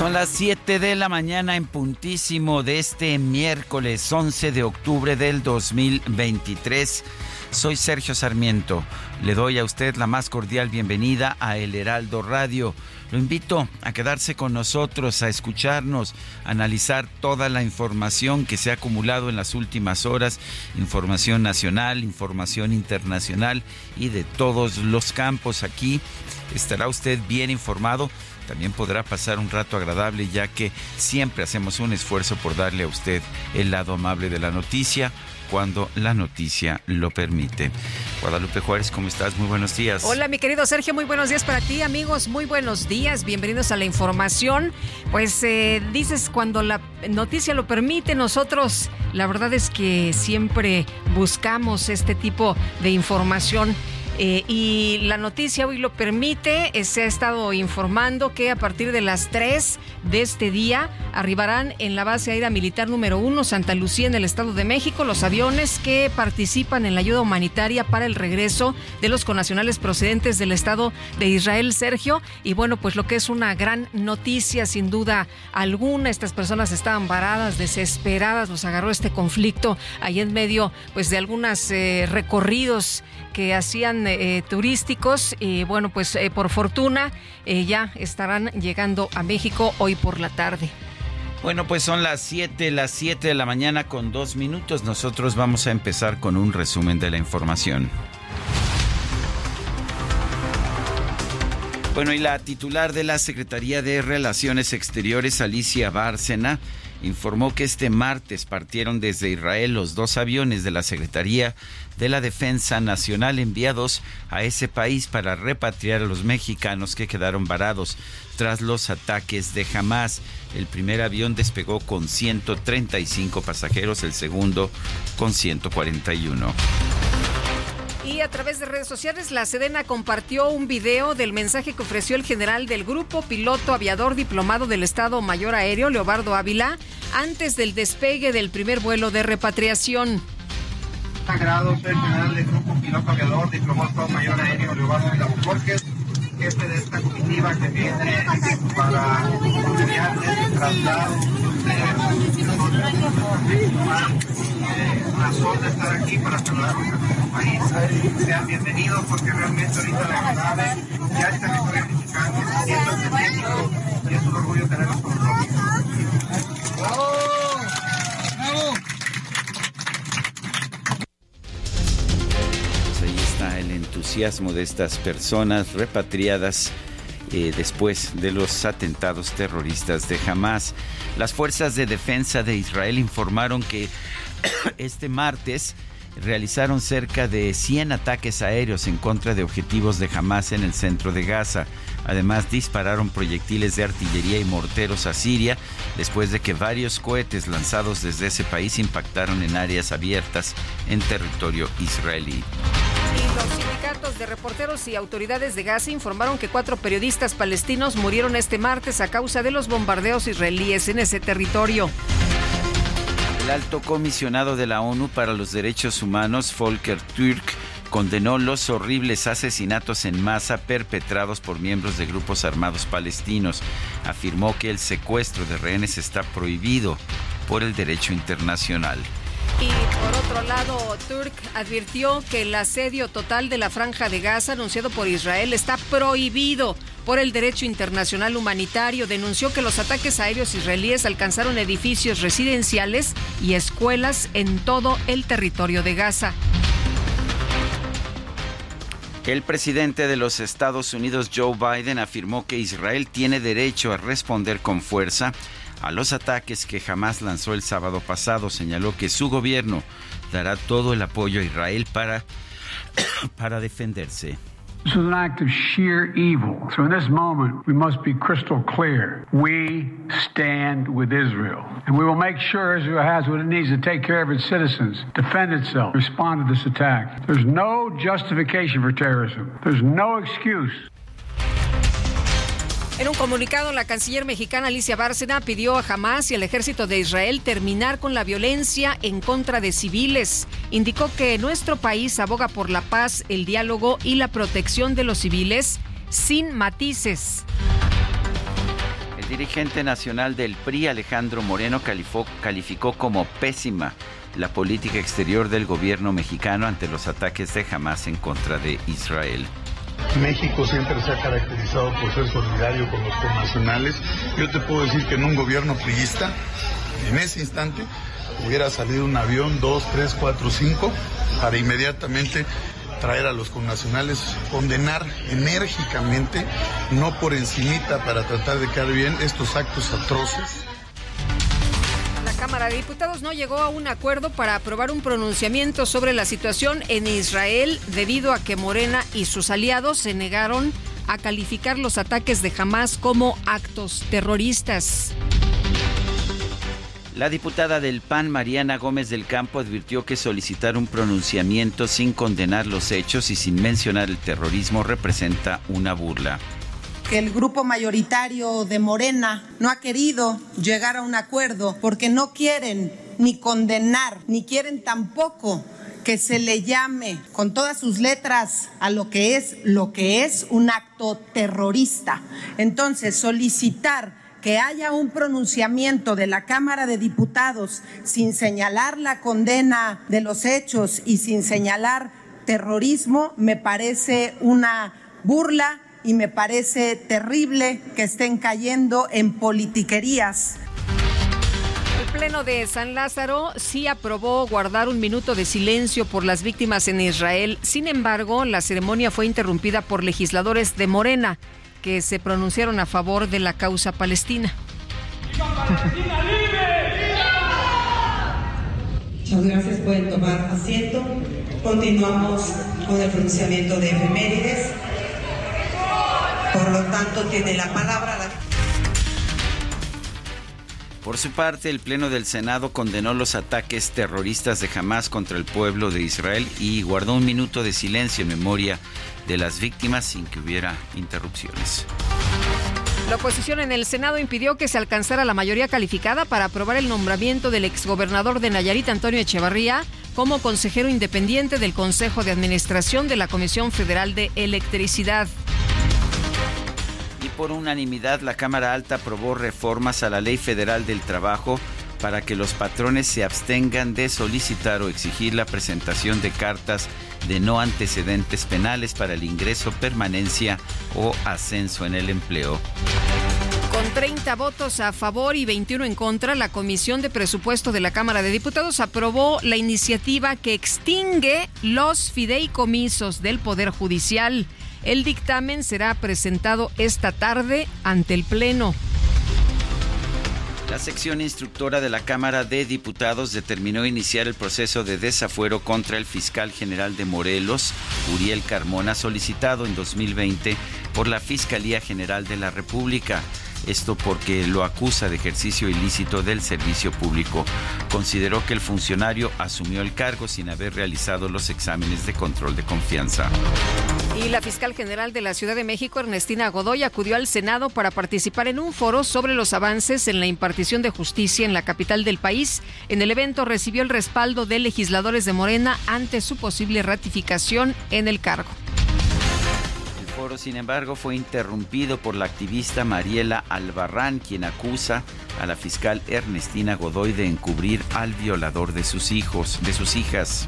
Son las 7 de la mañana en puntísimo de este miércoles 11 de octubre del 2023. Soy Sergio Sarmiento. Le doy a usted la más cordial bienvenida a El Heraldo Radio. Lo invito a quedarse con nosotros, a escucharnos, a analizar toda la información que se ha acumulado en las últimas horas, información nacional, información internacional y de todos los campos aquí. Estará usted bien informado también podrá pasar un rato agradable ya que siempre hacemos un esfuerzo por darle a usted el lado amable de la noticia cuando la noticia lo permite. Guadalupe Juárez, ¿cómo estás? Muy buenos días. Hola, mi querido Sergio, muy buenos días para ti, amigos. Muy buenos días, bienvenidos a la información. Pues eh, dices, cuando la noticia lo permite, nosotros la verdad es que siempre buscamos este tipo de información eh, y la noticia hoy lo permite, eh, se ha estado informando que a partir de las 3 de este día arribarán en la base aérea militar número 1 Santa Lucía en el Estado de México los aviones que participan en la ayuda humanitaria para el regreso de los conacionales procedentes del Estado de Israel, Sergio. Y bueno, pues lo que es una gran noticia sin duda alguna, estas personas estaban varadas, desesperadas, los agarró este conflicto ahí en medio pues de algunos eh, recorridos que hacían eh, turísticos y bueno, pues eh, por fortuna eh, ya estarán llegando a México hoy por la tarde. Bueno, pues son las 7, las 7 de la mañana con dos minutos. Nosotros vamos a empezar con un resumen de la información. Bueno, y la titular de la Secretaría de Relaciones Exteriores, Alicia Bárcena, informó que este martes partieron desde Israel los dos aviones de la Secretaría de la Defensa Nacional enviados a ese país para repatriar a los mexicanos que quedaron varados tras los ataques de Hamas. El primer avión despegó con 135 pasajeros, el segundo con 141. Y a través de redes sociales, la Sedena compartió un video del mensaje que ofreció el general del grupo, piloto aviador diplomado del Estado Mayor Aéreo, Leobardo Ávila, antes del despegue del primer vuelo de repatriación. Agrado ser general del grupo, piloto aviador, diplomado Estado Mayor Aéreo, Leobardo Ávila jefe de esta comitiva que viene para apoyar el traslado razón de estar aquí para saludar a nuestro país. Sean bienvenidos porque realmente ahorita la verdad ya el territorio mexicano se siente y es un orgullo tenerlos con nosotros. El entusiasmo de estas personas repatriadas eh, después de los atentados terroristas de Hamas. Las fuerzas de defensa de Israel informaron que este martes realizaron cerca de 100 ataques aéreos en contra de objetivos de Hamas en el centro de Gaza. Además, dispararon proyectiles de artillería y morteros a Siria después de que varios cohetes lanzados desde ese país impactaron en áreas abiertas en territorio israelí. Los sindicatos de reporteros y autoridades de Gaza informaron que cuatro periodistas palestinos murieron este martes a causa de los bombardeos israelíes en ese territorio. El alto comisionado de la ONU para los Derechos Humanos, Volker Türk, condenó los horribles asesinatos en masa perpetrados por miembros de grupos armados palestinos. Afirmó que el secuestro de rehenes está prohibido por el derecho internacional. Y por otro lado, Turk advirtió que el asedio total de la franja de Gaza anunciado por Israel está prohibido por el derecho internacional humanitario. Denunció que los ataques aéreos israelíes alcanzaron edificios residenciales y escuelas en todo el territorio de Gaza. El presidente de los Estados Unidos, Joe Biden, afirmó que Israel tiene derecho a responder con fuerza a los ataques que jamás lanzó el sábado pasado. Señaló que su gobierno dará todo el apoyo a Israel para, para defenderse. This is an act of sheer evil. So in this moment, we must be crystal clear. We stand with Israel. And we will make sure Israel has what it needs to take care of its citizens, defend itself, respond to this attack. There's no justification for terrorism. There's no excuse. En un comunicado, la canciller mexicana Alicia Bárcena pidió a Hamas y al ejército de Israel terminar con la violencia en contra de civiles. Indicó que nuestro país aboga por la paz, el diálogo y la protección de los civiles sin matices. El dirigente nacional del PRI, Alejandro Moreno, calificó, como pésima la política exterior del gobierno mexicano ante los ataques de Hamas en contra de Israel. México siempre se ha caracterizado por ser solidario con los connacionales. Yo te puedo decir que en un gobierno priista, en ese instante, hubiera salido un avión, dos, tres, cuatro, cinco, para inmediatamente traer a los connacionales, condenar enérgicamente, no por encimita para tratar de quedar bien, estos actos atroces. La Cámara de Diputados no llegó a un acuerdo para aprobar un pronunciamiento sobre la situación en Israel debido a que Morena y sus aliados se negaron a calificar los ataques de Hamas como actos terroristas. La diputada del PAN, Mariana Gómez del Campo, advirtió que solicitar un pronunciamiento sin condenar los hechos y sin mencionar el terrorismo representa una burla que el grupo mayoritario de Morena no ha querido llegar a un acuerdo porque no quieren ni condenar, ni quieren tampoco que se le llame con todas sus letras a lo que es lo que es un acto terrorista. Entonces, solicitar que haya un pronunciamiento de la Cámara de Diputados sin señalar la condena de los hechos y sin señalar terrorismo me parece una burla y me parece terrible que estén cayendo en politiquerías. El Pleno de San Lázaro sí aprobó guardar un minuto de silencio por las víctimas en Israel. Sin embargo, la ceremonia fue interrumpida por legisladores de Morena que se pronunciaron a favor de la causa palestina. Muchas gracias, pueden tomar asiento. Continuamos con el pronunciamiento de efemérides. Por lo tanto, tiene la palabra la... Por su parte, el Pleno del Senado condenó los ataques terroristas de Hamas contra el pueblo de Israel y guardó un minuto de silencio en memoria de las víctimas sin que hubiera interrupciones. La oposición en el Senado impidió que se alcanzara la mayoría calificada para aprobar el nombramiento del exgobernador de Nayarit, Antonio Echevarría, como consejero independiente del Consejo de Administración de la Comisión Federal de Electricidad por unanimidad la Cámara Alta aprobó reformas a la Ley Federal del Trabajo para que los patrones se abstengan de solicitar o exigir la presentación de cartas de no antecedentes penales para el ingreso, permanencia o ascenso en el empleo. Con 30 votos a favor y 21 en contra, la Comisión de Presupuesto de la Cámara de Diputados aprobó la iniciativa que extingue los fideicomisos del Poder Judicial. El dictamen será presentado esta tarde ante el Pleno. La sección instructora de la Cámara de Diputados determinó iniciar el proceso de desafuero contra el fiscal general de Morelos, Uriel Carmona, solicitado en 2020 por la Fiscalía General de la República. Esto porque lo acusa de ejercicio ilícito del servicio público. Consideró que el funcionario asumió el cargo sin haber realizado los exámenes de control de confianza. Y la fiscal general de la Ciudad de México, Ernestina Godoy, acudió al Senado para participar en un foro sobre los avances en la impartición de justicia en la capital del país. En el evento recibió el respaldo de legisladores de Morena ante su posible ratificación en el cargo. El foro, sin embargo, fue interrumpido por la activista Mariela Albarrán, quien acusa a la fiscal Ernestina Godoy de encubrir al violador de sus hijos, de sus hijas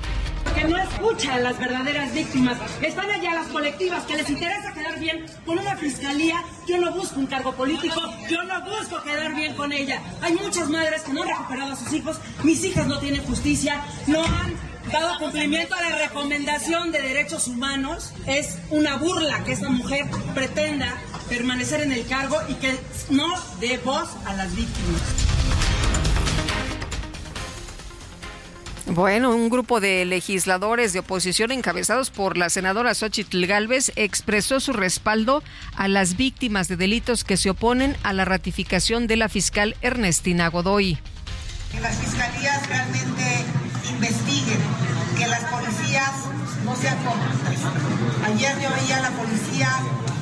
que no escucha a las verdaderas víctimas. Están allá las colectivas que les interesa quedar bien con una fiscalía. Yo no busco un cargo político, yo no busco quedar bien con ella. Hay muchas madres que no han recuperado a sus hijos, mis hijas no tienen justicia, no han dado cumplimiento a la recomendación de derechos humanos. Es una burla que esta mujer pretenda permanecer en el cargo y que no dé voz a las víctimas. Bueno, un grupo de legisladores de oposición encabezados por la senadora Xochitl Gálvez expresó su respaldo a las víctimas de delitos que se oponen a la ratificación de la fiscal Ernestina Godoy. Que las fiscalías realmente investiguen, que las policías no sean cómplices. Ayer yo veía a la policía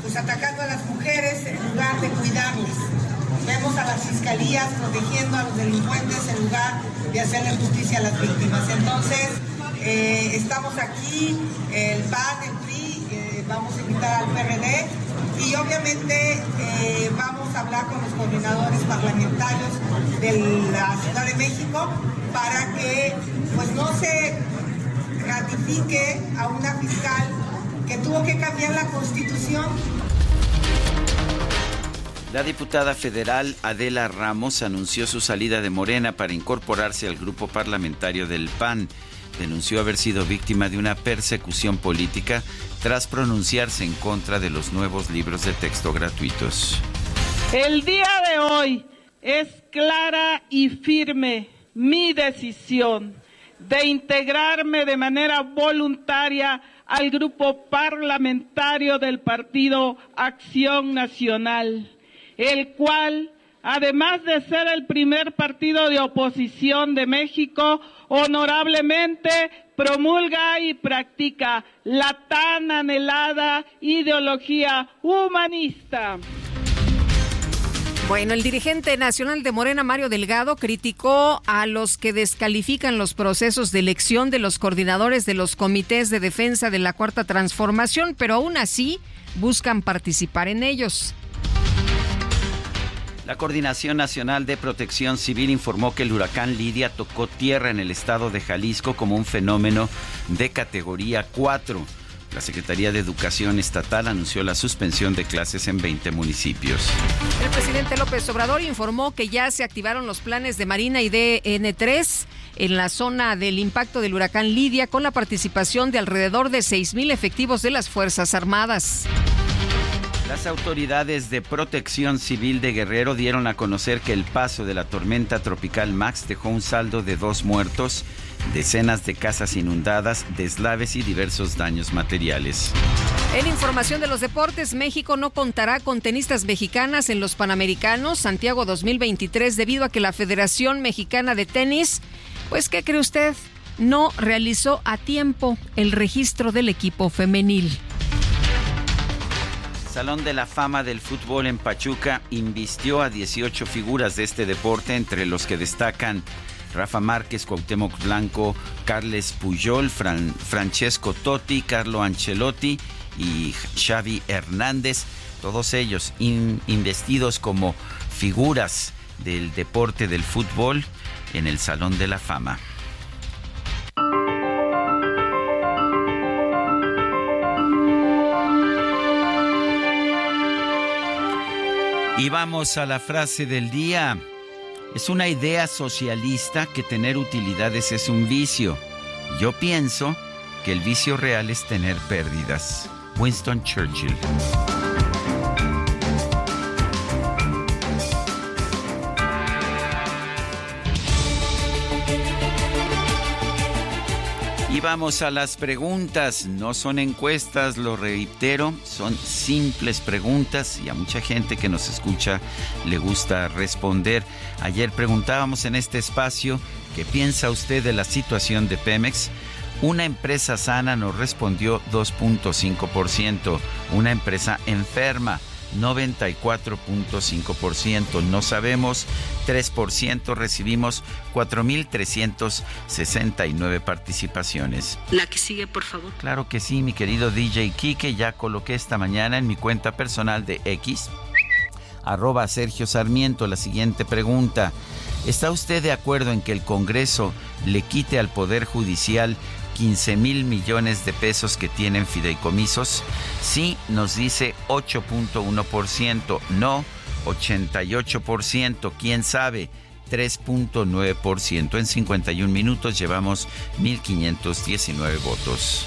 pues atacando a las mujeres en lugar de cuidarles. Vemos a las fiscalías protegiendo a los delincuentes en lugar de hacerle justicia a las víctimas. Entonces, eh, estamos aquí, el PAN, el PRI, eh, vamos a invitar al PRD y obviamente eh, vamos a hablar con los coordinadores parlamentarios de la Ciudad de México para que pues no se ratifique a una fiscal que tuvo que cambiar la constitución la diputada federal Adela Ramos anunció su salida de Morena para incorporarse al grupo parlamentario del PAN. Denunció haber sido víctima de una persecución política tras pronunciarse en contra de los nuevos libros de texto gratuitos. El día de hoy es clara y firme mi decisión de integrarme de manera voluntaria al grupo parlamentario del Partido Acción Nacional el cual, además de ser el primer partido de oposición de México, honorablemente promulga y practica la tan anhelada ideología humanista. Bueno, el dirigente nacional de Morena, Mario Delgado, criticó a los que descalifican los procesos de elección de los coordinadores de los comités de defensa de la Cuarta Transformación, pero aún así buscan participar en ellos. La Coordinación Nacional de Protección Civil informó que el huracán Lidia tocó tierra en el estado de Jalisco como un fenómeno de categoría 4. La Secretaría de Educación Estatal anunció la suspensión de clases en 20 municipios. El presidente López Obrador informó que ya se activaron los planes de Marina y DN3 en la zona del impacto del huracán Lidia con la participación de alrededor de 6.000 efectivos de las Fuerzas Armadas. Las autoridades de protección civil de Guerrero dieron a conocer que el paso de la tormenta tropical Max dejó un saldo de dos muertos, decenas de casas inundadas, deslaves y diversos daños materiales. En información de los deportes, México no contará con tenistas mexicanas en los Panamericanos Santiago 2023 debido a que la Federación Mexicana de Tenis, pues ¿qué cree usted? No realizó a tiempo el registro del equipo femenil. Salón de la Fama del Fútbol en Pachuca invistió a 18 figuras de este deporte, entre los que destacan Rafa Márquez, Cuauhtémoc Blanco, Carles Puyol, Francesco Totti, Carlo Ancelotti y Xavi Hernández, todos ellos investidos como figuras del deporte del fútbol en el Salón de la Fama. Y vamos a la frase del día. Es una idea socialista que tener utilidades es un vicio. Yo pienso que el vicio real es tener pérdidas. Winston Churchill. Y vamos a las preguntas. No son encuestas, lo reitero, son simples preguntas y a mucha gente que nos escucha le gusta responder. Ayer preguntábamos en este espacio qué piensa usted de la situación de Pemex. Una empresa sana nos respondió 2.5%. Una empresa enferma 94.5%. No sabemos 3%. Recibimos 4.369 participaciones. La que sigue, por favor. Claro que sí, mi querido DJ Kike. Ya coloqué esta mañana en mi cuenta personal de X arroba Sergio Sarmiento. La siguiente pregunta. ¿Está usted de acuerdo en que el Congreso le quite al Poder Judicial 15 mil millones de pesos que tienen fideicomisos? Sí, nos dice 8.1%, no 88%, quién sabe. 3.9%. En 51 minutos llevamos 1.519 votos.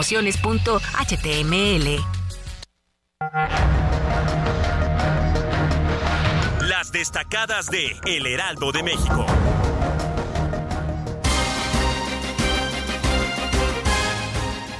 promociones.html. Las destacadas de El Heraldo de México.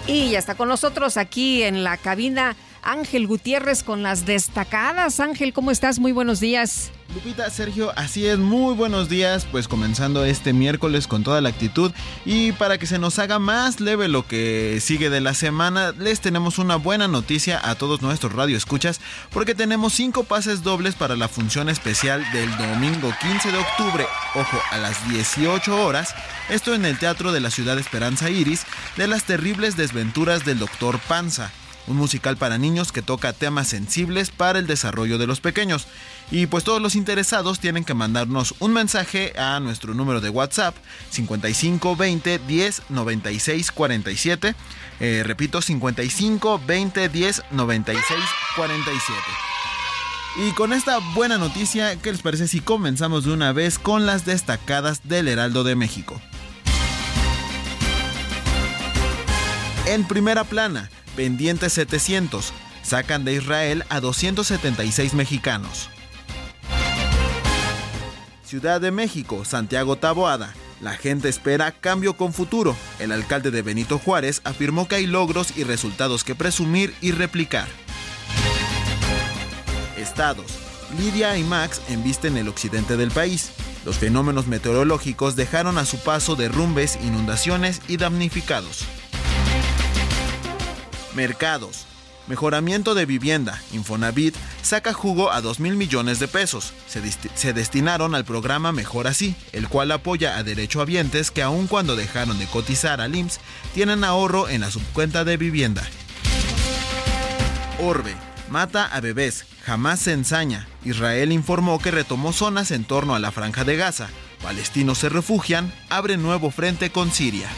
Y ya está con nosotros aquí en la cabina Ángel Gutiérrez con las destacadas. Ángel, ¿cómo estás? Muy buenos días. Lupita, Sergio, así es, muy buenos días, pues comenzando este miércoles con toda la actitud y para que se nos haga más leve lo que sigue de la semana, les tenemos una buena noticia a todos nuestros radioescuchas porque tenemos cinco pases dobles para la función especial del domingo 15 de octubre, ojo, a las 18 horas, esto en el Teatro de la Ciudad Esperanza Iris, de las terribles desventuras del Doctor Panza un musical para niños que toca temas sensibles para el desarrollo de los pequeños. Y pues todos los interesados tienen que mandarnos un mensaje a nuestro número de WhatsApp 55 20 10 96 47. repito, 55 20 10 96 47. Y con esta buena noticia, ¿qué les parece si comenzamos de una vez con las destacadas del Heraldo de México? En primera plana, pendientes 700, sacan de Israel a 276 mexicanos. Ciudad de México, Santiago Taboada. La gente espera cambio con futuro. El alcalde de Benito Juárez afirmó que hay logros y resultados que presumir y replicar. Estados. Lidia y Max embisten el occidente del país. Los fenómenos meteorológicos dejaron a su paso derrumbes, inundaciones y damnificados. Mercados. Mejoramiento de vivienda. Infonavit saca jugo a 2 mil millones de pesos. Se, se, destinaron al programa Mejor Así, el cual apoya a derechohabientes que aun cuando dejaron de cotizar al IMSS, tienen ahorro en la subcuenta de vivienda. Orbe. Mata a bebés. Jamás se ensaña. Israel informó que retomó zonas en torno a la franja de Gaza. Palestinos se refugian. Abre nuevo frente con Siria.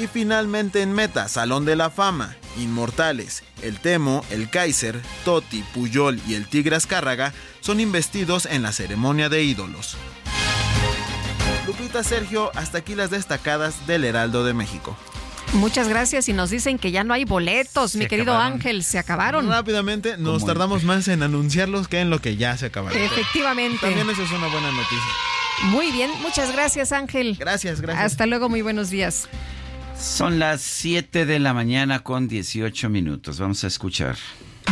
Y finalmente en meta, Salón de la Fama, Inmortales, El Temo, El Kaiser, Totti, Puyol y el Tigre Azcárraga son investidos en la ceremonia de ídolos. Lupita Sergio, hasta aquí las destacadas del Heraldo de México. Muchas gracias y nos dicen que ya no hay boletos, mi querido Ángel, se acabaron. Rápidamente, nos tardamos más en anunciarlos que en lo que ya se acabaron. Efectivamente. También eso es una buena noticia. Muy bien, muchas gracias Ángel. Gracias, gracias. Hasta luego, muy buenos días. Son las 7 de la mañana con 18 minutos. Vamos a escuchar.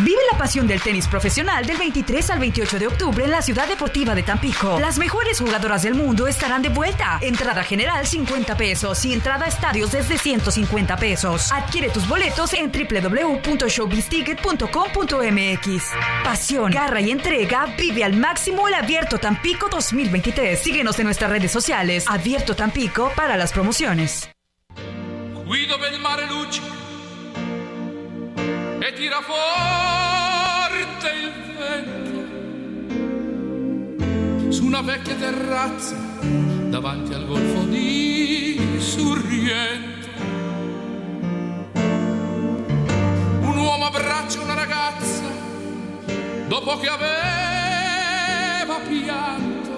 Vive la pasión del tenis profesional del 23 al 28 de octubre en la Ciudad Deportiva de Tampico. Las mejores jugadoras del mundo estarán de vuelta. Entrada general 50 pesos y entrada a estadios desde 150 pesos. Adquiere tus boletos en www.showbizticket.com.mx. Pasión, garra y entrega vive al máximo el Abierto Tampico 2023. Síguenos en nuestras redes sociales. Abierto Tampico para las promociones. Dove il mare luccica e tira forte il vento su una vecchia terrazza davanti al golfo di Sorrento un uomo abbraccia una ragazza dopo che aveva pianto.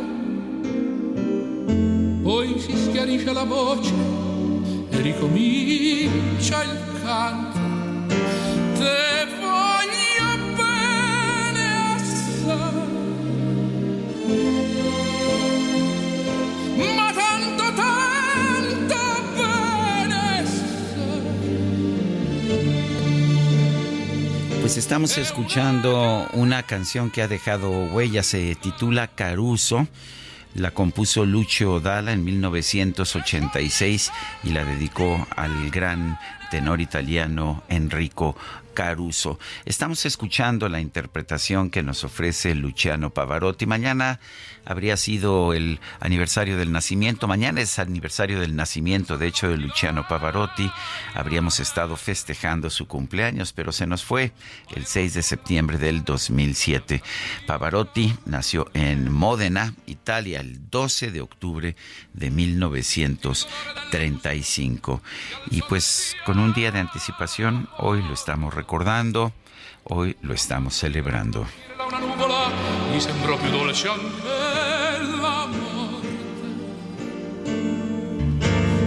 Poi si schiarisce la voce ricomincia il canto. Te voglio bene assai, ma tanto, tanto bene Pues estamos escuchando una canción que ha dejado huella, se titula Caruso. La compuso Lucio Dalla en 1986 y la dedicó al gran tenor italiano Enrico Caruso. Estamos escuchando la interpretación que nos ofrece Luciano Pavarotti. Mañana habría sido el aniversario del nacimiento. Mañana es aniversario del nacimiento, de hecho, de Luciano Pavarotti. Habríamos estado festejando su cumpleaños, pero se nos fue el 6 de septiembre del 2007. Pavarotti nació en Módena, Italia, el 12 de octubre de 1935. Y pues con un día de anticipación, hoy lo estamos recordando, hoy lo estamos celebrando.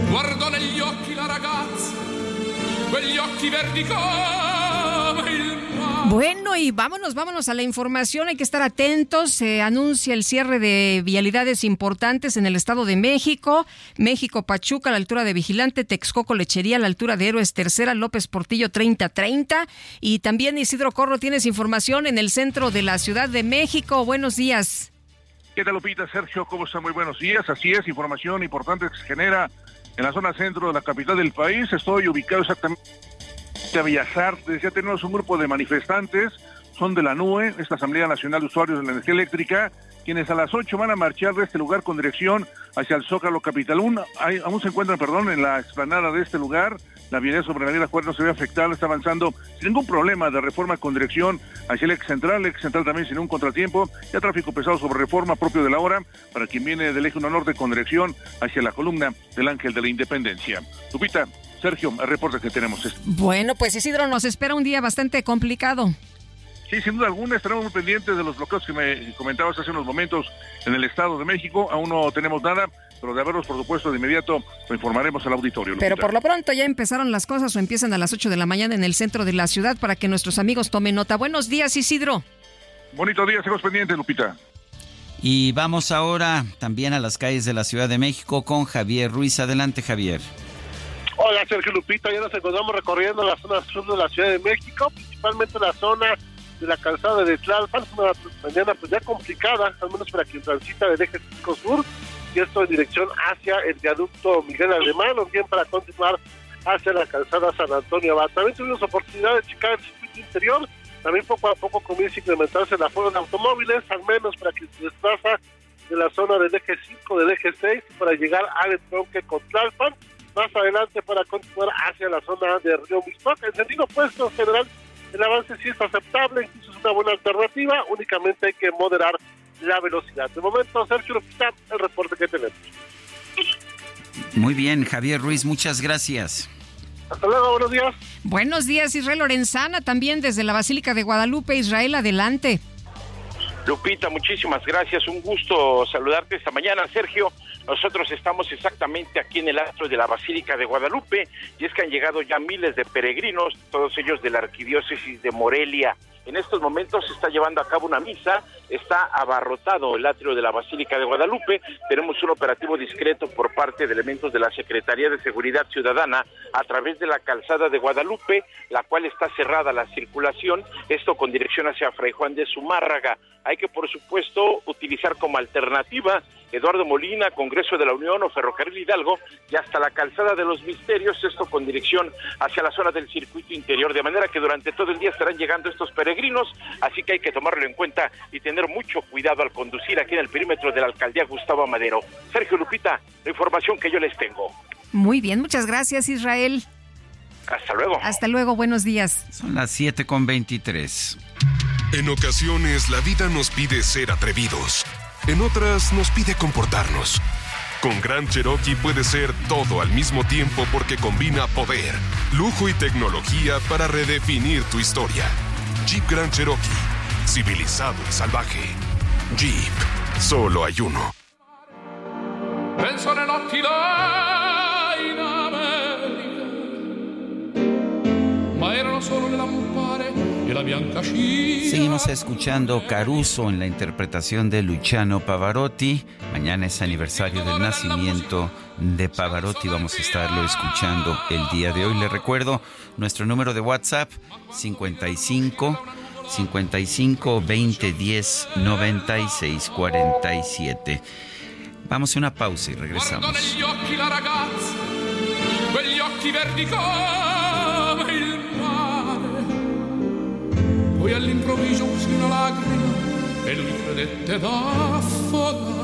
Guardò negli occhi la ragazza, quegli occhi verdi come il Bueno, y vámonos, vámonos a la información. Hay que estar atentos. Se anuncia el cierre de vialidades importantes en el Estado de México. México, Pachuca, a la altura de Vigilante, Texcoco, Lechería, a la altura de Héroes Tercera, López Portillo, 3030. Y también, Isidro Corro, tienes información en el centro de la Ciudad de México. Buenos días. ¿Qué tal, Lupita? Sergio, ¿cómo está? Muy buenos días. Así es, información importante que se genera en la zona centro de la capital del país. Estoy ubicado exactamente a Bellas Artes. Ya tenemos un grupo de manifestantes, son de la NUE, esta Asamblea Nacional de Usuarios de la Energía Eléctrica, quienes a las 8 van a marchar de este lugar con dirección hacia el Zócalo Capital. Un, hay, aún se encuentran, perdón, en la explanada de este lugar. La vialidad sobre la Avenida Juárez no se ve afectada, está avanzando sin ningún problema de reforma con dirección hacia el ex central, el ex central también sin un contratiempo. Ya tráfico pesado sobre reforma propio de la hora para quien viene del eje 1 norte con dirección hacia la columna del Ángel de la Independencia. Lupita, Sergio, el reporte que tenemos. es- Bueno, pues Isidro, nos espera un día bastante complicado. Sí, sin duda alguna, estaremos muy pendientes de los bloqueos que me comentabas hace unos momentos en el Estado de México. Aún no tenemos nada, pero de haberlos, por supuesto, de inmediato lo informaremos al auditorio. Pero por lo pronto ya empezaron las cosas o empiezan a las 8 de la mañana en el centro de la ciudad para que nuestros amigos tomen nota. Buenos días, Isidro. Bonito día, seguimos pendientes, Lupita. Y vamos ahora también a las calles de la Ciudad de México con Javier Ruiz. Adelante, Javier. Hola Sergio Lupita, ya nos encontramos recorriendo la zona sur de la Ciudad de México, principalmente la zona de la calzada de Tlalpan, una mañana pues ya complicada, al menos para quien transita del eje 5 sur, y esto en dirección hacia el viaducto Miguel Alemán, o bien para continuar hacia la calzada San Antonio Abad. También tuvimos oportunidad de checar el circuito interior, también poco a poco comienza a incrementarse el aforo de automóviles, al menos para quien se desplaza de la zona del eje 5, del eje 6, para llegar al entronque con Tlalpan, más adelante para continuar hacia la zona de Río Mixtoc. En sentido opuesto, en general, el avance sí es aceptable, incluso es una buena alternativa, únicamente hay que moderar la velocidad. De momento, Sergio Lupita, el reporte que tenemos. Muy bien, Javier Ruiz, muchas gracias. Hasta luego, buenos días. Buenos días, Israel Lorenzana, también desde la Basílica de Guadalupe. Israel, adelante. Lupita, muchísimas gracias. Un gusto saludarte esta mañana, Sergio. Nosotros estamos exactamente aquí en el astro de la Basílica de Guadalupe y es que han llegado ya miles de peregrinos, todos ellos de la Arquidiócesis de Morelia. En estos momentos se está llevando a cabo una misa, está abarrotado el atrio de la Basílica de Guadalupe, tenemos un operativo discreto por parte de elementos de la Secretaría de Seguridad Ciudadana a través de la calzada de Guadalupe, la cual está cerrada la circulación, esto con dirección hacia Fray Juan de Zumárraga. Que, por supuesto, utilizar como alternativa Eduardo Molina, Congreso de la Unión o Ferrocarril Hidalgo y hasta la calzada de los Misterios, esto con dirección hacia la zona del circuito interior, de manera que durante todo el día estarán llegando estos peregrinos, así que hay que tomarlo en cuenta y tener mucho cuidado al conducir aquí en el perímetro de la alcaldía Gustavo Amadero. Sergio Lupita, la información que yo les tengo. Muy bien, muchas gracias, Israel. Hasta luego. Hasta luego, buenos días. Son las 7 con 23. En ocasiones la vida nos pide ser atrevidos. En otras nos pide comportarnos. Con Gran Cherokee puede ser todo al mismo tiempo porque combina poder, lujo y tecnología para redefinir tu historia. Jeep Grand Cherokee. Civilizado y salvaje. Jeep. Solo hay uno. Seguimos escuchando Caruso en la interpretación de Luciano Pavarotti. Mañana es aniversario del nacimiento de Pavarotti. Vamos a estarlo escuchando el día de hoy. Le recuerdo nuestro número de WhatsApp 55 55 20 10 96 47. Vamos a una pausa y regresamos. Poi all'improvviso uscì una lacrima e lui credette d'affogare.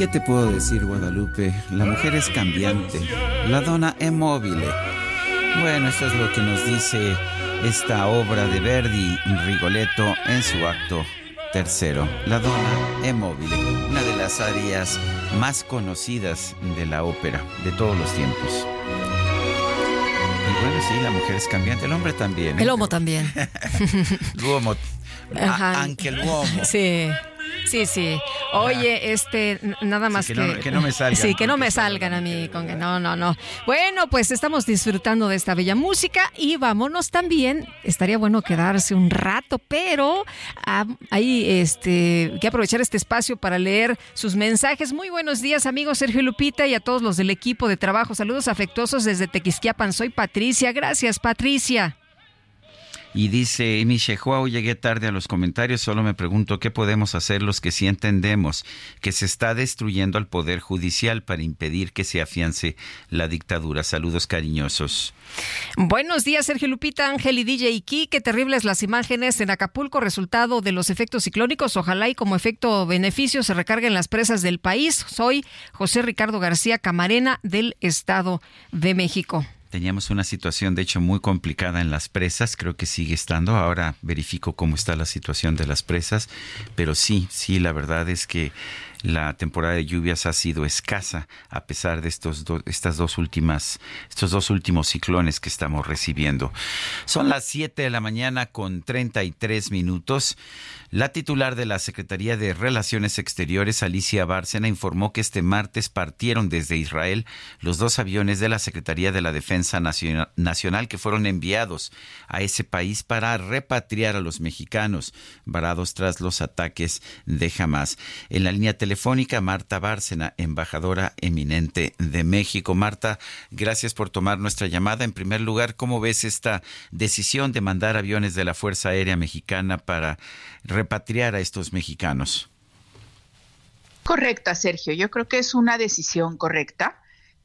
¿Qué te puedo decir, Guadalupe? La mujer es cambiante, la dona è mobile. Bueno, esto es lo que nos dice esta obra de Verdi, Rigoletto, en su acto tercero. La dona è mobile, una de las áreas más conocidas de la ópera de todos los tiempos. Y bueno, sí, la mujer es cambiante, el hombre también. ¿eh? El homo también. L'uomo, anche l'uomo. Sí. Sí, sí. Oye, este, nada más que que. no- que no me salgan Sí, que no me salgan a mí con que no, no, no. Bueno, pues estamos disfrutando de esta bella música y vámonos también. Estaría bueno quedarse un rato, pero ah, ahí este, que aprovechar este espacio para leer sus mensajes. Muy buenos días, amigos Sergio Lupita y a todos los del equipo de trabajo. Saludos afectuosos desde Tequisquiapan. Soy Patricia. Gracias, Patricia. Y dice Juau, llegué tarde a los comentarios, solo me pregunto qué podemos hacer los que sí entendemos que se está destruyendo al Poder Judicial para impedir que se afiance la dictadura. Saludos cariñosos. Buenos días, Sergio Lupita, Ángel y DJ Iki. Qué terribles las imágenes en Acapulco, resultado de los efectos ciclónicos. Ojalá y como efecto beneficio se recarguen las presas del país. Soy José Ricardo García Camarena del Estado de México. Teníamos una situación, de hecho, muy complicada en las presas, creo que sigue estando. Ahora verifico cómo está la situación de las presas, pero sí, sí, la verdad es que la temporada de lluvias ha sido escasa a pesar de estos estas dos últimas estos dos últimos ciclones que estamos recibiendo. Son las 7 de la mañana con 33 minutos. La titular de la Secretaría de Relaciones Exteriores, Alicia Bárcena, informó que este martes partieron desde Israel los dos aviones de la Secretaría de la Defensa Naciona- Nacional que fueron enviados a ese país para repatriar a los mexicanos varados tras los ataques de Hamas. En la línea telefónica Marta Bárcena, embajadora eminente de México. Marta, gracias por tomar nuestra llamada. En primer lugar, ¿cómo ves esta decisión de mandar aviones de la Fuerza Aérea Mexicana para repatriar a estos mexicanos? Correcta, Sergio. Yo creo que es una decisión correcta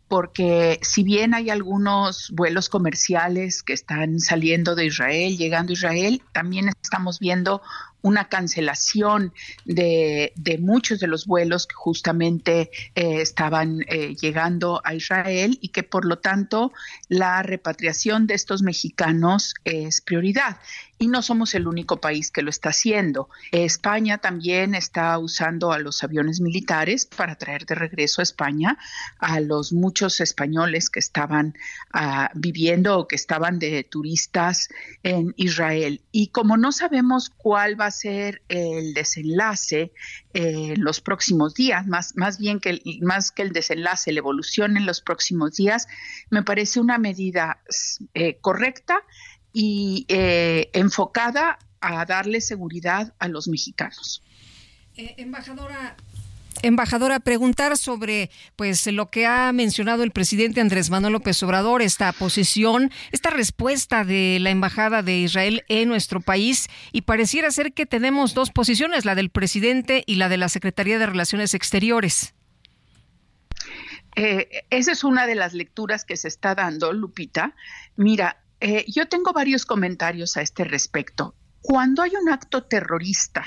porque si bien hay algunos vuelos comerciales que están saliendo de Israel, llegando a Israel, también estamos viendo una cancelación de, muchos de los vuelos que justamente eh, estaban eh, llegando a Israel y que por lo tanto la repatriación de estos mexicanos es prioridad y no somos el único país que lo está haciendo. España también está usando a los aviones militares para traer de regreso a España a los muchos españoles que estaban ah, viviendo o que estaban de turistas en Israel. Y como no sabemos cuál va a ser el desenlace en eh, los próximos días, más, más bien que el, más que el desenlace, la evolución en los próximos días, me parece una medida eh, correcta y eh, enfocada a darle seguridad a los mexicanos. Eh, embajadora, Embajadora, preguntar sobre pues lo que ha mencionado el presidente Andrés Manuel López Obrador, esta posición, esta respuesta de la embajada de Israel en nuestro país y pareciera ser que tenemos dos posiciones, la del presidente y la de la Secretaría de Relaciones Exteriores. Eh, esa es una de las lecturas que se está dando, Lupita. Mira, eh, yo tengo varios comentarios a este respecto. Cuando hay un acto terrorista,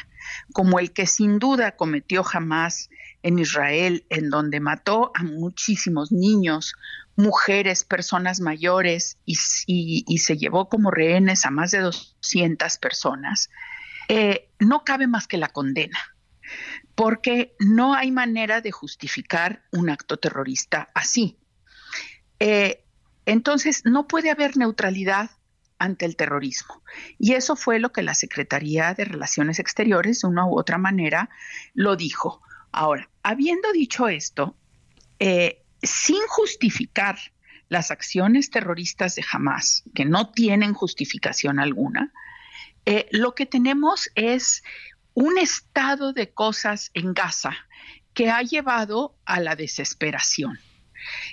como el que sin duda cometió Hamas en Israel, en donde mató a muchísimos niños, mujeres, personas mayores y, se llevó como rehenes a más de 200 personas, eh, no cabe más que la condena, porque no hay manera de justificar un acto terrorista así. Eh, entonces, no puede haber neutralidad ante el terrorismo. Y eso fue lo que la Secretaría de Relaciones Exteriores, de una u otra manera, lo dijo. Ahora, habiendo dicho esto, eh, sin justificar las acciones terroristas de Hamas, que no tienen justificación alguna, eh, lo que tenemos es un estado de cosas en Gaza que ha llevado a la desesperación.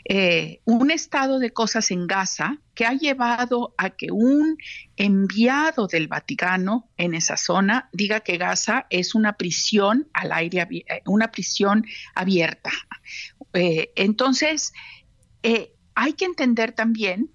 Eh, un estado de cosas en Gaza que ha llevado a que un enviado del Vaticano en esa zona diga que Gaza es una prisión al aire, eh, una prisión abierta. Eh, entonces, hay que entender también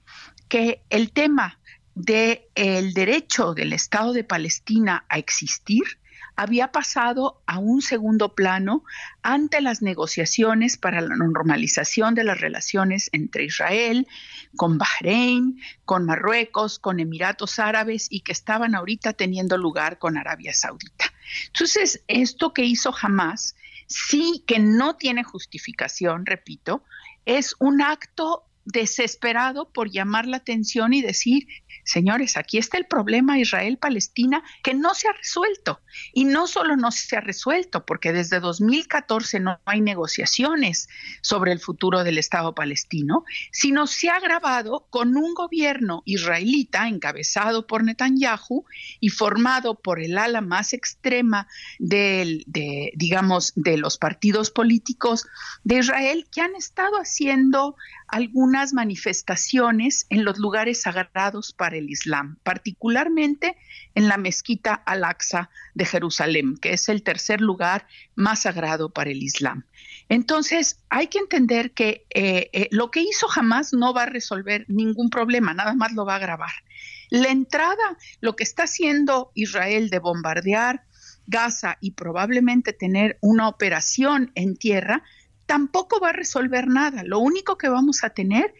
que el tema del derecho del Estado de Palestina a existir había pasado a un segundo plano ante las negociaciones para la normalización de las relaciones entre Israel, con Bahrein, con Marruecos, con Emiratos Árabes y que estaban ahorita teniendo lugar con Arabia Saudita. Entonces, esto que hizo Hamas, sí que no tiene justificación, repito, es un acto desesperado por llamar la atención y decir, señores, aquí está el problema Israel-Palestina que no se ha resuelto. Y no solo no se ha resuelto, porque desde 2014 no hay negociaciones sobre el futuro del Estado palestino, sino se ha agravado con un gobierno israelita encabezado por Netanyahu y formado por el ala más extrema del, de, digamos, de los partidos políticos de Israel que han estado haciendo algunas manifestaciones en los lugares sagrados para el Islam, particularmente en la mezquita Al-Aqsa de Jerusalén, que es el tercer lugar más sagrado para el Islam. Entonces, hay que entender que eh, eh, lo que hizo jamás no va a resolver ningún problema, nada más lo va a agravar. La entrada, lo que está haciendo Israel de bombardear Gaza y probablemente tener una operación en tierra, tampoco va a resolver nada. Lo único que vamos a tener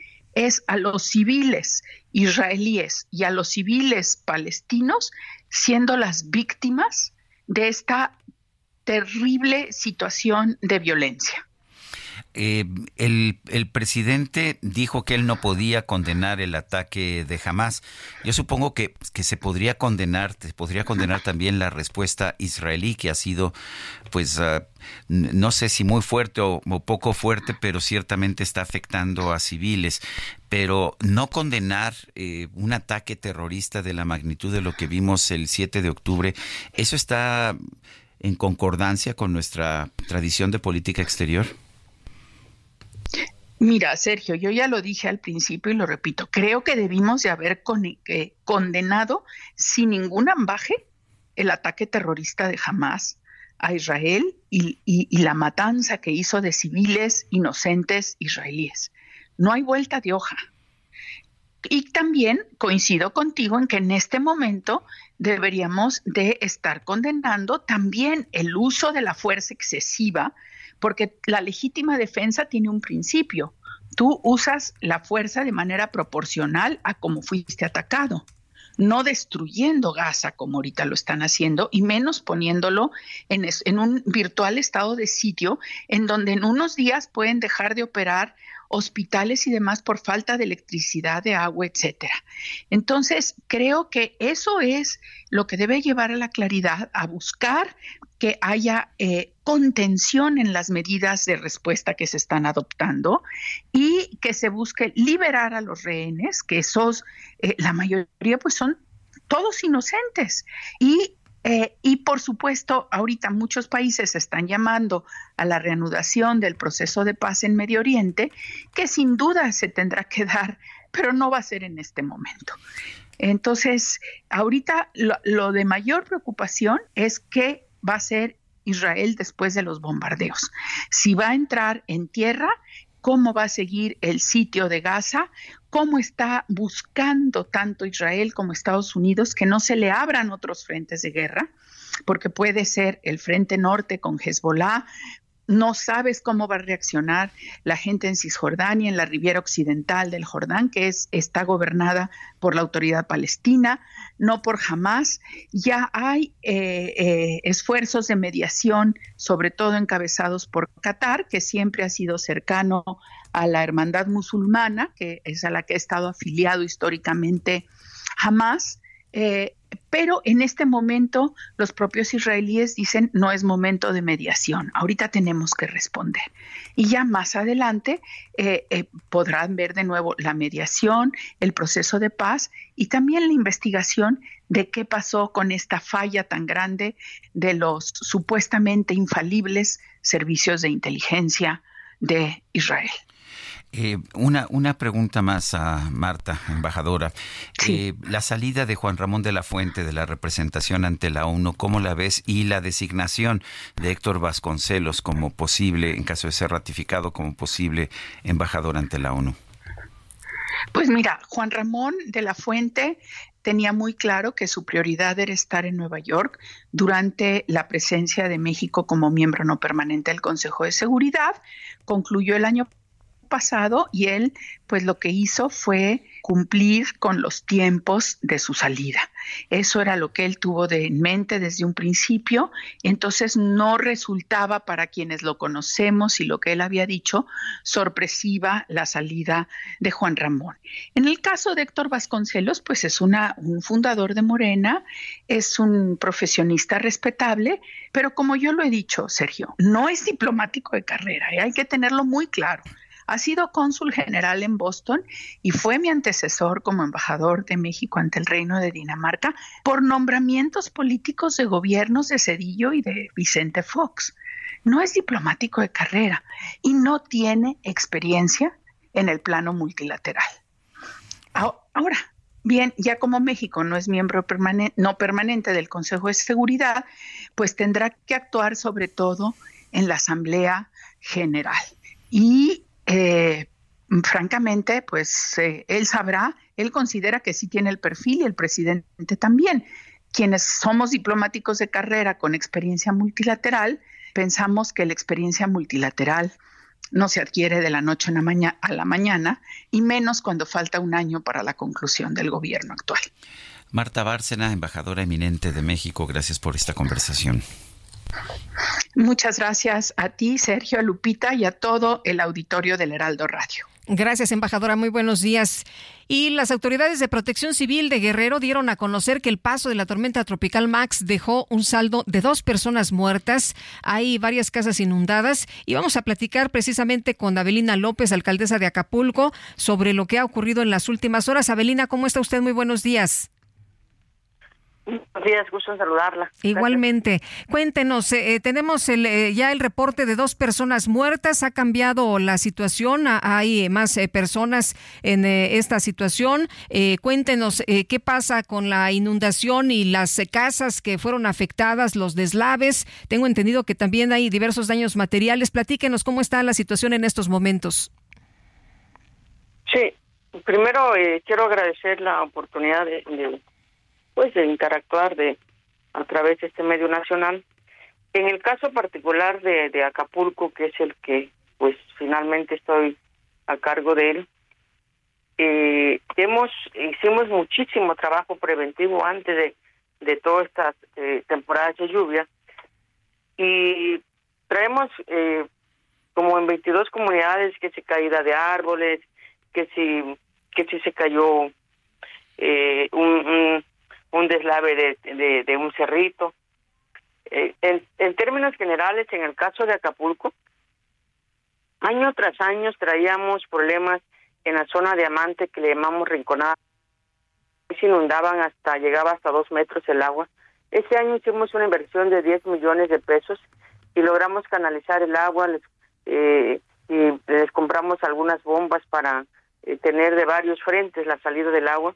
es a los civiles israelíes y a los civiles palestinos siendo las víctimas de esta terrible situación de violencia. Eh, el, presidente dijo que él no podía condenar el ataque de Hamas. Yo supongo que, que, se podría condenar, se podría condenar también la respuesta israelí, que ha sido, pues, ah, no sé si muy fuerte o, poco fuerte, pero ciertamente está afectando a civiles. Pero no condenar eh, un ataque terrorista de la magnitud de lo que vimos el 7 de octubre, eso está en concordancia con nuestra tradición de política exterior? Mira, Sergio, yo ya lo dije al principio y lo repito, creo que debimos de haber eh, condenado sin ningún ambaje el ataque terrorista de Hamas a Israel y, la matanza que hizo de civiles inocentes israelíes. No hay vuelta de hoja. Y también coincido contigo en que en este momento deberíamos de estar condenando también el uso de la fuerza excesiva, porque la legítima defensa tiene un principio. Tú usas la fuerza de manera proporcional a cómo fuiste atacado no destruyendo Gaza como ahorita lo están haciendo y menos poniéndolo en, en un virtual estado de sitio en donde en unos días pueden dejar de operar hospitales y demás por falta de electricidad, de agua, etcétera. Entonces, creo que eso es lo que debe llevar a la claridad, a buscar que haya eh, contención en las medidas de respuesta que se están adoptando y que se busque liberar a los rehenes, que esos, eh, la mayoría pues son todos inocentes y eh, y por supuesto, ahorita muchos países están llamando a la reanudación del proceso de paz en Medio Oriente, que sin duda se tendrá que dar, pero no va a ser en este momento. Entonces, ahorita lo, de mayor preocupación es qué va a ser Israel después de los bombardeos. Si va a entrar en tierra, cómo va a seguir el sitio de Gaza, cómo está buscando tanto Israel como Estados Unidos que no se le abran otros frentes de guerra, porque puede ser el frente norte con Hezbollah, no sabes cómo va a reaccionar la gente en Cisjordania, en la Riviera Occidental del Jordán, que es, está gobernada por la autoridad palestina, no por Hamas. Ya hay eh, eh, esfuerzos de mediación, sobre todo encabezados por Qatar, que siempre ha sido cercano a la hermandad musulmana, que es a la que ha estado afiliado históricamente Hamas. Eh, pero en este momento los propios israelíes dicen no es momento de mediación, ahorita tenemos que responder. Y ya más adelante eh, eh, podrán ver de nuevo la mediación, el proceso de paz y también la investigación de qué pasó con esta falla tan grande de los supuestamente infalibles servicios de inteligencia de Israel. Eh, una, una pregunta más a Marta, embajadora. Eh, la salida de Juan Ramón de la Fuente de la representación ante la ONU, ¿cómo la ves? Y la designación de Héctor Vasconcelos como posible, en caso de ser ratificado, como posible embajador ante la ONU. Pues mira, Juan Ramón de la Fuente tenía muy claro que su prioridad era estar en Nueva York durante la presencia de México como miembro no permanente del Consejo de Seguridad. Concluyó el año pasado y él pues lo que hizo fue cumplir con los tiempos de su salida. Eso era lo que él tuvo de en mente desde un principio, entonces no resultaba para quienes lo conocemos y lo que él había dicho sorpresiva la salida de Juan Ramón. En el caso de Héctor Vasconcelos, pues es una, un fundador de Morena, es un profesionista respetable, pero como yo lo he dicho, Sergio, no es diplomático de carrera, ¿eh? hay que tenerlo muy claro. Ha sido cónsul general en Boston y fue mi antecesor como embajador de México ante el Reino de Dinamarca por nombramientos políticos de gobiernos de Cedillo y de Vicente Fox. No es diplomático de carrera y no tiene experiencia en el plano multilateral. Ahora, Bien, ya como México no es miembro no permanente del Consejo de Seguridad, pues tendrá que actuar sobre todo en la Asamblea General. Y eh, francamente, pues eh, él sabrá, él considera que sí tiene el perfil y el presidente también. Quienes somos diplomáticos de carrera con experiencia multilateral, pensamos que la experiencia multilateral no se adquiere de la noche a la mañana y menos cuando falta un año para la conclusión del gobierno actual. Marta Bárcena, embajadora eminente de México, gracias por esta conversación. Muchas gracias a ti, Sergio, a Lupita y a todo el auditorio del Heraldo Radio. Gracias, embajadora. Muy buenos días. Y las autoridades de protección civil de Guerrero dieron a conocer que el paso de la tormenta tropical Max dejó un saldo de dos personas muertas. Hay varias casas inundadas y vamos a platicar precisamente con Abelina López, alcaldesa de Acapulco, sobre lo que ha ocurrido en las últimas horas. Abelina, ¿cómo está usted? Muy buenos días. Buenos días, gusto en saludarla. Igualmente. Cuéntenos, eh, eh, tenemos el, eh, ya el reporte de dos personas muertas. ¿Ha cambiado la situación? ¿Hay más personas en esta situación? cuéntenos qué pasa con la inundación y las casas que fueron afectadas, los deslaves. Tengo entendido que también hay diversos daños materiales. Platíquenos cómo está la situación en estos momentos. Sí, primero quiero agradecer la oportunidad de pues de interactuar de a través de este medio nacional. En el caso particular de, de Acapulco, que es el que pues finalmente estoy a cargo de él, eh, hemos hicimos muchísimo trabajo preventivo antes de, de todas estas eh, temporadas de lluvia y traemos eh, como en 22 comunidades que se caída de árboles, que si que si se cayó eh, un, un deslave de, de, un cerrito. Eh, en, en términos generales, en el caso de Acapulco, año tras año traíamos problemas en la zona de Amante que le llamamos Rinconada. Se inundaban hasta, llegaba hasta dos metros el agua. Este año hicimos una inversión de 10 millones de pesos y logramos canalizar el agua eh, y les compramos algunas bombas para eh, tener de varios frentes la salida del agua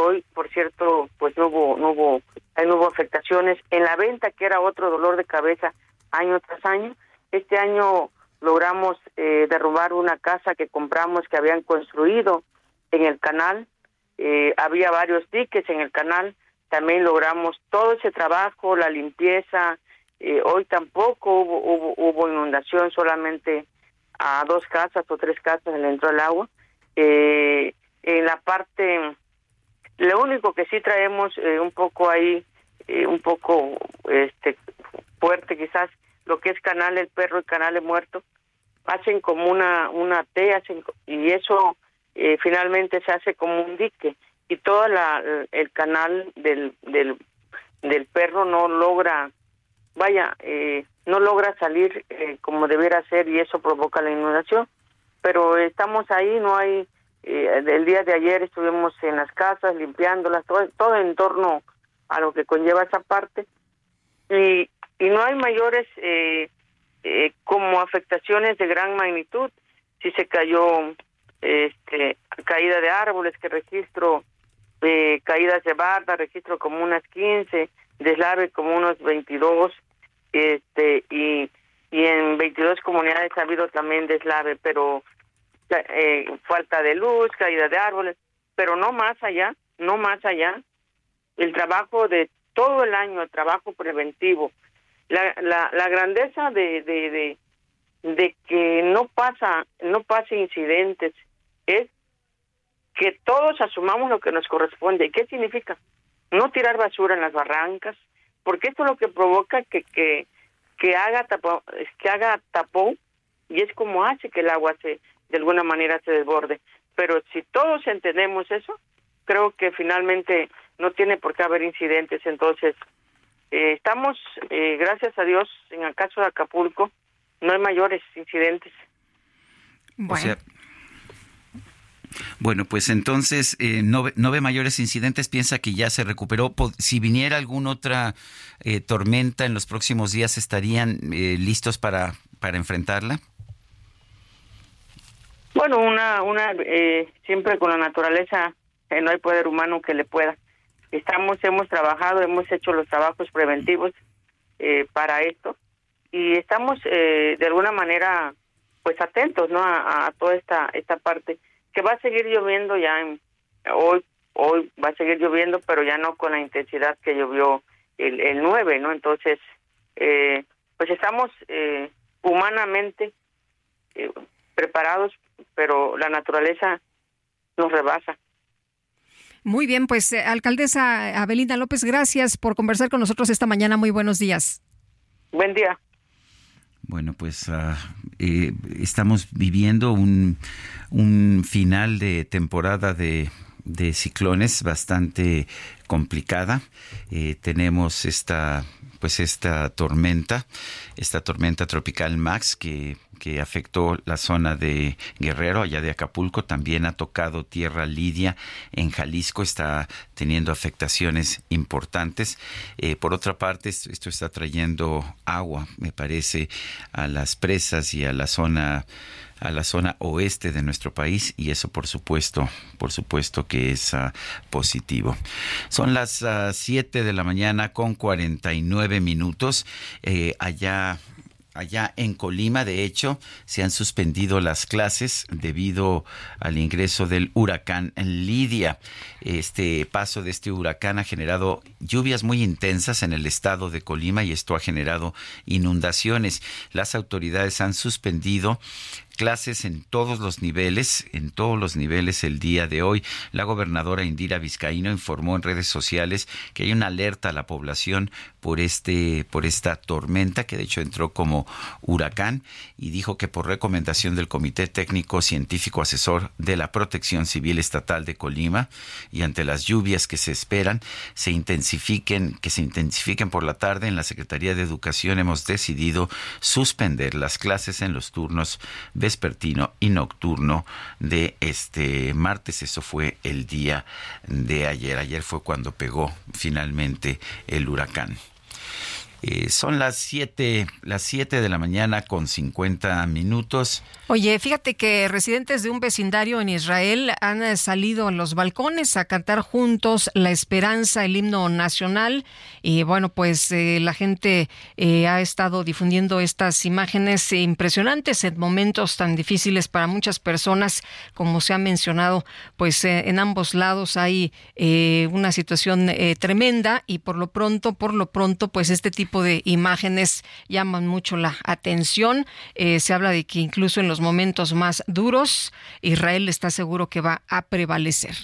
Hoy, por cierto, pues no hubo, no hubo, no hubo afectaciones en la venta, que era otro dolor de cabeza año tras año. Este año logramos eh, derrubar una casa que compramos que habían construido en el canal. Eh, había varios diques en el canal. También logramos todo ese trabajo, la limpieza. Eh, hoy tampoco hubo, hubo, hubo, inundación, solamente a dos casas o tres casas le entró el agua. en la parte lo único que sí traemos eh, un poco ahí, eh, un poco este fuerte quizás, lo que es Canal El Perro y Canal El Muerto, hacen como una, una T, hacen, y eso eh, finalmente se hace como un dique, y todo la, el canal del, del, del perro no logra, vaya, no logra salir como debiera ser y eso provoca la inundación. Pero estamos ahí, no hay eh, el día de ayer estuvimos en las casas limpiándolas, todo, todo en torno a lo que conlleva esa parte. Y, y no hay mayores eh, eh, como afectaciones de gran magnitud. Si se cayó este, caída de árboles, que registro eh, caídas de barda, registro como unas 15, deslave como unos 22, este, y, y en 22 comunidades ha habido también deslave, pero eh, falta de luz, caída de árboles, pero no más allá, no más allá. El trabajo de todo el año, el trabajo preventivo, la, la, la grandeza de, de, de, que no pasa, no pase incidentes, es que todos asumamos lo que nos corresponde. ¿Qué significa? No tirar basura en las barrancas, porque esto es lo que provoca que, que, que haga tapón, que haga tapón y es como hace que el agua se, de alguna manera se desborde. Pero si todos entendemos eso, creo que finalmente no tiene por qué haber incidentes. Entonces, eh, estamos, eh, gracias a Dios, en el caso de Acapulco, no hay mayores incidentes. Bueno. bueno, pues entonces eh, no, no, ve mayores incidentes, piensa que ya se recuperó. Si viniera alguna otra tormenta en los próximos días, ¿estarían listos para, para enfrentarla? Bueno, una, una, eh, siempre con la naturaleza eh, no hay poder humano que le pueda. Estamos, hemos trabajado, hemos hecho los trabajos preventivos eh, para esto y estamos de alguna manera, pues atentos, ¿no? A, toda esta esta parte que va a seguir lloviendo ya hoy hoy va a seguir lloviendo, pero ya no con la intensidad que llovió el, el 9, ¿no? Entonces, pues estamos humanamente preparados, pero la naturaleza nos rebasa. Muy bien, pues eh, alcaldesa Abelinda López, gracias por conversar con nosotros esta mañana. Muy buenos días. Buen día. Bueno, pues ah, eh, estamos viviendo un, un final de temporada de de ciclones bastante complicada. Eh, tenemos esta pues esta tormenta, esta tormenta tropical Max que, que afectó la zona de Guerrero, allá de Acapulco, también ha tocado tierra lidia en Jalisco, está teniendo afectaciones importantes. Eh, por otra parte, esto está trayendo agua, me parece, a las presas y a la zona a la zona oeste de nuestro país y eso por supuesto, por supuesto que es uh, positivo. Son las 7 uh, de la mañana con 49 minutos. Eh, allá Allá en Colima, de hecho, se han suspendido las clases debido al ingreso del huracán Lidia. Este paso de este huracán ha generado lluvias muy intensas en el estado de Colima y esto ha generado inundaciones. Las autoridades han suspendido clases en todos los niveles, en todos los niveles el día de hoy. La gobernadora Indira Vizcaíno informó en redes sociales que hay una alerta a la población por este por esta tormenta que de hecho entró como huracán y dijo que por recomendación del Comité Técnico Científico Asesor de la Protección Civil Estatal de Colima y ante las lluvias que se esperan se intensifiquen que se intensifiquen por la tarde en la Secretaría de Educación hemos decidido suspender las clases en los turnos de vespertino y nocturno de este martes. Eso fue el día de ayer. Ayer fue cuando pegó finalmente el huracán. Eh, son las 7, las 7 de la mañana con 50 minutos. Oye, fíjate que residentes de un vecindario en Israel han eh, salido a los balcones a cantar juntos La Esperanza, el himno nacional. Y bueno, pues eh, la gente ha estado difundiendo estas imágenes impresionantes en momentos tan difíciles para muchas personas, como se ha mencionado, pues en ambos lados hay una situación tremenda y por lo pronto, por lo pronto, pues este tipo de imágenes llaman mucho la atención. Eh, se habla de que incluso en los momentos más duros, Israel está seguro que va a prevalecer.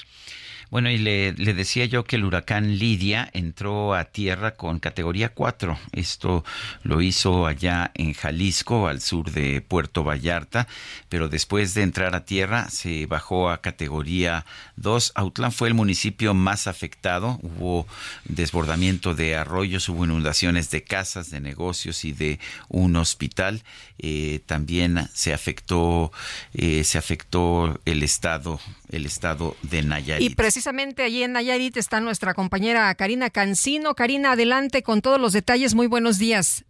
Bueno, y le, decía yo que el huracán Lidia entró a tierra con categoría 4. Esto lo hizo allá en Jalisco, al sur de Puerto Vallarta, pero después de entrar a tierra se bajó a categoría 2. Autlán fue el municipio más afectado. Hubo desbordamiento de arroyos, hubo inundaciones de casas, de negocios y de un hospital. Eh, también se afectó, eh, se afectó el estado, el estado de Nayarit precisamente allí en Nayarit está nuestra compañera Karina Cancino. Karina, adelante con todos los detalles. Muy buenos días.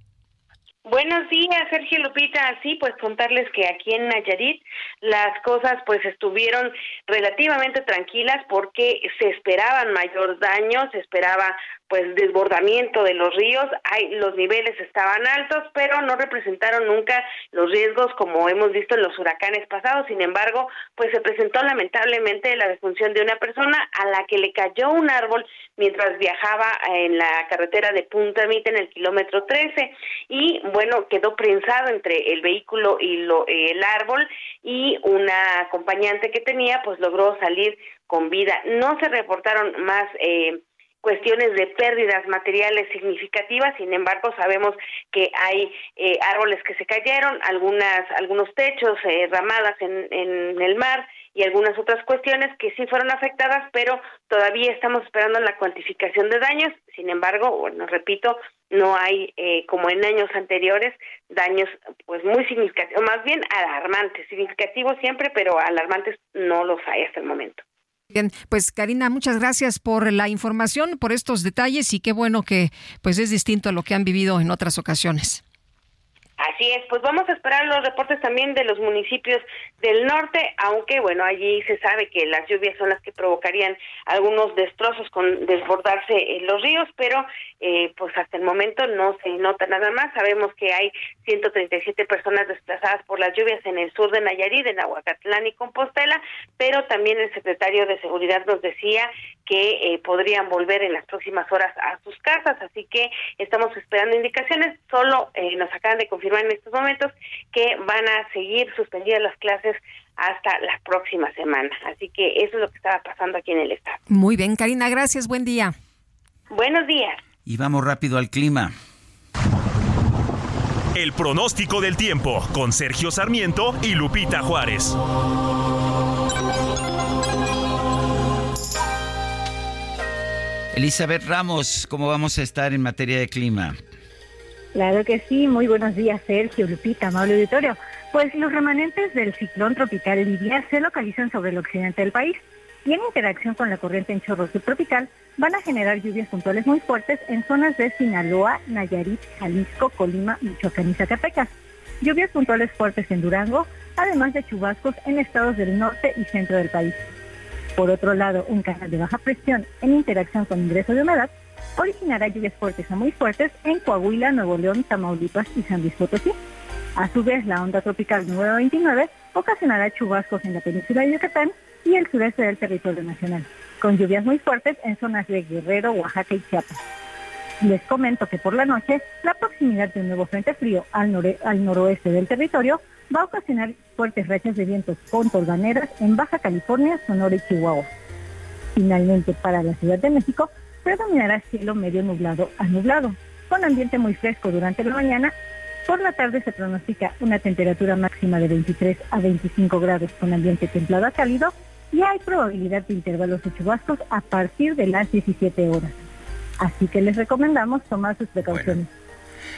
Buenos días, Sergio Lupita. Sí, pues contarles que aquí en Nayarit las cosas pues estuvieron relativamente tranquilas porque se esperaban mayor daño, se esperaba pues desbordamiento de los ríos, hay los niveles estaban altos, pero no representaron nunca los riesgos como hemos visto en los huracanes pasados. Sin embargo, pues se presentó lamentablemente la defunción de una persona a la que le cayó un árbol mientras viajaba en la carretera de Punta Mita en el kilómetro 13 y bueno, quedó prensado entre el vehículo y lo, el árbol y una acompañante que tenía pues logró salir con vida. No se reportaron más eh, cuestiones de pérdidas materiales significativas, sin embargo sabemos que hay eh, árboles que se cayeron, algunas algunos techos, eh, ramadas en, en el mar y algunas otras cuestiones que sí fueron afectadas, pero todavía estamos esperando la cuantificación de daños. Sin embargo, bueno, repito, no hay, eh, como en años anteriores, daños pues muy significativos, más bien alarmantes, significativos siempre, pero alarmantes no los hay hasta el momento. Bien, pues Karina, muchas gracias por la información, por estos detalles y qué bueno que pues es distinto a lo que han vivido en otras ocasiones. Así es, pues vamos a esperar los reportes también de los municipios del norte, aunque bueno, allí se sabe que las lluvias son las que provocarían algunos destrozos con desbordarse en los ríos, pero eh, pues hasta el momento no se nota nada más. Sabemos que hay 137 personas desplazadas por las lluvias en el sur de Nayarit, en Aguacatlán y Compostela, pero también el secretario de Seguridad nos decía que eh, podrían volver en las próximas horas a sus casas, así que estamos esperando indicaciones. Solo eh, nos acaban de confirmar en estos momentos que van a seguir suspendidas las clases hasta la próxima semana. Así que eso es lo que estaba pasando aquí en el estado. Muy bien, Karina, gracias. Buen día. Buenos días. Y vamos rápido al clima. El pronóstico del tiempo con Sergio Sarmiento y Lupita Juárez. Elizabeth Ramos, ¿cómo vamos a estar en materia de clima? Claro que sí, muy buenos días Sergio, Lupita, amable auditorio. Pues los remanentes del ciclón tropical Lidia se localizan sobre el occidente del país y en interacción con la corriente en chorro subtropical van a generar lluvias puntuales muy fuertes en zonas de Sinaloa, Nayarit, Jalisco, Colima, Michoacán y Zacatecas. Lluvias puntuales fuertes en Durango, además de chubascos en estados del norte y centro del país. Por otro lado, un canal de baja presión en interacción con ingreso de humedad originará lluvias fuertes a muy fuertes en Coahuila, Nuevo León, Tamaulipas y San Luis Potosí. A su vez, la onda tropical número 29 ocasionará chubascos en la península de Yucatán y el sureste del territorio nacional, con lluvias muy fuertes en zonas de Guerrero, Oaxaca y Chiapas. Les comento que por la noche, la proximidad de un nuevo frente frío al, al noroeste del territorio va a ocasionar fuertes rachas de vientos con torbaneras en Baja California, Sonora y Chihuahua. Finalmente, para la Ciudad de México, predominará cielo medio nublado a nublado, con ambiente muy fresco durante la mañana. Por la tarde se pronostica una temperatura máxima de 23 a 25 grados con ambiente templado a cálido y hay probabilidad de intervalos de chubascos a partir de las 17 horas. Así que les recomendamos tomar sus precauciones.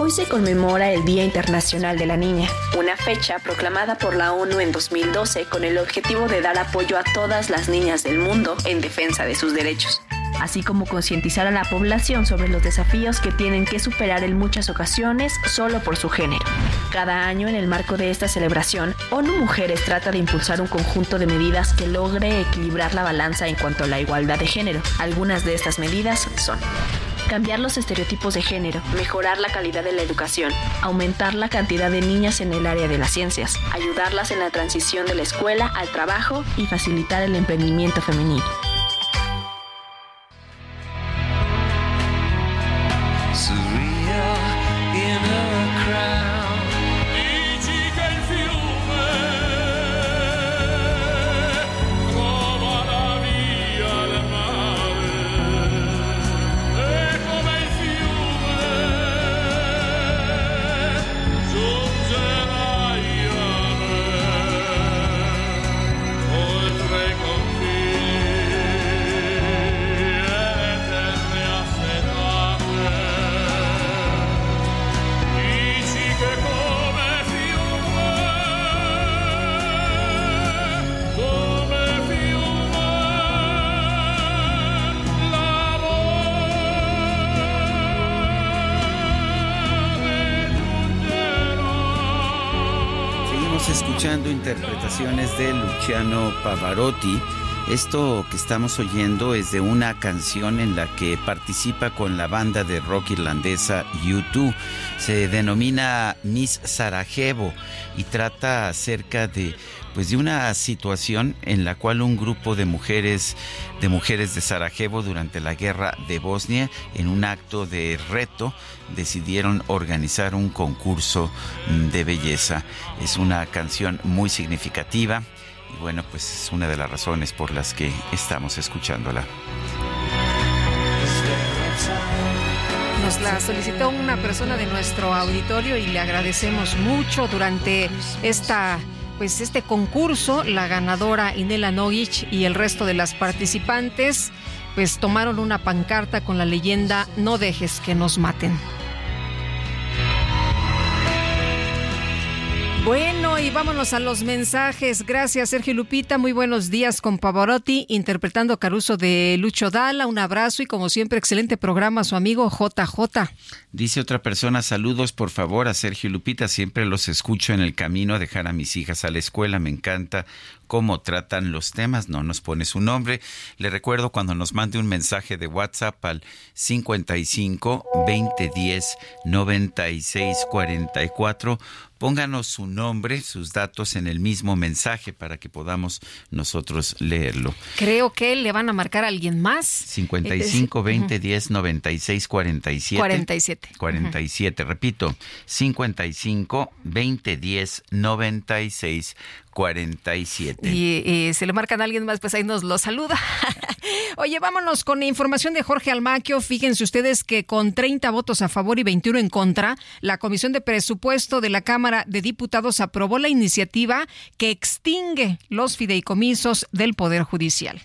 Hoy se conmemora el Día Internacional de la Niña, una fecha proclamada por la ONU en 2012 con el objetivo de dar apoyo a todas las niñas del mundo en defensa de sus derechos, así como concientizar a la población sobre los desafíos que tienen que superar en muchas ocasiones solo por su género. Cada año en el marco de esta celebración, ONU Mujeres trata de impulsar un conjunto de medidas que logre equilibrar la balanza en cuanto a la igualdad de género. Algunas de estas medidas son cambiar los estereotipos de género, mejorar la calidad de la educación, aumentar la cantidad de niñas en el área de las ciencias, ayudarlas en la transición de la escuela al trabajo y facilitar el emprendimiento femenino. De Luciano Pavarotti Esto que estamos oyendo es de una canción en la que participa con la banda de rock irlandesa U2. Se denomina Miss Sarajevo y trata acerca de pues de una situación en la cual un grupo de mujeres de mujeres de Sarajevo durante la guerra de Bosnia en un acto de reto decidieron organizar un concurso de belleza. Es una canción muy significativa y bueno, pues es una de las razones por las que estamos escuchándola. Nos la solicitó una persona de nuestro auditorio y le agradecemos mucho durante esta pues este concurso, la ganadora Inela Nogic y el resto de las participantes pues tomaron una pancarta con la leyenda No dejes que nos maten. Bueno, y vámonos a los mensajes. Gracias, Sergio Lupita. Muy buenos días con Pavarotti, interpretando Caruso de Lucho Dala. Un abrazo y, como siempre, excelente programa, su amigo JJ. Dice otra persona: saludos, por favor, a Sergio Lupita. Siempre los escucho en el camino a dejar a mis hijas a la escuela. Me encanta cómo tratan los temas. No nos pone su nombre. Le recuerdo cuando nos mande un mensaje de WhatsApp al 55 2010 96 44 pónganos su nombre, sus datos en el mismo mensaje para que podamos nosotros leerlo. Creo que le van a marcar a alguien más. 55 20 10 96 47. 47. 47, repito, 55 20 10 96 47. Y eh, se le marcan a alguien más, pues ahí nos lo saluda. Oye, vámonos con información de Jorge Almaquio. Fíjense ustedes que con 30 votos a favor y 21 en contra, la Comisión de Presupuesto de la Cámara de Diputados aprobó la iniciativa que extingue los fideicomisos del Poder Judicial.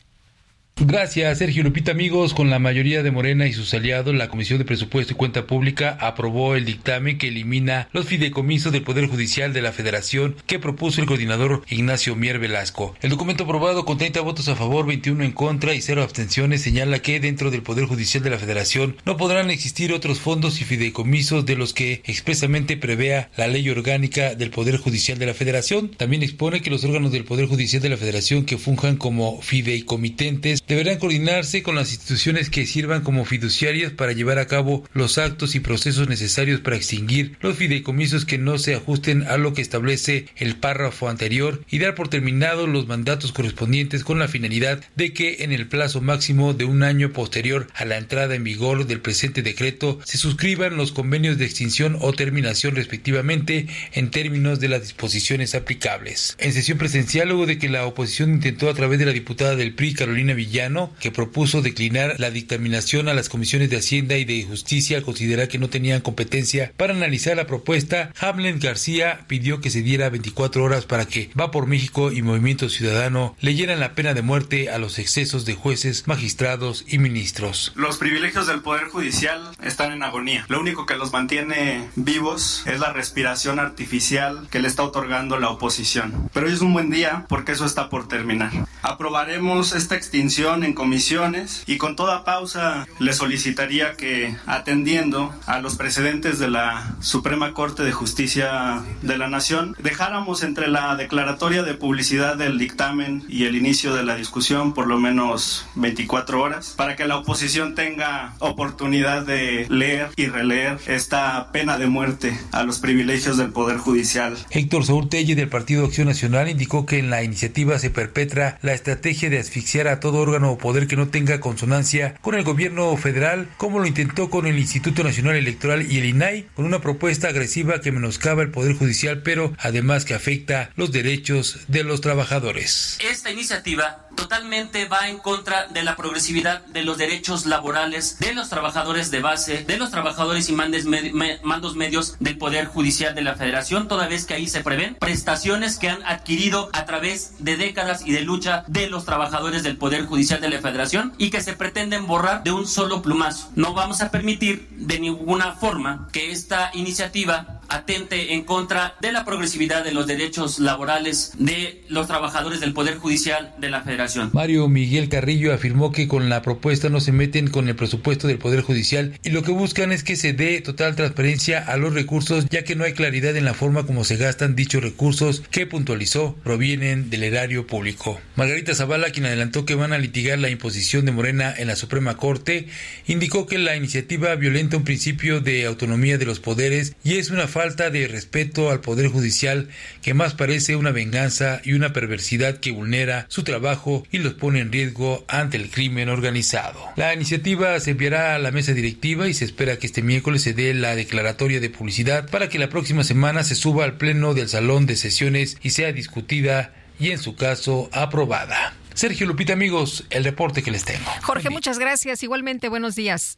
Gracias, Sergio Lupita. Amigos, con la mayoría de Morena y sus aliados, la Comisión de Presupuesto y Cuenta Pública aprobó el dictamen que elimina los fideicomisos del Poder Judicial de la Federación que propuso el coordinador Ignacio Mier Velasco. El documento aprobado con 30 votos a favor, 21 en contra y 0 abstenciones señala que dentro del Poder Judicial de la Federación no podrán existir otros fondos y fideicomisos de los que expresamente prevea la ley orgánica del Poder Judicial de la Federación. También expone que los órganos del Poder Judicial de la Federación que funjan como fideicomitentes deberán coordinarse con las instituciones que sirvan como fiduciarias para llevar a cabo los actos y procesos necesarios para extinguir los fideicomisos que no se ajusten a lo que establece el párrafo anterior y dar por terminados los mandatos correspondientes con la finalidad de que en el plazo máximo de un año posterior a la entrada en vigor del presente decreto se suscriban los convenios de extinción o terminación respectivamente en términos de las disposiciones aplicables. En sesión presencial, luego de que la oposición intentó a través de la diputada del PRI Carolina Villar que propuso declinar la dictaminación a las comisiones de Hacienda y de Justicia al considerar que no tenían competencia para analizar la propuesta, Hamlen García pidió que se diera 24 horas para que Va por México y Movimiento Ciudadano leyeran la pena de muerte a los excesos de jueces, magistrados y ministros. Los privilegios del Poder Judicial están en agonía. Lo único que los mantiene vivos es la respiración artificial que le está otorgando la oposición. Pero hoy es un buen día porque eso está por terminar. Aprobaremos esta extinción en comisiones y con toda pausa le solicitaría que atendiendo a los precedentes de la Suprema Corte de Justicia de la Nación, dejáramos entre la declaratoria de publicidad del dictamen y el inicio de la discusión por lo menos 24 horas para que la oposición tenga oportunidad de leer y releer esta pena de muerte a los privilegios del Poder Judicial. Héctor Saúl del Partido Acción Nacional indicó que en la iniciativa se perpetra la estrategia de asfixiar a todo órgano o poder que no tenga consonancia con el gobierno federal, como lo intentó con el Instituto Nacional Electoral y el INAI, con una propuesta agresiva que menoscaba el Poder Judicial, pero además que afecta los derechos de los trabajadores. Esta iniciativa totalmente va en contra de la progresividad de los derechos laborales de los trabajadores de base, de los trabajadores y mandos medios del Poder Judicial de la Federación, toda vez que ahí se prevén prestaciones que han adquirido a través de décadas y de lucha de los trabajadores del Poder Judicial de la Federación y que se pretenden borrar de un solo plumazo. No vamos a permitir de ninguna forma que esta iniciativa atente en contra de la progresividad de los derechos laborales de los trabajadores del Poder Judicial de la Federación. Mario Miguel Carrillo afirmó que con la propuesta no se meten con el presupuesto del Poder Judicial y lo que buscan es que se dé total transparencia a los recursos ya que no hay claridad en la forma como se gastan dichos recursos que puntualizó provienen del erario público. Margarita Zavala, quien adelantó que van a litigar la imposición de Morena en la Suprema Corte, indicó que la iniciativa violenta un principio de autonomía de los poderes y es una falta de respeto al Poder Judicial que más parece una venganza y una perversidad que vulnera su trabajo y los pone en riesgo ante el crimen organizado. La iniciativa se enviará a la mesa directiva y se espera que este miércoles se dé la declaratoria de publicidad para que la próxima semana se suba al pleno del salón de sesiones y sea discutida y en su caso aprobada. Sergio Lupita amigos, el reporte que les tengo. Jorge, muchas gracias. Igualmente, buenos días.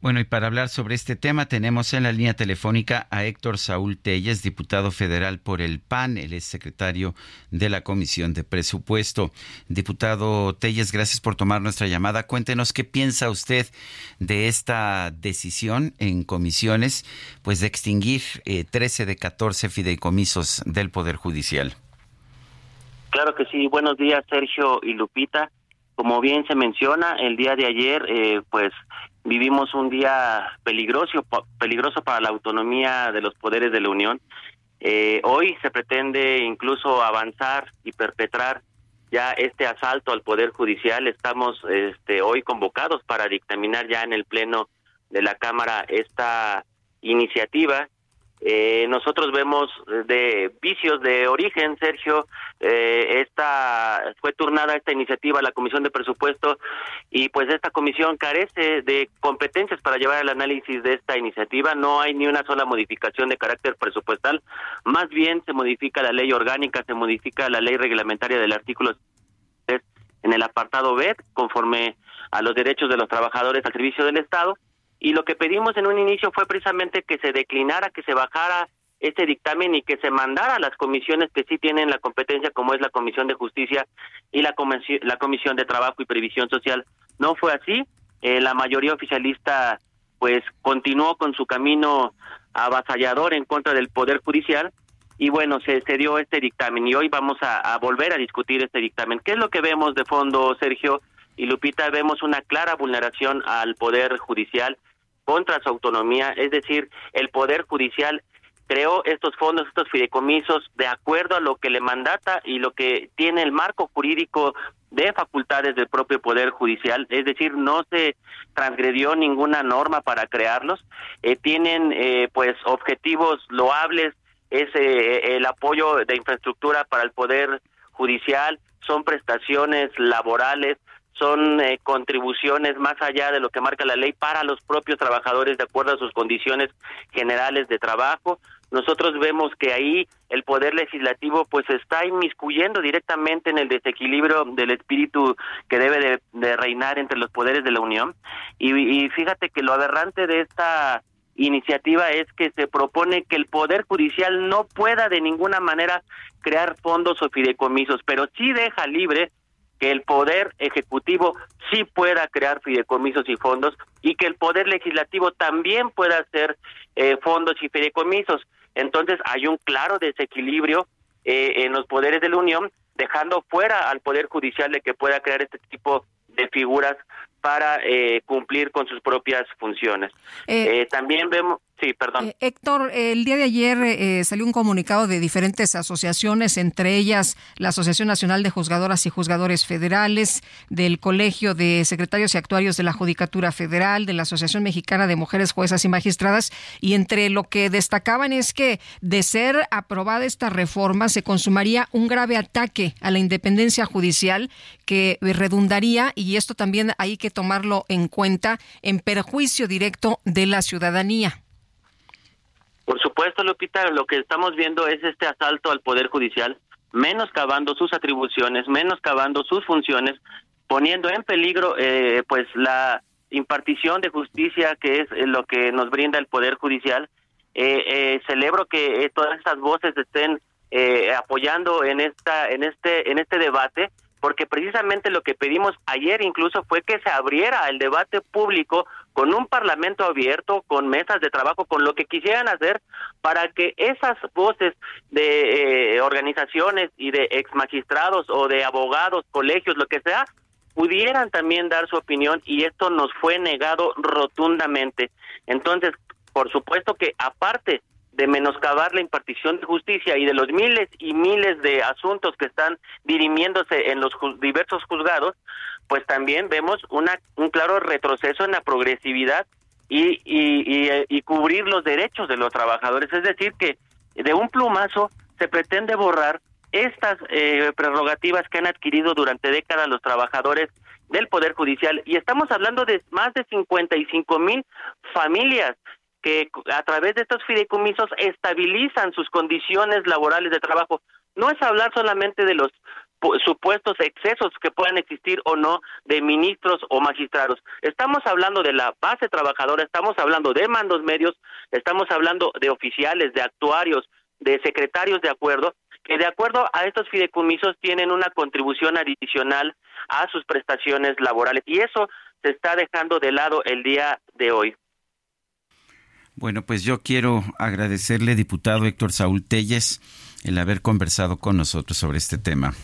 Bueno, y para hablar sobre este tema tenemos en la línea telefónica a Héctor Saúl Telles, diputado federal por el PAN, él es secretario de la Comisión de Presupuesto. Diputado Telles, gracias por tomar nuestra llamada. Cuéntenos qué piensa usted de esta decisión en comisiones, pues de extinguir 13 eh, de 14 fideicomisos del Poder Judicial. Claro que sí. Buenos días, Sergio y Lupita. Como bien se menciona, el día de ayer, eh, pues vivimos un día peligroso, peligroso para la autonomía de los poderes de la Unión. Eh, hoy se pretende incluso avanzar y perpetrar ya este asalto al poder judicial. Estamos este, hoy convocados para dictaminar ya en el pleno de la Cámara esta iniciativa eh, nosotros vemos de vicios de origen, Sergio, eh, esta fue turnada esta iniciativa a la Comisión de Presupuesto y pues esta comisión carece de competencias para llevar el análisis de esta iniciativa. No hay ni una sola modificación de carácter presupuestal, más bien se modifica la ley orgánica, se modifica la ley reglamentaria del artículo en el apartado B, conforme a los derechos de los trabajadores al servicio del Estado y lo que pedimos en un inicio fue precisamente que se declinara, que se bajara este dictamen y que se mandara a las comisiones que sí tienen la competencia, como es la Comisión de Justicia y la, Comisión, la Comisión de Trabajo y Previsión Social. No fue así. Eh, la mayoría oficialista pues continuó con su camino avasallador en contra del Poder Judicial y bueno, se, dio este dictamen y hoy vamos a volver a discutir este dictamen. ¿Qué es lo que vemos de fondo, Sergio? y Lupita vemos una clara vulneración al Poder Judicial contra su autonomía, es decir, el Poder Judicial creó estos fondos, estos fideicomisos, de acuerdo a lo que le mandata y lo que tiene el marco jurídico de facultades del propio Poder Judicial, es decir, no se transgredió ninguna norma para crearlos, eh, tienen eh, pues objetivos loables, es eh, el apoyo de infraestructura para el Poder Judicial, son prestaciones laborales, son eh, contribuciones más allá de lo que marca la ley para los propios trabajadores de acuerdo a sus condiciones generales de trabajo. Nosotros vemos que ahí el poder legislativo pues está inmiscuyendo directamente en el desequilibrio del espíritu que debe de, reinar entre los poderes de la Unión. Y, fíjate que lo aberrante de esta iniciativa es que se propone que el Poder Judicial no pueda de ninguna manera crear fondos o fideicomisos, pero sí deja libre que el poder ejecutivo sí pueda crear fideicomisos y fondos y que el poder legislativo también pueda hacer eh, fondos y fideicomisos. Entonces hay un claro desequilibrio eh, en los poderes de la Unión, dejando fuera al poder judicial de que pueda crear este tipo de figuras para eh, cumplir con sus propias funciones. también vemos Sí, perdón. Eh, Héctor, el día de ayer eh, salió un comunicado de diferentes asociaciones, entre ellas la Asociación Nacional de Juzgadoras y Juzgadores Federales, del Colegio de Secretarios y Actuarios de la Judicatura Federal, de la Asociación Mexicana de Mujeres Juezas y Magistradas, y entre lo que destacaban es que de ser aprobada esta reforma se consumaría un grave ataque a la independencia judicial que redundaría, y esto también hay que tomarlo en cuenta, en perjuicio directo de la ciudadanía. Por supuesto, Lupita, lo que estamos viendo es este asalto al Poder Judicial, menoscabando sus atribuciones, menoscabando sus funciones, poniendo en peligro eh, pues la impartición de justicia que es lo que nos brinda el Poder Judicial. Eh, eh, celebro que todas estas voces estén apoyando en esta en este en este debate porque precisamente lo que pedimos ayer incluso fue que se abriera el debate público con un parlamento abierto, con mesas de trabajo, con lo que quisieran hacer para que esas voces de eh, organizaciones y de ex magistrados o de abogados, colegios, lo que sea, pudieran también dar su opinión y esto nos fue negado rotundamente. Entonces, por supuesto que aparte de menoscabar la impartición de justicia y de los miles y miles de asuntos que están dirimiéndose en los diversos juzgados, pues también vemos una, un claro retroceso en la progresividad y, y, cubrir los derechos de los trabajadores. Es decir, que de un plumazo se pretende borrar estas eh, prerrogativas que han adquirido durante décadas los trabajadores del Poder Judicial. Y estamos hablando de más de 55 mil familias que a través de estos fideicomisos estabilizan sus condiciones laborales de trabajo. No es hablar solamente de los supuestos excesos que puedan existir o no de ministros o magistrados. Estamos hablando de la base trabajadora, estamos hablando de mandos medios, estamos hablando de oficiales, de actuarios, de secretarios de acuerdo, que de acuerdo a estos fideicomisos tienen una contribución adicional a sus prestaciones laborales y eso se está dejando de lado el día de hoy. Bueno, pues yo quiero agradecerle, diputado Héctor Saúl Telles, el haber conversado con nosotros sobre este tema.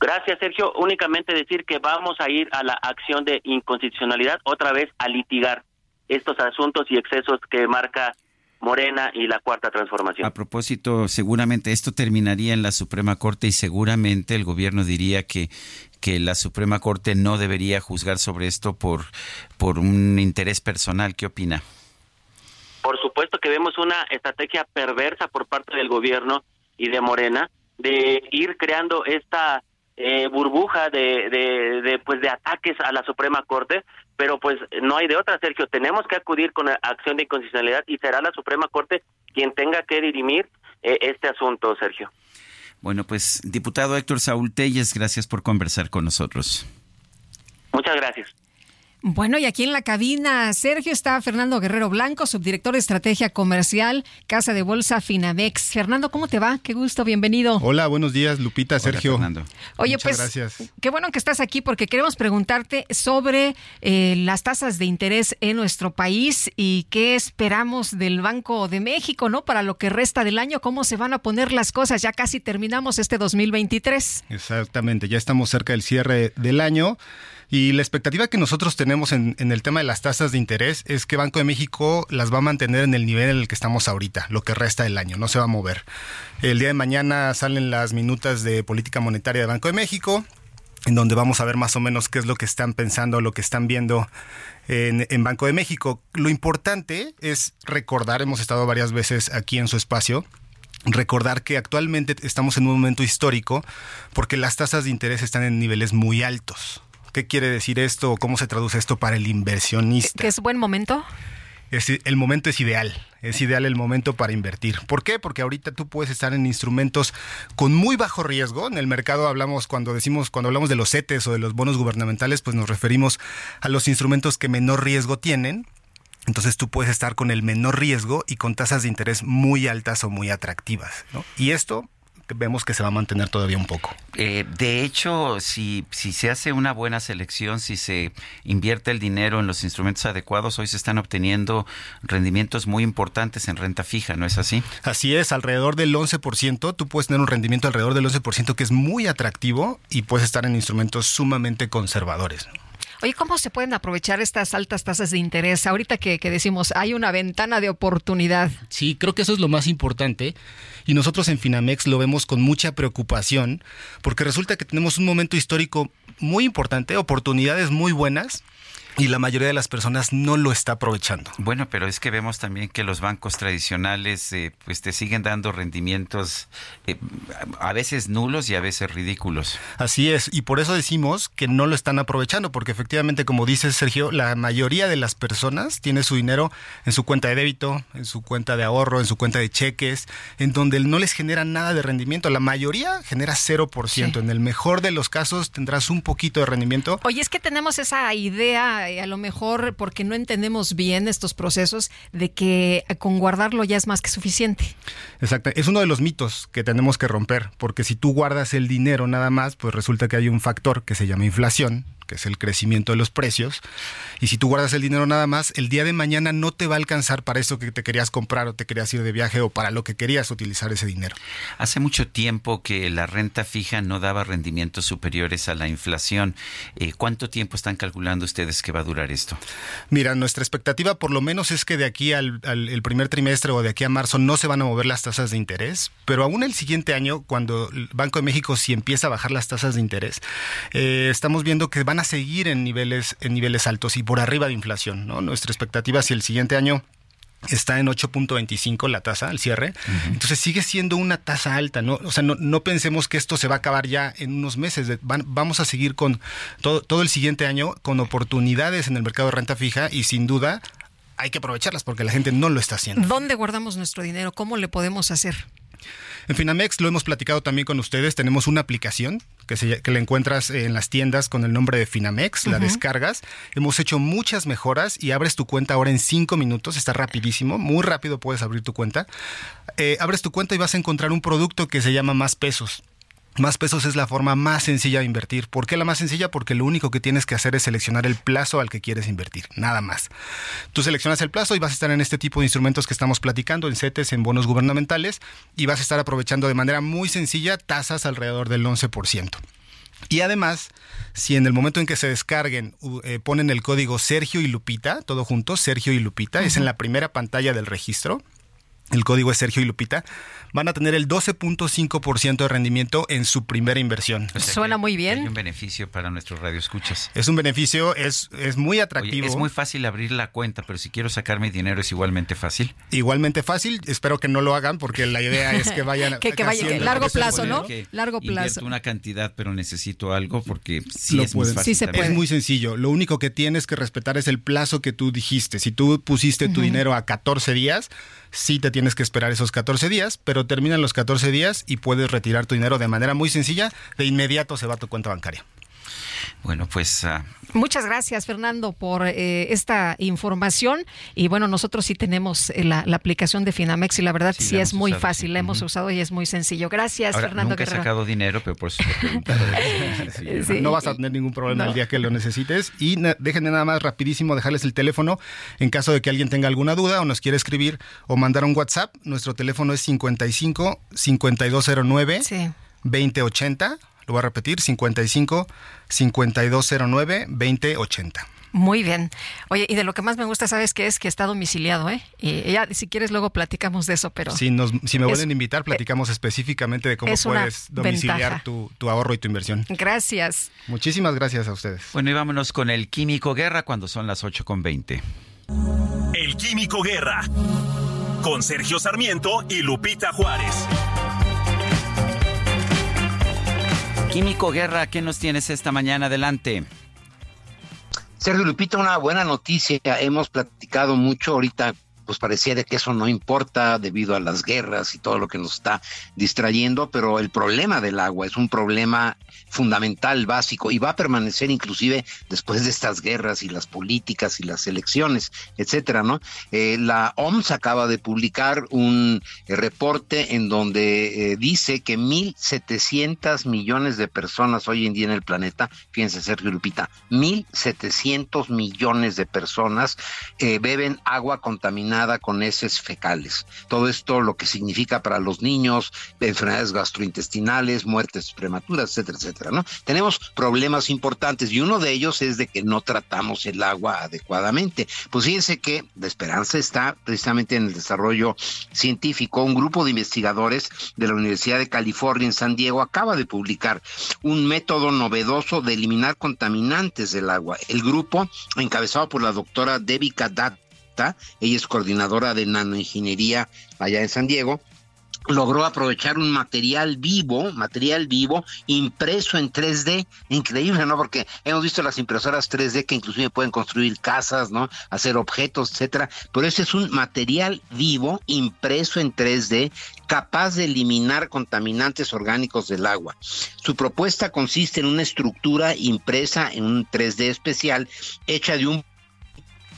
Gracias, Sergio. Únicamente decir que vamos a ir a la acción de inconstitucionalidad, otra vez a litigar estos asuntos y excesos que marca Morena y la Cuarta Transformación. A propósito, seguramente esto terminaría en la Suprema Corte y seguramente el gobierno diría que que la Suprema Corte no debería juzgar sobre esto por por un interés personal. ¿Qué opina? Que vemos una estrategia perversa por parte del gobierno y de Morena de ir creando esta eh, burbuja de, de, pues de ataques a la Suprema Corte, pero pues no hay de otra, Sergio. Tenemos que acudir con acción de inconstitucionalidad y será la Suprema Corte quien tenga que dirimir eh, este asunto, Sergio. Bueno, pues diputado Héctor Saúl Telles, gracias por conversar con nosotros. Muchas gracias. Bueno, y aquí en la cabina, Sergio, está Fernando Guerrero Blanco, subdirector de Estrategia Comercial, Casa de Bolsa Finamex. Fernando, ¿cómo te va? Qué gusto, bienvenido. Hola, buenos días, Lupita, Sergio. Fernando. Oye, pues, gracias. qué bueno que estás aquí porque queremos preguntarte sobre eh, las tasas de interés en nuestro país y qué esperamos del Banco de México, ¿no? Para lo que resta del año, ¿cómo se van a poner las cosas? Ya casi terminamos este 2023. Exactamente, ya estamos cerca del cierre del año. Y la expectativa que nosotros tenemos en, el tema de las tasas de interés es que Banco de México las va a mantener en el nivel en el que estamos ahorita, lo que resta del año, no se va a mover. El día de mañana salen las minutas de política monetaria de Banco de México, en donde vamos a ver más o menos qué es lo que están pensando, lo que están viendo en, en, Banco de México. Lo importante es recordar, hemos estado varias veces aquí en su espacio, recordar que actualmente estamos en un momento histórico porque las tasas de interés están en niveles muy altos. ¿Qué quiere decir esto cómo se traduce esto para el inversionista? ¿Que es buen momento? Es, el momento es ideal, es ideal el momento para invertir. ¿Por qué? Porque ahorita tú puedes estar en instrumentos con muy bajo riesgo. En el mercado hablamos cuando decimos cuando hablamos de los CETES o de los bonos gubernamentales, pues nos referimos a los instrumentos que menor riesgo tienen. Entonces tú puedes estar con el menor riesgo y con tasas de interés muy altas o muy atractivas. Y esto vemos que se va a mantener todavía un poco. Eh, de hecho, si, si se hace una buena selección, si se invierte el dinero en los instrumentos adecuados, hoy se están obteniendo rendimientos muy importantes en renta fija, ¿no es así? Así es, alrededor del 11%, tú puedes tener un rendimiento alrededor del 11% que es muy atractivo y puedes estar en instrumentos sumamente conservadores. Oye, ¿cómo se pueden aprovechar estas altas tasas de interés? Ahorita que, que, decimos, hay una ventana de oportunidad. Sí, creo que eso es lo más importante. Y nosotros en Finamex lo vemos con mucha preocupación, porque resulta que tenemos un momento histórico muy importante, oportunidades muy buenas, y la mayoría de las personas no lo está aprovechando. Bueno, pero es que vemos también que los bancos tradicionales eh, pues te siguen dando rendimientos eh, a veces nulos y a veces ridículos. Así es, y por eso decimos que no lo están aprovechando, porque efectivamente, como dice Sergio, la mayoría de las personas tiene su dinero en su cuenta de débito, en su cuenta de ahorro, en su cuenta de cheques, en donde no les genera nada de rendimiento. La mayoría genera 0%. En el mejor de los casos tendrás un poquito de rendimiento. Oye, es que tenemos esa idea eh, a lo mejor porque no entendemos bien estos procesos de que con guardarlo ya es más que suficiente. Exacto, es uno de los mitos que tenemos que romper, porque si tú guardas el dinero nada más, pues resulta que hay un factor que se llama inflación, que es el crecimiento de los precios. Y si tú guardas el dinero nada más, el día de mañana no te va a alcanzar para eso que te querías comprar o te querías ir de viaje o para lo que querías utilizar ese dinero. Hace mucho tiempo que la renta fija no daba rendimientos superiores a la inflación. Eh, ¿Cuánto tiempo están calculando ustedes que va a durar esto? Mira, nuestra expectativa por lo menos es que de aquí al, el primer trimestre o de aquí a marzo no se van a mover las tasas de interés, pero aún el siguiente año, cuando el Banco de México si empieza a bajar las tasas de interés, eh, estamos viendo que van a seguir en niveles, en niveles altos y por arriba de inflación. ¿no? Nuestra expectativa si el siguiente año está en 8.25 la tasa al cierre. Entonces sigue siendo una tasa alta, ¿no? O sea, no, no, pensemos que esto se va a acabar ya en unos meses. vamos a seguir con todo, todo el siguiente año con oportunidades en el mercado de renta fija y sin duda hay que aprovecharlas porque la gente no lo está haciendo. ¿Dónde guardamos nuestro dinero? ¿Cómo le podemos hacer? En Finamex lo hemos platicado también con ustedes. Tenemos una aplicación que, se, que la encuentras en las tiendas con el nombre de Finamex, la descargas. Hemos hecho muchas mejoras y abres tu cuenta ahora en cinco minutos. Está rapidísimo, muy rápido puedes abrir tu cuenta. Eh, abres tu cuenta y vas a encontrar un producto que se llama Más Pesos. Más pesos es la forma más sencilla de invertir. ¿Por qué la más sencilla? Porque lo único que tienes que hacer es seleccionar el plazo al que quieres invertir, nada más. Tú seleccionas el plazo y vas a estar en este tipo de instrumentos que estamos platicando, en CETES, en bonos gubernamentales, y vas a estar aprovechando de manera muy sencilla tasas alrededor del 11%. Y además, si en el momento en que se descarguen eh, ponen el código Sergio y Lupita, todo junto, Sergio y Lupita, es en la primera pantalla del registro, el código es Sergio y Lupita, van a tener el 12.5% de rendimiento en su primera inversión. Suena muy bien. Hay un beneficio para nuestros radioescuchas. Es un beneficio, es, es muy atractivo. es muy fácil abrir la cuenta, pero si quiero sacar mi dinero es igualmente fácil. Igualmente fácil, espero que no lo hagan porque la idea es que vayan que, que vaya, largo plazo, ¿no? Largo plazo. una cantidad, pero necesito algo porque sí es muy fácil. se puede. Es muy sencillo. Lo único que tienes que respetar es el plazo que tú dijiste. Si tú pusiste tu dinero a 14 días, sí te tienes que esperar esos 14 días, pero terminan los 14 días y puedes retirar tu dinero de manera muy sencilla, de inmediato se va a tu cuenta bancaria. Bueno, pues... Ah, Muchas gracias, Fernando, por eh, esta información. Y bueno, nosotros sí tenemos eh, la, aplicación de Finamex y la verdad sí, es muy fácil, la hemos usado y es muy sencillo. Gracias, Fernando. Nunca he sacado dinero, pero por eso No vas a tener ningún problema el día que lo necesites. Y déjenme nada más rapidísimo dejarles el teléfono en caso de que alguien tenga alguna duda o nos quiera escribir o mandar un WhatsApp. Nuestro teléfono es 55 5209 2080 lo voy a repetir, 55 5209 2080. Muy bien. Oye, y de lo que más me gusta, ¿sabes qué es? Que está domiciliado, ¿eh? Y ya, si quieres, luego platicamos de eso, pero... Si, nos, si me vuelven a invitar, platicamos específicamente de cómo puedes domiciliar tu, tu, ahorro y tu inversión. Gracias. Muchísimas gracias a ustedes. Bueno, y vámonos con el Químico Guerra cuando son las 8.20. El Químico Guerra, con Sergio Sarmiento y Lupita Juárez. Químico Guerra, ¿qué nos tienes esta mañana? Adelante. Sergio Lupita, una buena noticia. Hemos platicado mucho ahorita pues pareciera que eso no importa debido a las guerras y todo lo que nos está distrayendo, pero el problema del agua es un problema fundamental, básico, y va a permanecer inclusive después de estas guerras y las políticas y las elecciones, etcétera, ¿no? Eh, la OMS acaba de publicar un eh, reporte en donde eh, dice que 1.700 millones de personas hoy en día en el planeta, fíjense Sergio Lupita, 1.700 millones de personas beben agua contaminada con heces fecales. Todo esto lo que significa para los niños, enfermedades gastrointestinales, muertes prematuras, etcétera, etcétera. Tenemos problemas importantes y uno de ellos es de que no tratamos el agua adecuadamente. Pues fíjense que la esperanza está precisamente en el desarrollo científico. Un grupo de investigadores de la Universidad de California en San Diego acaba de publicar un método novedoso de eliminar contaminantes del agua. El grupo, encabezado por la doctora Debbie Ella es coordinadora de nanoingeniería allá en San Diego, logró aprovechar un material vivo, material vivo impreso en 3D, increíble, ¿no? Porque hemos visto las impresoras 3D que inclusive pueden construir casas, ¿no? Hacer objetos, etcétera, pero este es un material vivo impreso en 3D capaz de eliminar contaminantes orgánicos del agua. Su propuesta consiste en una estructura impresa en un 3D especial hecha de un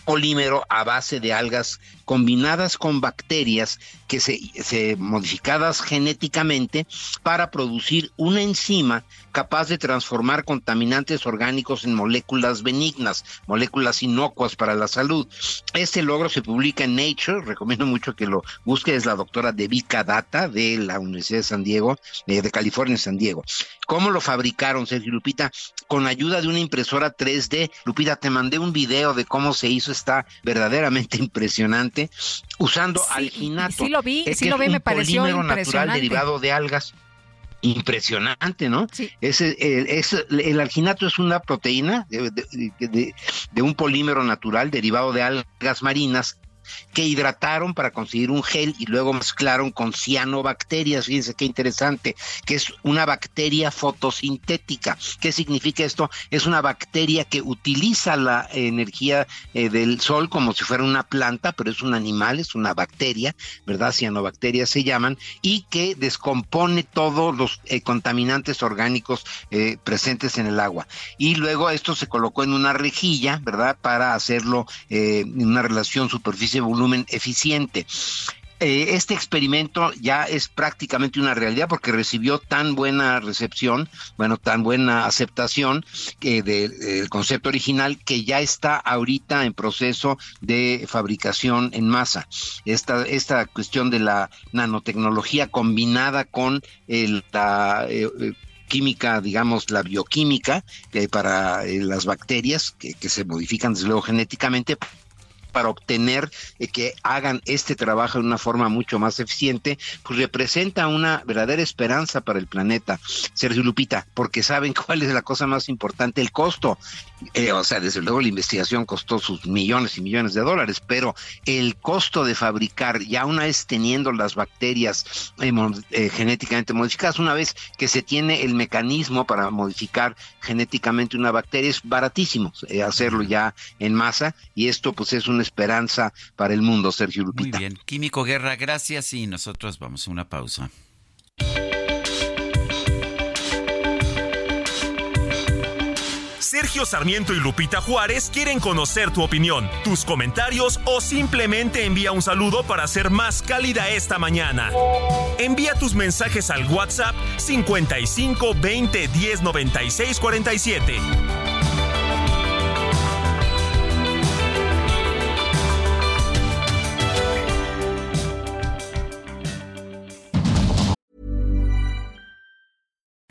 polímero a base de algas combinadas con bacterias que se, se, modificadas genéticamente para producir una enzima capaz de transformar contaminantes orgánicos en moléculas benignas, moléculas inocuas para la salud. Este logro se publica en Nature, recomiendo mucho que lo busque, es la doctora Devika Data de la Universidad de San Diego, eh, de California, San Diego. ¿Cómo lo fabricaron, Sergio Lupita? Con ayuda de una impresora 3D. Lupita, te mandé un video de cómo se hizo, está verdaderamente impresionante, usando Sí, alginato. sí lo vi, eh, sí que lo es vi, un me pareció polímero natural derivado de algas. Impresionante, ¿no? Ese, el, es- el alginato es una proteína de, de- de- de un polímero natural derivado de algas marinas que hidrataron para conseguir un gel y luego mezclaron con cianobacterias. Fíjense qué interesante, que es una bacteria fotosintética. ¿Qué significa esto? Es una bacteria que utiliza la energía eh, del sol como si fuera una planta, pero es un animal, es una bacteria, ¿verdad? Cianobacterias se llaman, y que descompone todos los eh, contaminantes orgánicos eh, presentes en el agua. Y luego esto se colocó en una rejilla, ¿verdad? Para hacerlo en una relación superficie-volumen eficiente. Eh, este experimento ya es prácticamente una realidad porque recibió tan buena recepción, bueno, tan buena aceptación de- del concepto original que ya está ahorita en proceso de fabricación en masa. Esta, esta cuestión de la nanotecnología combinada con el, la eh, eh, química, digamos, la bioquímica eh, para eh, las bacterias que, que se modifican desde luego genéticamente para obtener eh, que hagan este trabajo de una forma mucho más eficiente, pues representa una verdadera esperanza para el planeta, Sergio Lupita, porque saben cuál es la cosa más importante, el costo. Eh, o sea, desde luego la investigación costó sus millones y millones de dólares, pero el costo de fabricar, ya una vez teniendo las bacterias eh, eh, genéticamente modificadas, una vez que se tiene el mecanismo para modificar genéticamente una bacteria, es baratísimo hacerlo ya en masa y esto pues es una esperanza para el mundo, Sergio Muy Lupita. bien. Químico Guerra, gracias y nosotros vamos a una pausa. Sergio Sarmiento y Lupita Juárez quieren conocer tu opinión, tus comentarios o simplemente envía un saludo para ser más cálida esta mañana. Envía tus mensajes al WhatsApp 55 20 10 96 47.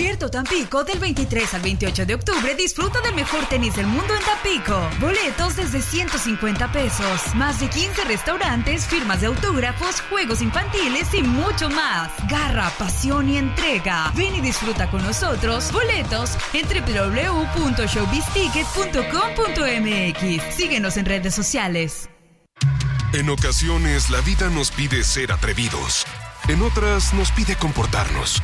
Abierto Tampico del 23 al 28 de octubre. Disfruta del mejor tenis del mundo en Tampico. Boletos desde 150 pesos. Más de 15 restaurantes, firmas de autógrafos, juegos infantiles y mucho más. Garra, pasión y entrega. Ven y disfruta con nosotros. Boletos en www.showbizticket.com.mx. Síguenos en redes sociales. En ocasiones la vida nos pide ser atrevidos. En otras nos pide comportarnos.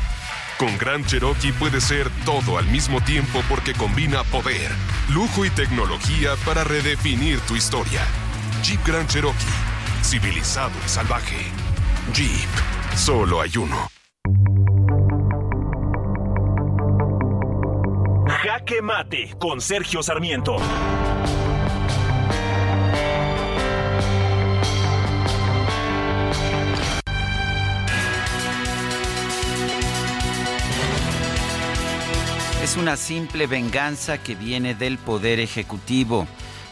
Con Gran Cherokee puede ser todo al mismo tiempo porque combina poder, lujo y tecnología para redefinir tu historia. Jeep Grand Cherokee. Civilizado y salvaje. Jeep. Solo hay uno. Jaque Mate con Sergio Sarmiento. Es una simple venganza que viene del Poder Ejecutivo.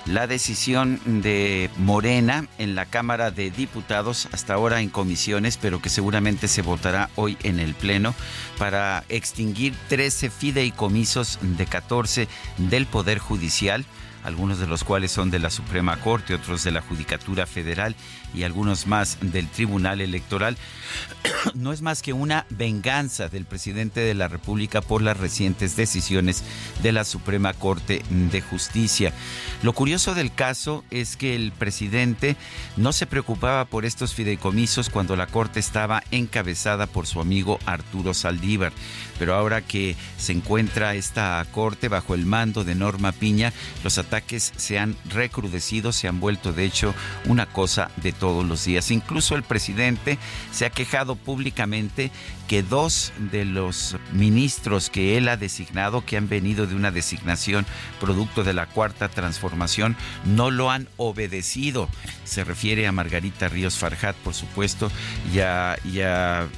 La decisión de Morena en la Cámara de Diputados, hasta ahora en comisiones, pero que seguramente se votará hoy en el Pleno, para extinguir 13 fideicomisos de 14 del Poder Judicial algunos de los cuales son de la Suprema Corte, otros de la Judicatura Federal y algunos más del Tribunal Electoral, no es más que una venganza del presidente de la República por las recientes decisiones de la Suprema Corte de Justicia. Lo curioso del caso es que el presidente no se preocupaba por estos fideicomisos cuando la Corte estaba encabezada por su amigo Arturo Saldívar, pero ahora que se encuentra esta Corte bajo el mando de Norma Piña, los ataques se han recrudecido, se han vuelto de hecho una cosa de todos los días. Incluso el presidente se ha quejado públicamente que dos de los ministros que él ha designado, que han venido de una designación producto de la cuarta transformación, no lo han obedecido. Se refiere a Margarita Ríos Farjat, por supuesto, y, y, al,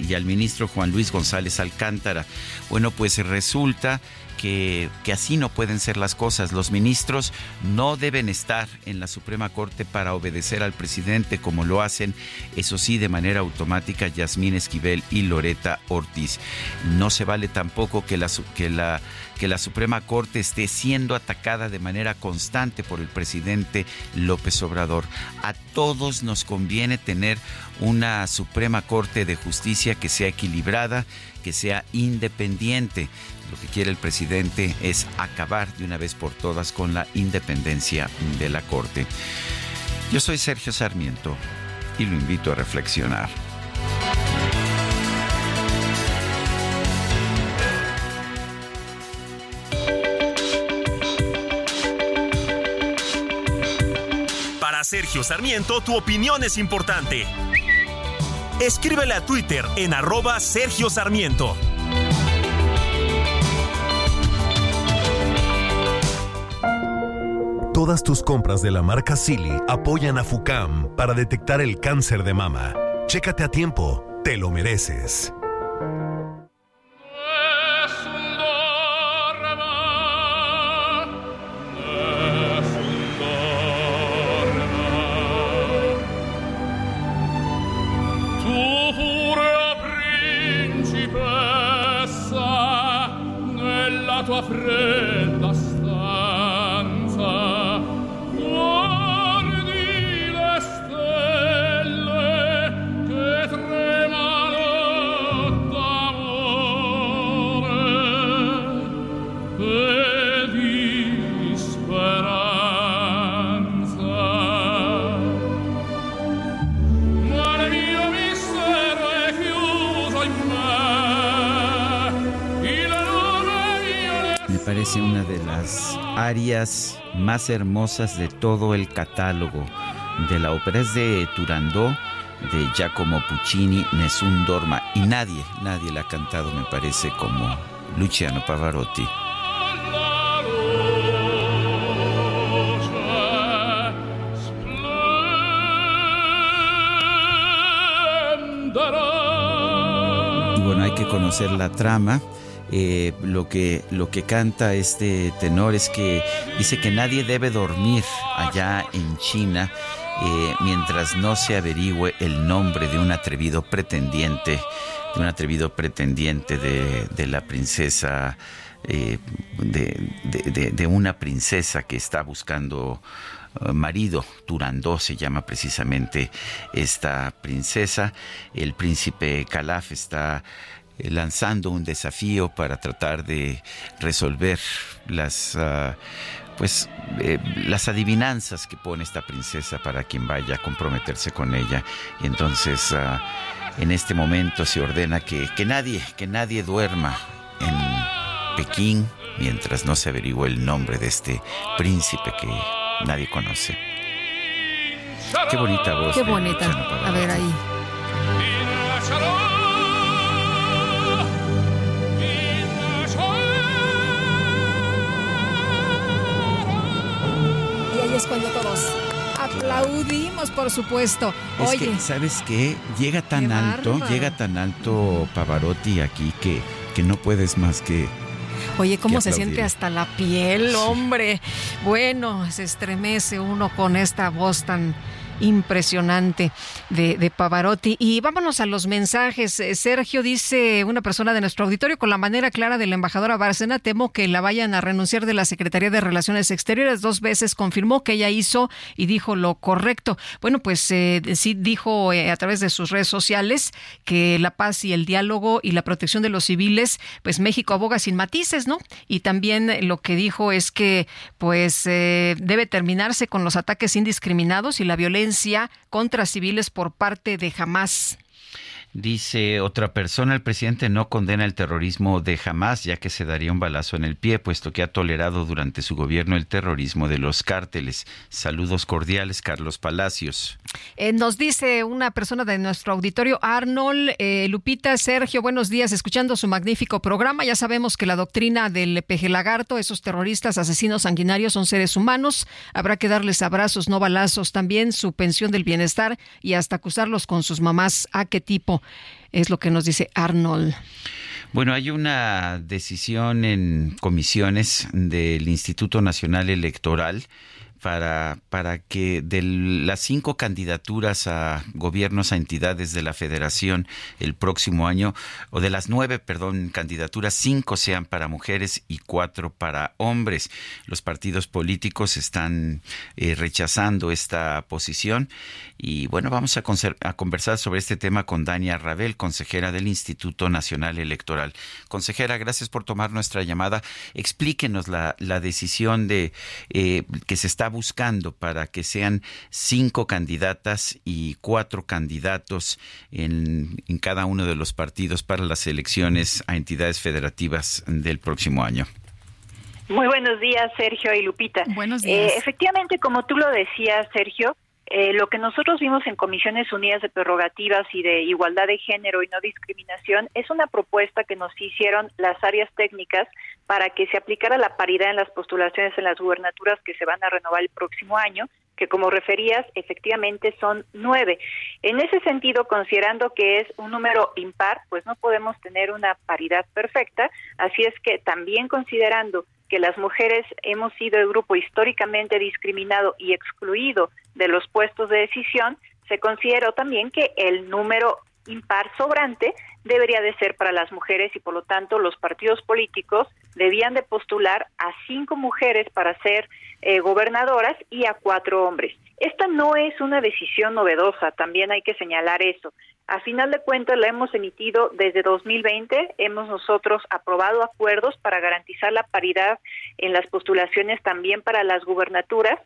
y al ministro Juan Luis González Alcántara. Bueno, pues resulta que, así no pueden ser las cosas. Los ministros no deben estar en la Suprema Corte para obedecer al presidente como lo hacen, eso sí, de manera automática, Yasmín Esquivel y Loreta Ortiz. No se vale tampoco que la, que la, que la Suprema Corte esté siendo atacada de manera constante por el presidente López Obrador. A todos nos conviene tener una Suprema Corte de Justicia que sea equilibrada, que sea independiente. Lo que quiere el presidente es acabar de una vez por todas con la independencia de la Corte. Yo soy Sergio Sarmiento y lo invito a reflexionar. Para Sergio Sarmiento, tu opinión es importante. Escríbele a Twitter en arroba Sergio Sarmiento. Todas tus compras de la marca Silly apoyan a FUCAM para detectar el cáncer de mama. Chécate a tiempo, te lo mereces. Más hermosas de todo el catálogo de la ópera. Es de Turandot, de Giacomo Puccini, Nessun Dorma. Y nadie, nadie la ha cantado, me parece, como Luciano Pavarotti. Bueno, hay que conocer la trama. Eh, lo, que, lo que canta este tenor es que dice que nadie debe dormir allá en China eh, mientras no se averigüe el nombre de un atrevido pretendiente, de un atrevido pretendiente de, la princesa, eh, de, de, una princesa que está buscando marido, Turandó se llama precisamente esta princesa. El príncipe Calaf está lanzando un desafío para tratar de resolver las ah, pues eh, las adivinanzas que pone esta princesa para quien vaya a comprometerse con ella. Y entonces ah, en este momento se ordena que, que nadie que nadie duerma en Pekín mientras no se averigüe el nombre de este príncipe que nadie conoce. Qué bonita voz qué bonita. A ver ahí es cuando todos aplaudimos, por supuesto. Oye, ¿sabes qué? Llega tan alto, llega tan alto Pavarotti aquí que, que no puedes más que Oye, ¿cómo se siente hasta la piel, hombre? Bueno, se estremece uno con esta voz tan impresionante de, Pavarotti. Y vámonos a los mensajes. Eh, Sergio dice, una persona de nuestro auditorio, con la manera clara de la embajadora Bárcena, temo que la vayan a renunciar de la Secretaría de Relaciones Exteriores. Dos veces confirmó que ella hizo y dijo lo correcto. Bueno, pues eh, sí dijo eh, a través de sus redes sociales que la paz y el diálogo y la protección de los civiles, pues México aboga sin matices, ¿no? Y también lo que dijo es que pues debe terminarse con los ataques indiscriminados y la violencia contra civiles por parte de Hamas. Dice otra persona, el presidente no condena el terrorismo de Hamas, ya que se daría un balazo en el pie, puesto que ha tolerado durante su gobierno el terrorismo de los cárteles. Saludos cordiales, Carlos Palacios. Eh, nos dice una persona de nuestro auditorio, Arnold, eh, Lupita, Sergio, buenos días, escuchando su magnífico programa. Ya sabemos que la doctrina del peje lagarto, esos terroristas asesinos sanguinarios son seres humanos. Habrá que darles abrazos, no balazos. También su pensión del bienestar y hasta acusarlos con sus mamás. ¿A qué tipo? Es lo que nos dice Arnold. Bueno, hay una decisión en comisiones del Instituto Nacional Electoral para, para que de las cinco candidaturas a gobiernos, a entidades de la federación el próximo año, o de las nueve, perdón, candidaturas, cinco sean para mujeres y cuatro para hombres. Los partidos políticos están eh, rechazando esta posición y bueno, vamos a, a conversar sobre este tema con Dania Rabel, consejera del Instituto Nacional Electoral. Consejera, gracias por tomar nuestra llamada. Explíquenos la, la decisión de eh, que se está buscando para que sean cinco candidatas y cuatro candidatos en, en cada uno de los partidos para las elecciones a entidades federativas del próximo año. Muy buenos días, Sergio y Lupita. Buenos días. Eh, efectivamente, como tú lo decías, Sergio, eh, lo que nosotros vimos en Comisiones Unidas de Prerrogativas y de Igualdad de Género y No Discriminación es una propuesta que nos hicieron las áreas técnicas para que se aplicara la paridad en las postulaciones en las gubernaturas que se van a renovar el próximo año, que como referías, efectivamente son nueve. En ese sentido, considerando que es un número impar, pues no podemos tener una paridad perfecta, así es que también considerando que las mujeres hemos sido el grupo históricamente discriminado y excluido de los puestos de decisión, se consideró también que el número impar sobrante debería de ser para las mujeres y por lo tanto los partidos políticos debían de postular a cinco mujeres para ser eh, gobernadoras y a cuatro hombres. Esta no es una decisión novedosa, también hay que señalar eso. A final de cuentas la hemos emitido desde 2020, hemos nosotros aprobado acuerdos para garantizar la paridad en las postulaciones también para las gubernaturas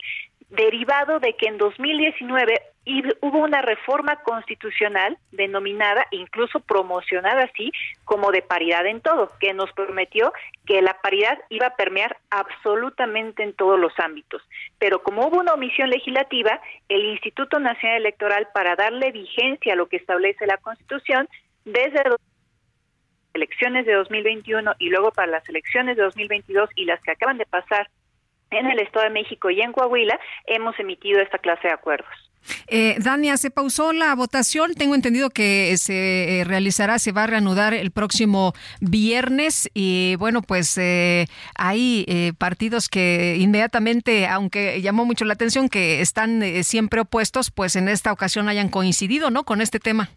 derivado de que en 2019 hubo una reforma constitucional denominada, incluso promocionada así, como de paridad en todo, que nos prometió que la paridad iba a permear absolutamente en todos los ámbitos. Pero como hubo una omisión legislativa, el Instituto Nacional Electoral, para darle vigencia a lo que establece la Constitución, desde las elecciones de 2021 y luego para las elecciones de 2022 y las que acaban de pasar en el Estado de México y en Coahuila hemos emitido esta clase de acuerdos. Eh, Dania, se pausó la votación. Tengo entendido que se eh, realizará, se va a reanudar el próximo viernes. Y bueno, pues eh, hay eh, partidos que inmediatamente, aunque llamó mucho la atención, que están siempre opuestos, pues en esta ocasión hayan coincidido, ¿no? Con este tema.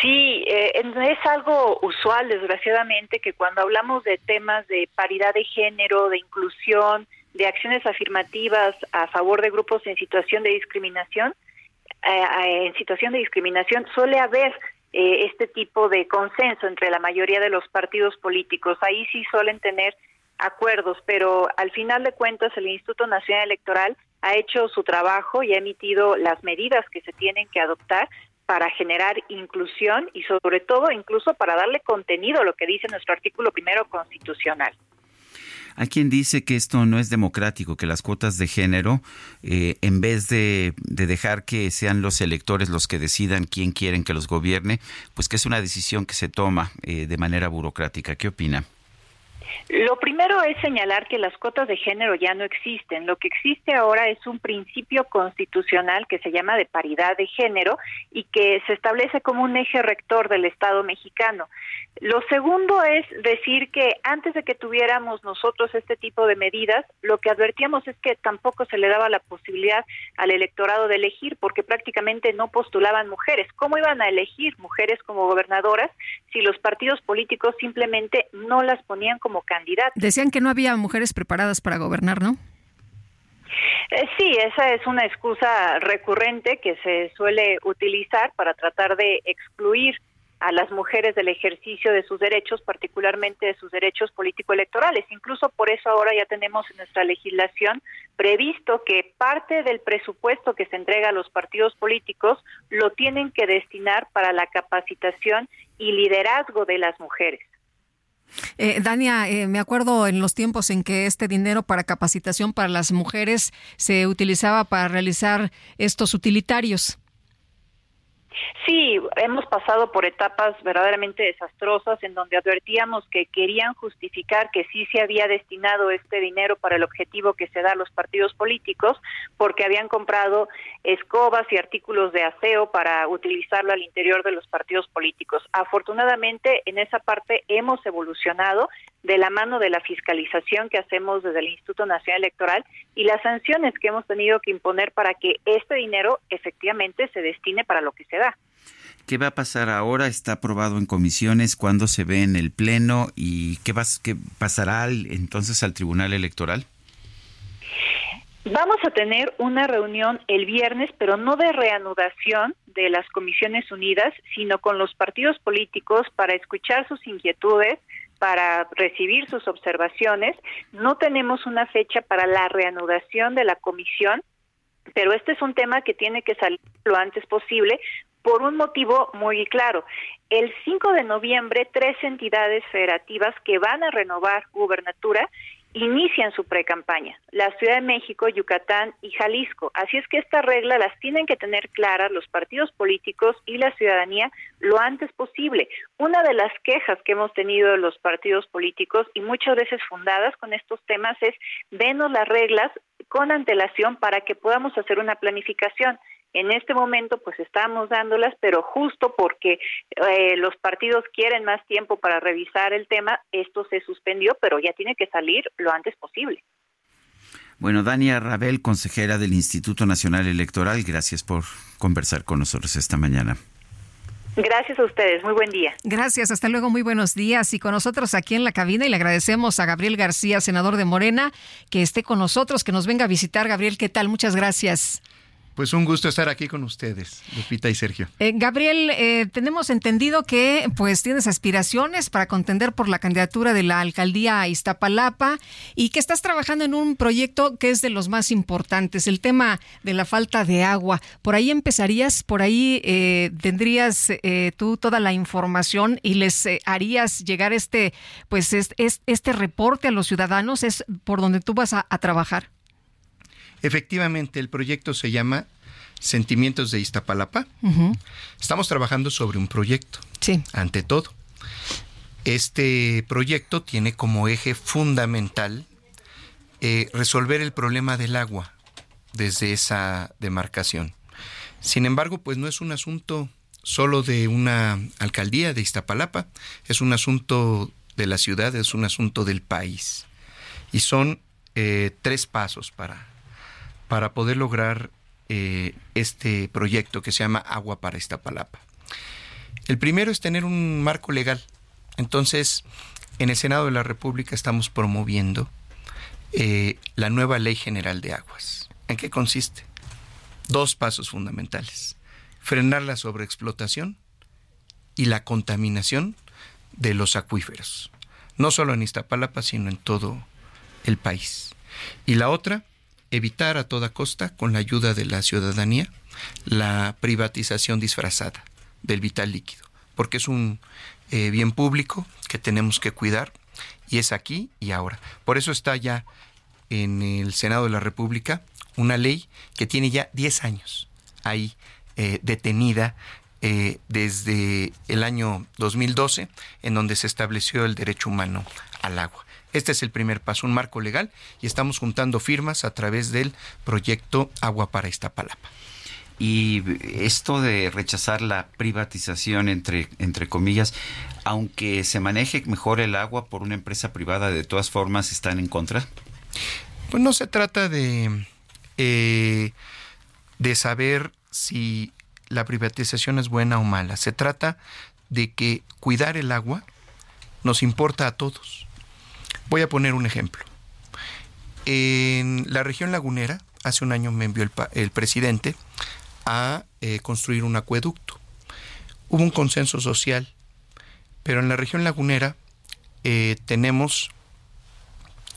Sí, eh, es algo usual, desgraciadamente, que cuando hablamos de temas de paridad de género, de inclusión, de acciones afirmativas a favor de grupos en situación de discriminación, eh, en situación de discriminación suele haber eh, este tipo de consenso entre la mayoría de los partidos políticos. Ahí sí suelen tener acuerdos, pero al final de cuentas el Instituto Nacional Electoral ha hecho su trabajo y ha emitido las medidas que se tienen que adoptar para generar inclusión y sobre todo incluso para darle contenido a lo que dice nuestro artículo primero constitucional. Hay quien dice que esto no es democrático, que las cuotas de género, eh, en vez de, dejar que sean los electores los que decidan quién quieren que los gobierne, pues que es una decisión que se toma eh, de manera burocrática. ¿Qué opina? Lo primero es señalar que las cuotas de género ya no existen. Lo que existe ahora es un principio constitucional que se llama de paridad de género y que se establece como un eje rector del Estado mexicano. Lo segundo es decir que antes de que tuviéramos nosotros este tipo de medidas, lo que advertíamos es que tampoco se le daba la posibilidad al electorado de elegir porque prácticamente no postulaban mujeres. ¿Cómo iban a elegir mujeres como gobernadoras si los partidos políticos simplemente no las ponían como candidatas? Decían que no había mujeres preparadas para gobernar, ¿no? Eh, sí, esa es una excusa recurrente que se suele utilizar para tratar de excluir a las mujeres del ejercicio de sus derechos, particularmente de sus derechos político-electorales. Incluso por eso ahora ya tenemos en nuestra legislación previsto que parte del presupuesto que se entrega a los partidos políticos lo tienen que destinar para la capacitación y liderazgo de las mujeres. Eh, Dania, eh, me acuerdo en los tiempos en que este dinero para capacitación para las mujeres se utilizaba para realizar estos utilitarios. Sí, hemos pasado por etapas verdaderamente desastrosas en donde advertíamos que querían justificar que sí se había destinado este dinero para el objetivo que se da a los partidos políticos porque habían comprado escobas y artículos de aseo para utilizarlo al interior de los partidos políticos. Afortunadamente, en esa parte hemos evolucionado de la mano de la fiscalización que hacemos desde el Instituto Nacional Electoral y las sanciones que hemos tenido que imponer para que este dinero efectivamente se destine para lo que se da. ¿Qué va a pasar ahora? ¿Está aprobado en comisiones? ¿Cuándo se ve en el Pleno? ¿Y qué, qué pasará entonces al Tribunal Electoral? Vamos a tener una reunión el viernes, pero no de reanudación de las Comisiones Unidas, sino con los partidos políticos para escuchar sus inquietudes, para recibir sus observaciones. No tenemos una fecha para la reanudación de la comisión, pero este es un tema que tiene que salir lo antes posible por un motivo muy claro. El 5 de noviembre, tres entidades federativas que van a renovar gubernatura inician su precampaña, la Ciudad de México, Yucatán y Jalisco. Así es que esta regla las tienen que tener claras los partidos políticos y la ciudadanía lo antes posible. Una de las quejas que hemos tenido de los partidos políticos y muchas veces fundadas con estos temas es denos las reglas con antelación para que podamos hacer una planificación. En este momento, pues estamos dándolas, pero justo porque eh, los partidos quieren más tiempo para revisar el tema, esto se suspendió, pero ya tiene que salir lo antes posible. Bueno, Dania Rabel, consejera del Instituto Nacional Electoral, gracias por conversar con nosotros esta mañana. Gracias a ustedes, muy buen día. Gracias, hasta luego, muy buenos días. Y con nosotros aquí en la cabina y le agradecemos a Gabriel García, senador de Morena, que esté con nosotros, que nos venga a visitar. Gabriel, ¿qué tal? Muchas gracias. Pues un gusto estar aquí con ustedes, Lupita y Sergio. Eh, Gabriel, eh, tenemos entendido que pues tienes aspiraciones para contender por la candidatura de la alcaldía a Iztapalapa y que estás trabajando en un proyecto que es de los más importantes, el tema de la falta de agua. Por ahí empezarías, por ahí eh, tendrías tú toda la información y les harías llegar este pues este reporte a los ciudadanos. Es por donde tú vas a trabajar. Efectivamente, el proyecto se llama Sentimientos de Iztapalapa. Estamos trabajando sobre un proyecto. Sí. Ante todo. Este proyecto tiene como eje fundamental eh, resolver el problema del agua desde esa demarcación. Sin embargo, pues no es un asunto solo de una alcaldía de Iztapalapa, es un asunto de la ciudad, es un asunto del país. Y son eh, tres pasos para para poder lograr eh, este proyecto que se llama Agua para Iztapalapa. El primero es tener un marco legal. Entonces, en el Senado de la República estamos promoviendo eh, la nueva Ley General de Aguas. ¿En qué consiste? Dos pasos fundamentales. Frenar la sobreexplotación y la contaminación de los acuíferos. No solo en Iztapalapa, sino en todo el país. Y la otra, evitar a toda costa, con la ayuda de la ciudadanía, la privatización disfrazada del vital líquido, porque es un eh, bien público que tenemos que cuidar y es aquí y ahora. Por eso está ya en el Senado de la República una ley que tiene ya 10 años ahí eh, detenida eh, desde el año 2012, en donde se estableció el derecho humano al agua. Este es el primer paso, un marco legal, y estamos juntando firmas a través del proyecto Agua para Iztapalapa. Y esto de rechazar la privatización, entre, entre comillas, aunque se maneje mejor el agua por una empresa privada, de todas formas están en contra. Pues no se trata de, eh, de saber si la privatización es buena o mala. Se trata de que cuidar el agua nos importa a todos. Voy a poner un ejemplo. En la región lagunera, hace un año me envió el, presidente a eh, construir un acueducto. Hubo un consenso social, pero en la región lagunera eh, tenemos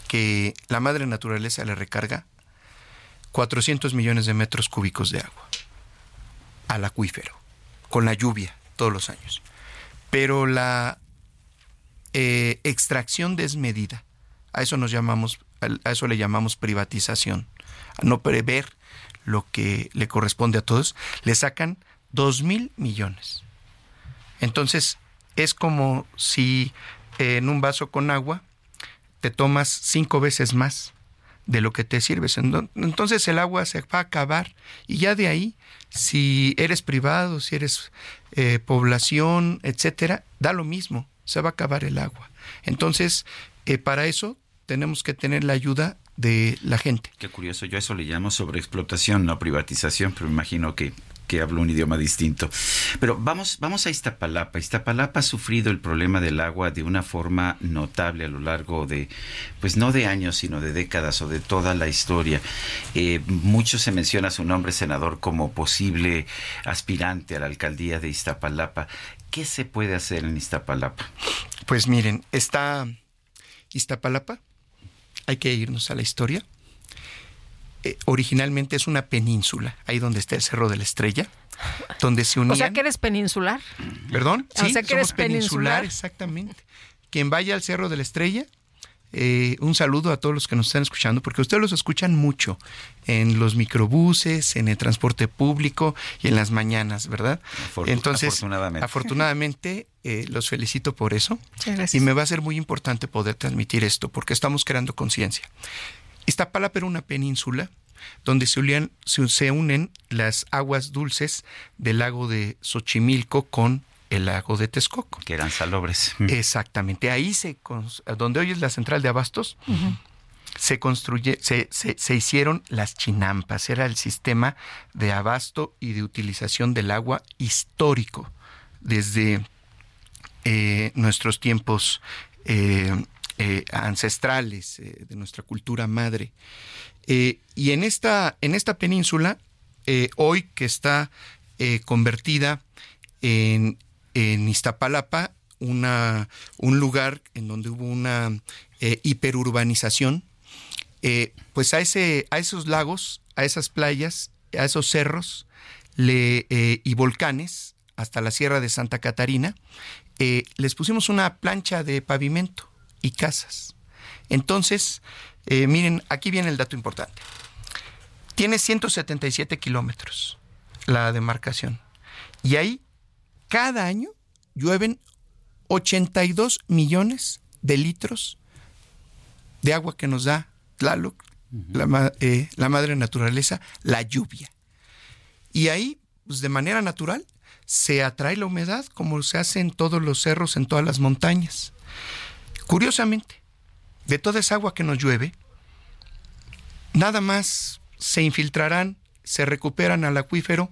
que la madre naturaleza le recarga 400 millones de metros cúbicos de agua al acuífero, con la lluvia todos los años. Pero la eh, extracción desmedida, a eso nos llamamos, a eso le llamamos privatización, a no prever lo que le corresponde a todos, le sacan dos mil millones. Entonces, es como si en un vaso con agua te tomas cinco veces más de lo que te sirves. Entonces el agua se va a acabar y ya de ahí, si eres privado, si eres eh, población, etcétera, da lo mismo, se va a acabar el agua. Entonces, eh, para eso tenemos que tener la ayuda de la gente. Qué curioso, yo a eso le llamo sobreexplotación, no privatización, pero me imagino que que hablo un idioma distinto. Pero vamos, vamos a Iztapalapa. Iztapalapa ha sufrido el problema del agua de una forma notable a lo largo de, pues no de años, sino de décadas o de toda la historia. Eh, mucho se menciona su nombre, senador, como posible aspirante a la alcaldía de Iztapalapa. ¿Qué se puede hacer en Iztapalapa? Pues miren, está Iztapalapa, hay que irnos a la historia eh, originalmente es una península, ahí donde está el Cerro de la Estrella, donde se unían... O sea que eres peninsular. ¿Perdón? Sí, o sea que eres peninsular, exactamente. Quien vaya al Cerro de la Estrella, eh, un saludo a todos los que nos están escuchando, porque ustedes los escuchan mucho en los microbuses, en el transporte público y en las mañanas, ¿verdad? Entonces, afortunadamente, afortunadamente eh, los felicito por eso. Y me va a ser muy importante poder transmitir esto, porque estamos creando conciencia. Iztapalapa era una península donde se, unen las aguas dulces del lago de Xochimilco con el lago de Texcoco. Que eran salobres. Exactamente. Ahí se, donde hoy es la central de abastos, se construye, se, se, hicieron las chinampas. Era el sistema de abasto y de utilización del agua histórico desde eh, nuestros tiempos eh, eh, ancestrales, eh, de nuestra cultura madre. Eh, y en esta, en esta península, hoy que está convertida en, en Iztapalapa, una, un lugar en donde hubo una hiperurbanización, pues a, ese, a esos lagos, a esas playas, a esos cerros le, y volcanes, hasta la Sierra de Santa Catarina, les pusimos una plancha de pavimento y casas. Entonces, eh, miren, aquí viene el dato importante. Tiene 177 kilómetros la demarcación. Y ahí, cada año, llueven 82 millones de litros de agua que nos da Tlaloc, la, eh, la, madre naturaleza, la lluvia. Y ahí, pues de manera natural, se atrae la humedad como se hace en todos los cerros, en todas las montañas. Curiosamente, de toda esa agua que nos llueve, nada más se infiltrarán, se recuperan al acuífero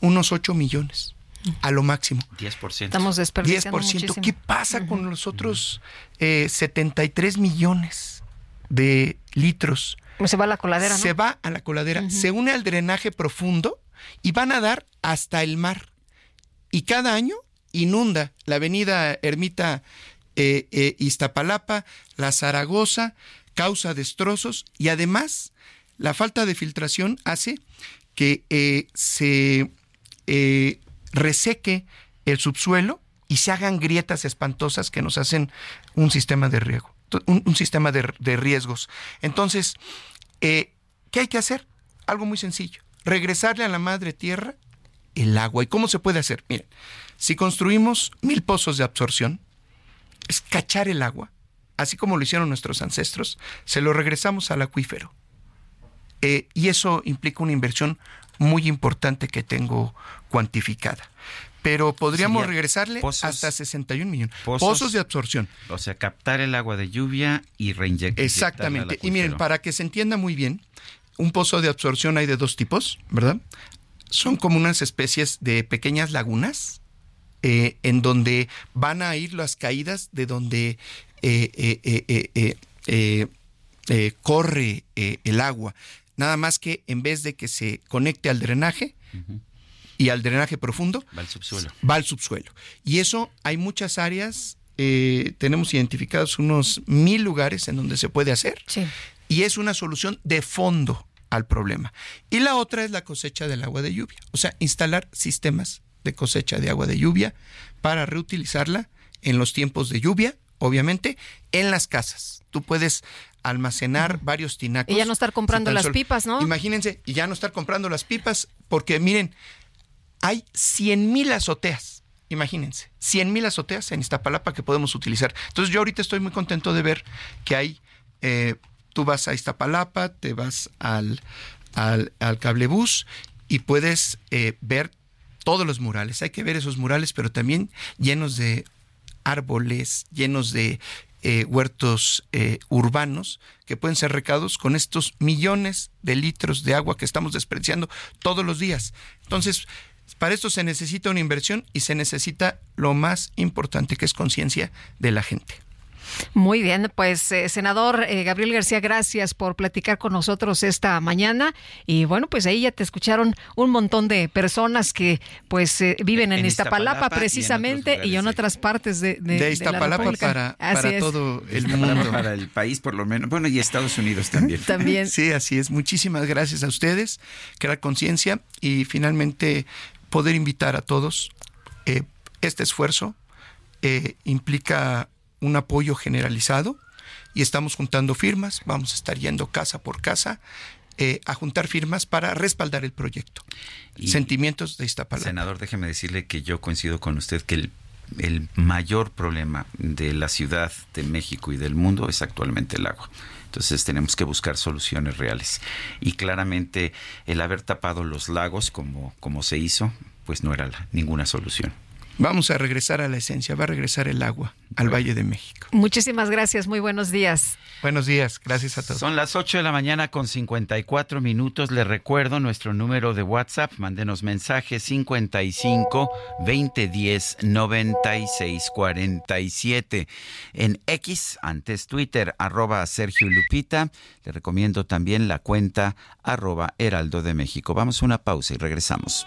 unos 8 millones, a lo máximo. 10%. Estamos desperdiciando 10%. ¿Qué pasa con los otros 73 eh, millones de litros? Se va a la coladera, ¿no? Se va a la coladera, se une al drenaje profundo y van a dar hasta el mar. Y cada año inunda la avenida Ermita eh, eh, Iztapalapa, la Zaragoza, causa destrozos y además la falta de filtración hace que eh, se reseque el subsuelo y se hagan grietas espantosas que nos hacen un sistema de riego, un, sistema de, riesgos. Entonces, ¿qué hay que hacer? Algo muy sencillo, regresarle a la madre tierra el agua. ¿Y cómo se puede hacer? Miren, si construimos mil pozos de absorción, es cachar el agua así como lo hicieron nuestros ancestros, se lo regresamos al acuífero. Eh, y eso implica una inversión muy importante que tengo cuantificada. Pero podríamos regresarle hasta 61 millones. Pozos, de absorción. O sea, captar el agua de lluvia y reinyectar. Exactamente. Y miren, para que se entienda muy bien, un pozo de absorción hay de dos tipos, ¿verdad? Son como unas especies de pequeñas lagunas eh, en donde van a ir las caídas de donde eh, eh, corre el agua. Nada más que en vez de que se conecte al drenaje y al drenaje profundo, va al subsuelo. Va al subsuelo. Y eso hay muchas áreas, tenemos identificados unos mil lugares en donde se puede hacer. Y es una solución de fondo al problema. Y la otra es la cosecha del agua de lluvia, o sea, instalar sistemas de cosecha de agua de lluvia para reutilizarla en los tiempos de lluvia, obviamente, en las casas. Tú puedes almacenar varios tinacos. Y ya no estar comprando las pipas, ¿no? Imagínense, y ya no estar comprando las pipas, porque miren, hay 100 mil azoteas. Imagínense, 100 mil azoteas en Iztapalapa que podemos utilizar. Entonces yo ahorita estoy muy contento de ver que hay eh, tú vas a Iztapalapa, te vas al, al, cablebús y puedes eh, ver todos los murales. Hay que ver esos murales, pero también llenos de árboles, llenos de eh, huertos eh, urbanos que pueden ser recados con estos millones de litros de agua que estamos despreciando todos los días. Entonces, para esto se necesita una inversión y se necesita lo más importante que es conciencia de la gente. Muy bien, pues eh, senador eh, Gabriel García, gracias por platicar con nosotros esta mañana. Y bueno, pues ahí ya te escucharon un montón de personas que pues eh, viven en, Iztapalapa, precisamente y en, otras partes de, de, Iztapalapa para, para todo el mundo. Para el país por lo menos. Bueno, y Estados Unidos también. también. Sí, así es. Muchísimas gracias a ustedes, crear conciencia y finalmente poder invitar a todos. este esfuerzo implica un apoyo generalizado y estamos juntando firmas, vamos a estar yendo casa por casa eh, a juntar firmas para respaldar el proyecto. Sentimientos de esta palabra. Senador, déjeme decirle que yo coincido con usted que el, el mayor problema de la Ciudad de México y del mundo es actualmente el agua. Entonces tenemos que buscar soluciones reales. Y claramente el haber tapado los lagos como, como se hizo, pues no era ninguna solución. Vamos a regresar a la esencia, va a regresar el agua al Valle de México. Muchísimas gracias, muy buenos días. Buenos días, gracias a todos. Son las 8 de la mañana con 54 minutos. Les recuerdo nuestro número de WhatsApp. Mándenos mensajes 55 2010 96 47. En X, antes Twitter, arroba Sergio Lupita. Le recomiendo también la cuenta arroba Heraldo de México. Vamos a una pausa y regresamos.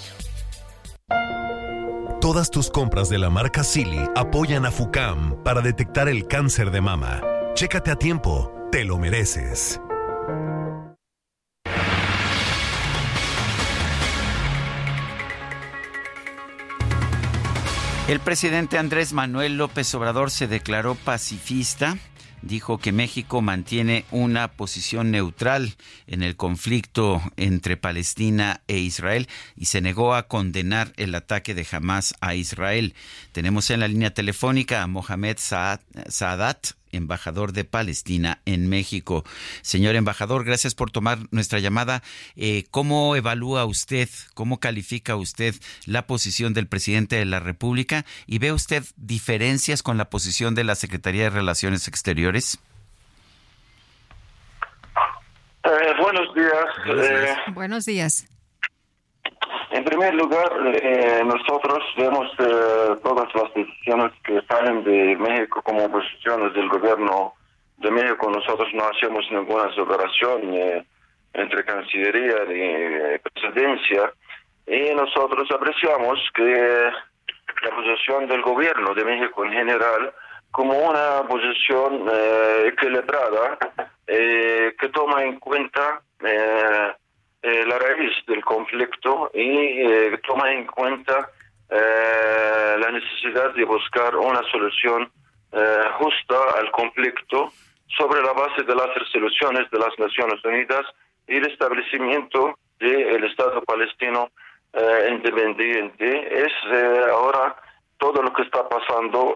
Todas tus compras de la marca Silly apoyan a FUCAM para detectar el cáncer de mama. Chécate a tiempo, te lo mereces. El presidente Andrés Manuel López Obrador se declaró pacifista dijo que México mantiene una posición neutral en el conflicto entre Palestina e Israel y se negó a condenar el ataque de Hamas a Israel. Tenemos en la línea telefónica a Mohamed Saadat, embajador de Palestina en México. Señor embajador, gracias por tomar nuestra llamada. Eh, ¿Cómo evalúa usted, cómo califica usted la posición del presidente de la República y ve usted diferencias con la posición de la Secretaría de Relaciones Exteriores? Eh, buenos días. Buenos días. Eh, en primer lugar, eh, nosotros vemos eh, todas las decisiones que salen de México como posiciones del gobierno de México. Nosotros no hacemos ninguna separación eh, entre Cancillería y Presidencia. Y nosotros apreciamos que la posición del gobierno de México en general como una posición equilibrada que toma en cuenta eh, la raíz del conflicto y eh, toma en cuenta eh, la necesidad de buscar una solución justa al conflicto sobre la base de las resoluciones de las Naciones Unidas y el establecimiento del Estado palestino independiente. Es ahora todo lo que está pasando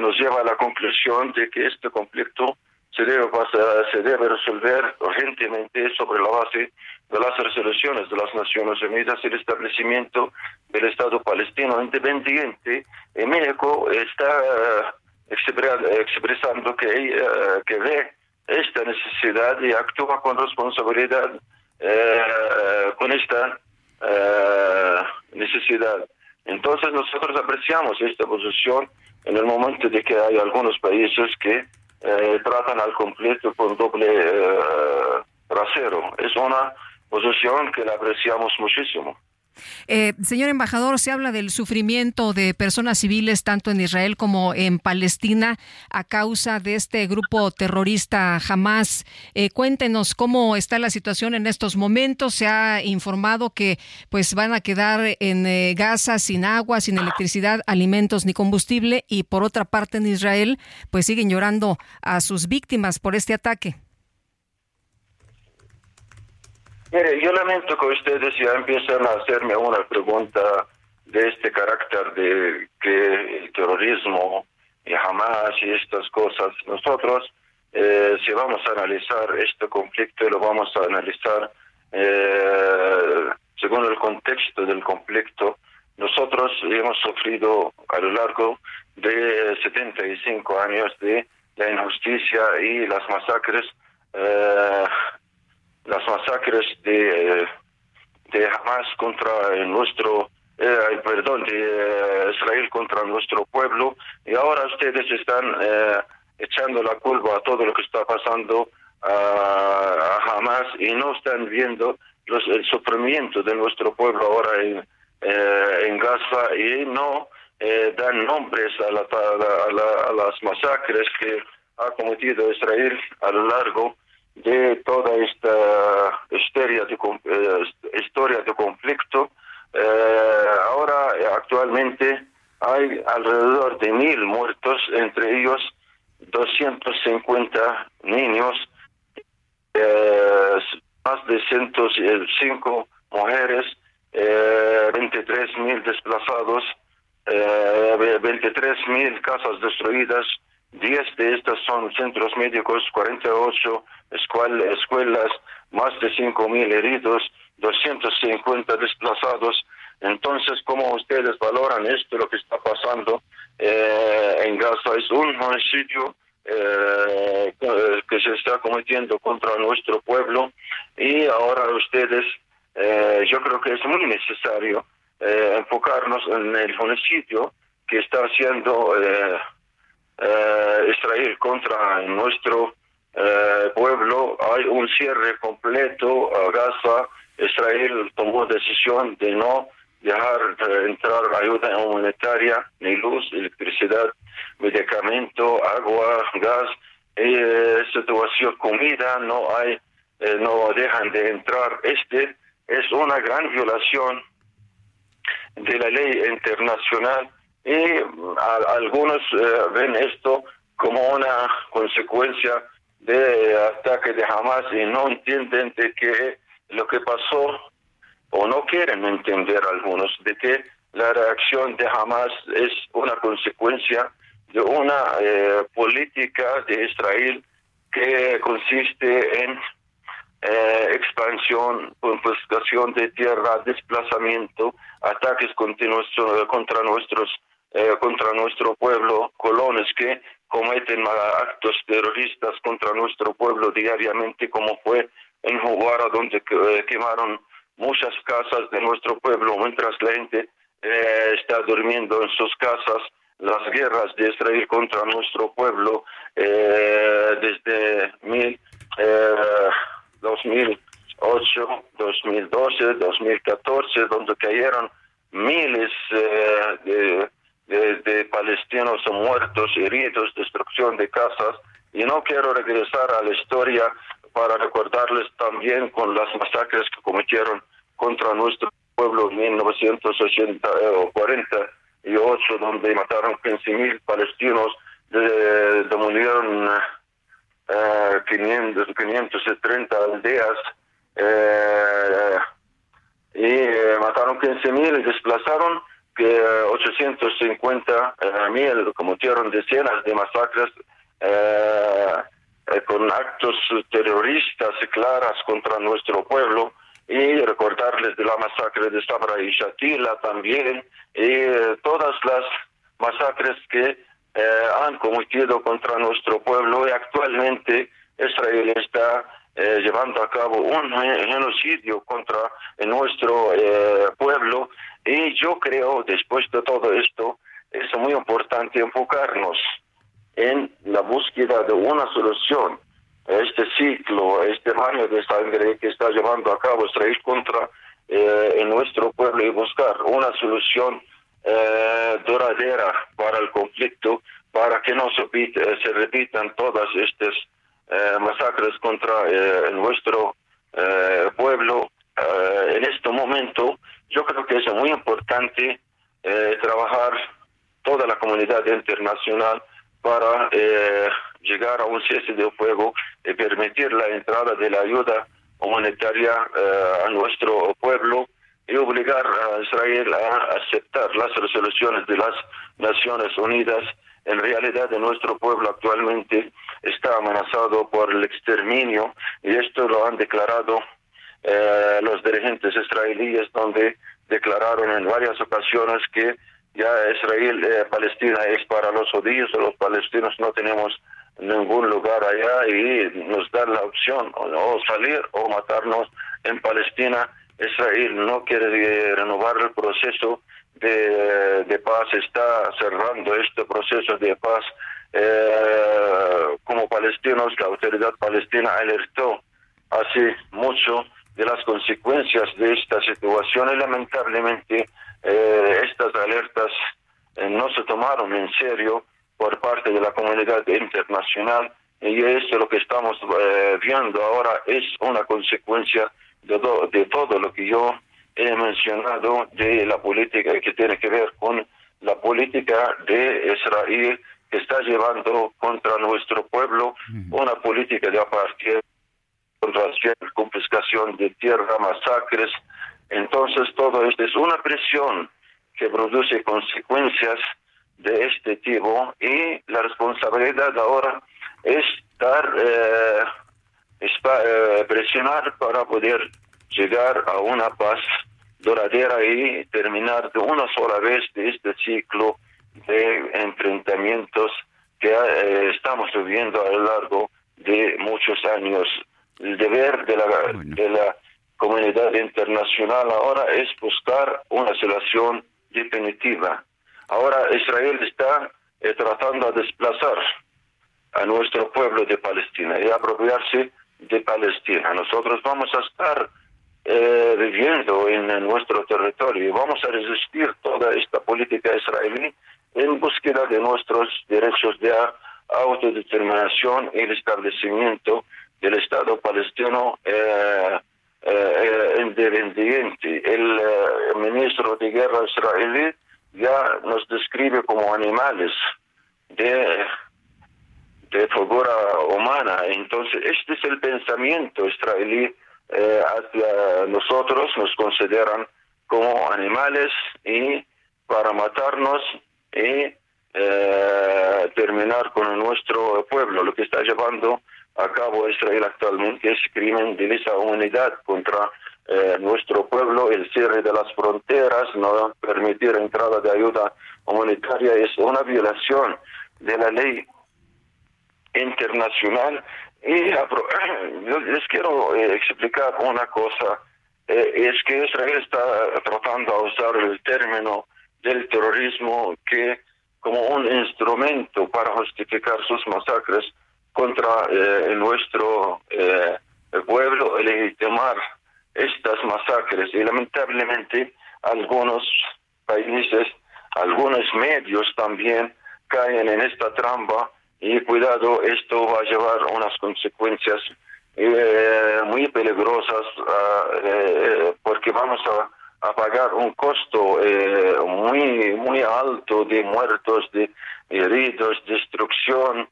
nos lleva a la conclusión de que este conflicto se debe, resolver urgentemente sobre la base de las resoluciones de las Naciones Unidas y el establecimiento del Estado palestino independiente. En México está eh, expresando que, eh, que ve esta necesidad y actúa con responsabilidad eh, con esta necesidad. Entonces nosotros apreciamos esta posición en el momento de que hay algunos países que eh, tratan al completo con doble eh, trasero. Es una posición que la apreciamos muchísimo. Eh, señor embajador, se habla del sufrimiento de personas civiles tanto en Israel como en Palestina a causa de este grupo terrorista Hamas. Eh, cuéntenos cómo está la situación en estos momentos. Se ha informado que pues van a quedar en eh, Gaza sin agua, sin electricidad, alimentos ni combustible y por otra parte en Israel pues siguen llorando a sus víctimas por este ataque. Mire, yo lamento que ustedes ya empiezan a hacerme una pregunta de este carácter de que el terrorismo y jamás y estas cosas. Nosotros, eh, si vamos a analizar este conflicto, lo vamos a analizar eh, según el contexto del conflicto. Nosotros hemos sufrido a lo largo de 75 años de la injusticia y las masacres eh, las masacres de, de Hamas contra nuestro, eh, perdón, de eh, Israel contra nuestro pueblo, y ahora ustedes están eh, echando la culpa a todo lo que está pasando a, Hamas y no están viendo los, el sufrimiento de nuestro pueblo ahora en, en Gaza y no dan nombres a, la, a, a las masacres que ha cometido Israel a lo largo de toda esta historia de, eh, historia de conflicto. Eh, ahora, actualmente, hay alrededor de mil muertos, entre ellos 250 niños, eh, más de 105 mujeres, 23 mil desplazados, 23 mil casas destruidas, 10 de estas son centros médicos, 48 escuelas, más de 5.000 heridos, 250 desplazados. Entonces, ¿cómo ustedes valoran esto, lo que está pasando eh, en Gaza? Es un homicidio eh, que se está cometiendo contra nuestro pueblo y ahora ustedes, eh, yo creo que es muy necesario enfocarnos en el homicidio que está haciendo Israel contra nuestro eh, pueblo hay un cierre completo a Gaza. Israel tomó decisión de no dejar entrar ayuda humanitaria, ni luz, electricidad, medicamento, agua, gas, eh, situación, comida, no hay, eh, no dejan de entrar. Este es una gran violación de la ley internacional y algunos eh, ven esto como una consecuencia de ataque de Hamas y no entienden de que lo que pasó o no quieren entender algunos de que la reacción de Hamas es una consecuencia de una eh, política de Israel que consiste en eh, expansión, confiscación de tierra, desplazamiento, ataques continuos contra nuestros eh, contra nuestro pueblo, colones que cometen actos terroristas contra nuestro pueblo diariamente, como fue en Juguara, donde quemaron muchas casas de nuestro pueblo mientras la gente eh, está durmiendo en sus casas. Las guerras de Israel contra nuestro pueblo eh, desde mil, 2008, 2012, 2014, donde cayeron miles eh, de, de, palestinos muertos, heridos, destrucción de casas. Y no quiero regresar a la historia para recordarles también con las masacres que cometieron contra nuestro pueblo en 1948, donde mataron 15.000 palestinos, demolieron eh, 500, 530 aldeas eh, y eh, mataron 15.000 y desplazaron que 850 eh, mil cometieron decenas de masacres con actos terroristas claras contra nuestro pueblo y recordarles de la masacre de Sabra y Shatila también y todas las masacres que han cometido contra nuestro pueblo y actualmente Israel está eh, llevando a cabo un genocidio contra nuestro eh, pueblo. Y yo creo después de todo esto es muy importante enfocarnos en la búsqueda de una solución este ciclo, este baño de sangre que está llevando a cabo Israel contra eh, nuestro pueblo y buscar una solución duradera para el conflicto para que no se, se repitan todas estas eh, masacres contra eh, nuestro eh, pueblo. en este momento, yo creo que es muy importante trabajar toda la comunidad internacional para llegar a un cese de fuego y permitir la entrada de la ayuda humanitaria a nuestro pueblo y obligar a Israel a aceptar las resoluciones de las Naciones Unidas en realidad de nuestro pueblo actualmente está amenazado por el exterminio y esto lo han declarado eh, los dirigentes israelíes donde declararon en varias ocasiones que ya Israel, eh, Palestina es para los judíos, los palestinos no tenemos ningún lugar allá y nos dan la opción o salir o matarnos en Palestina. Israel no quiere renovar el proceso de, paz está cerrando este proceso de paz. Eh, como palestinos, la autoridad palestina alertó hace mucho de las consecuencias de esta situación lamentablemente eh, estas alertas eh, no se tomaron en serio por parte de la comunidad internacional y esto lo que estamos viendo ahora es una consecuencia de todo lo que yo he mencionado de la política que tiene que ver con la política de Israel que está llevando contra nuestro pueblo una política de apartheid, confiscación de tierra, masacres. Entonces todo esto es una presión que produce consecuencias de este tipo y la responsabilidad ahora es dar, eh, eh, presionar para poder llegar a una paz duradera y terminar de una sola vez de este ciclo de enfrentamientos que eh, estamos viviendo a lo largo de muchos años. El deber de la, de la comunidad internacional ahora es buscar una solución definitiva. Ahora Israel está eh, tratando de desplazar a nuestro pueblo de Palestina y apropiarse de Palestina. Nosotros vamos a estar eh, viviendo en, nuestro territorio. Y vamos a resistir toda esta política israelí en búsqueda de nuestros derechos de autodeterminación y el establecimiento del Estado palestino eh, eh, independiente. El ministro de Guerra israelí ya nos describe como animales de, de figura humana. Entonces, este es el pensamiento israelí eh, hacia nosotros, nos consideran como animales y para matarnos y eh, terminar con nuestro pueblo. Lo que está llevando a cabo Israel actualmente es crimen de lesa humanidad contra eh, nuestro pueblo, el cierre de las fronteras, no permitir entrada de ayuda humanitaria es una violación de la ley internacional. Y les quiero eh, explicar una cosa, eh, es que Israel está tratando de usar el término del terrorismo que como un instrumento para justificar sus masacres contra nuestro pueblo, legitimar estas masacres. Y lamentablemente algunos países, algunos medios también caen en esta trampa y cuidado, esto va a llevar unas consecuencias eh, muy peligrosas ah, eh, porque vamos a, pagar un costo eh, muy muy alto de muertos, de heridos, destrucción.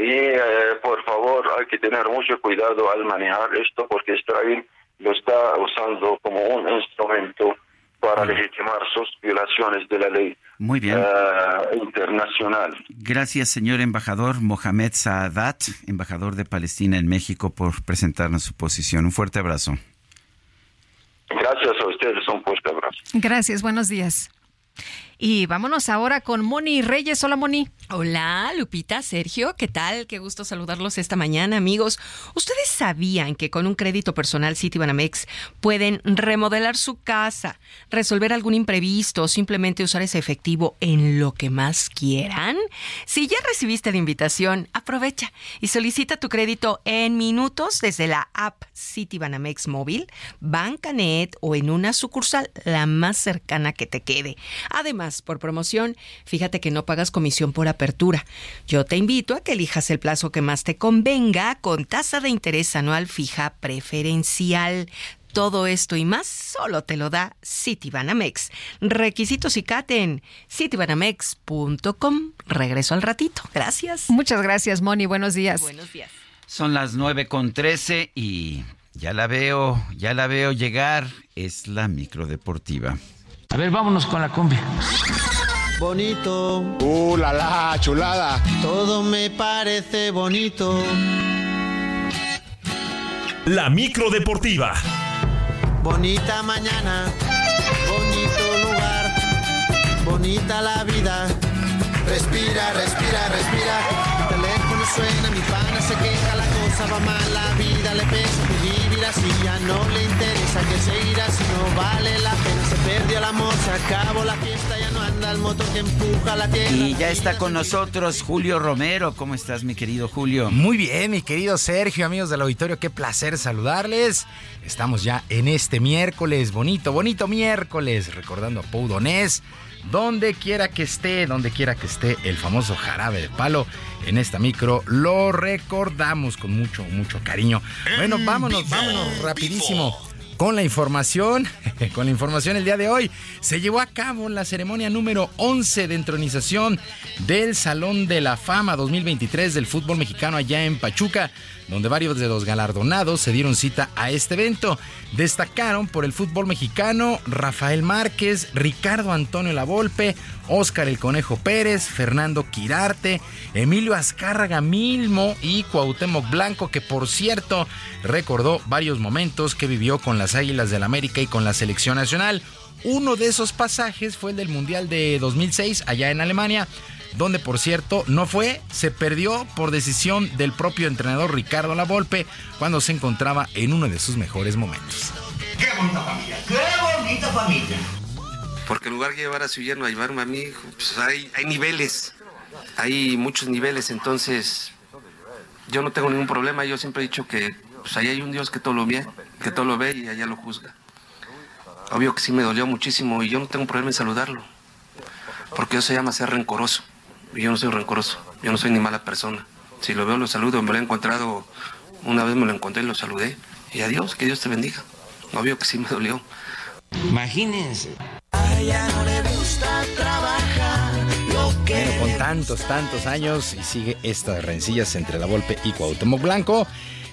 y por favor hay que tener mucho cuidado al manejar esto porque Israel lo está usando como un instrumento para legitimar sus violaciones de la ley Muy bien. Eh, internacional. Gracias, señor embajador Mohamed Saadat, embajador de Palestina en México, por presentarnos su posición. Un fuerte abrazo. Gracias a ustedes, un fuerte abrazo. Gracias, buenos días. Y vámonos ahora con Moni Reyes. Hola, Moni. Hola, Lupita, Sergio, ¿qué tal? Qué gusto saludarlos esta mañana, amigos. ¿Ustedes sabían que con un crédito personal Citibanamex pueden remodelar su casa, resolver algún imprevisto o simplemente usar ese efectivo en lo que más quieran? Si ya recibiste la invitación, aprovecha y solicita tu crédito en minutos desde la app Citibanamex móvil, Bancanet o en una sucursal la más cercana que te quede. Además, por promoción, fíjate que no pagas comisión por apertura. Yo te invito a que elijas el plazo que más te convenga con tasa de interés anual fija preferencial. Todo esto y más solo te lo da Citibanamex. Requisitos y caten citibanamex.com. Regreso al ratito. Gracias. Muchas gracias, Moni. Buenos días. Buenos días. Son las nueve con trece y ya la veo, ya la veo llegar. Es la microdeportiva. A ver, vámonos con la cumbia. Bonito. Uh, la la, chulada. Todo me parece bonito. La micro deportiva. Bonita mañana, bonito lugar, bonita la vida. Respira, respira, respira. Mi teléfono suena, mi pana se queja, la cosa va mal, la vida le pesa. Así ya no le interesa que seguir así no vale la pena. Se perdió el amor, se acabó la fiesta, ya no anda el motor que empuja la tierra. Y ya está con nosotros Julio Romero. ¿Cómo estás, mi querido Julio? Muy bien, mi querido Sergio, amigos del auditorio, qué placer saludarles. Estamos ya en este miércoles, bonito, bonito miércoles, recordando a Pau Donés donde quiera que esté, donde quiera que esté el famoso jarabe de palo en esta micro, lo recordamos con mucho, mucho cariño. Bueno, vámonos, vámonos rapidísimo. Con la información, con la información el día de hoy, se llevó a cabo la ceremonia número 11 de entronización del Salón de la Fama 2023 del fútbol mexicano allá en Pachuca donde varios de los galardonados se dieron cita a este evento. Destacaron por el fútbol mexicano Rafael Márquez, Ricardo Antonio Lavolpe, Óscar el Conejo Pérez, Fernando Quirarte, Emilio Azcárraga Milmo y Cuauhtémoc Blanco, que por cierto recordó varios momentos que vivió con las Águilas del América y con la selección nacional. Uno de esos pasajes fue el del Mundial de 2006 allá en Alemania, donde por cierto no fue, se perdió por decisión del propio entrenador Ricardo Lavolpe cuando se encontraba en uno de sus mejores momentos. ¡Qué bonita familia! ¡Qué bonita familia! Porque en lugar de llevar a su yerno a llevarme a mí, pues hay, hay niveles, hay muchos niveles, entonces yo no tengo ningún problema, yo siempre he dicho que pues ahí hay un Dios que todo lo ve, que todo lo ve y allá lo juzga. Obvio que sí me dolió muchísimo y yo no tengo problema en saludarlo, porque eso se llama ser rencoroso. Yo no soy rencoroso, yo no soy ni mala persona. Si lo veo, lo saludo, me lo he encontrado, una vez me lo encontré y lo saludé. Y adiós, que Dios te bendiga. Obvio que sí me dolió. Imagínense. A ella no le gusta trabajar. Lo que Bueno, con tantos, tantos años y sigue esta de rencillas entre La Volpe y Cuauhtémoc Blanco.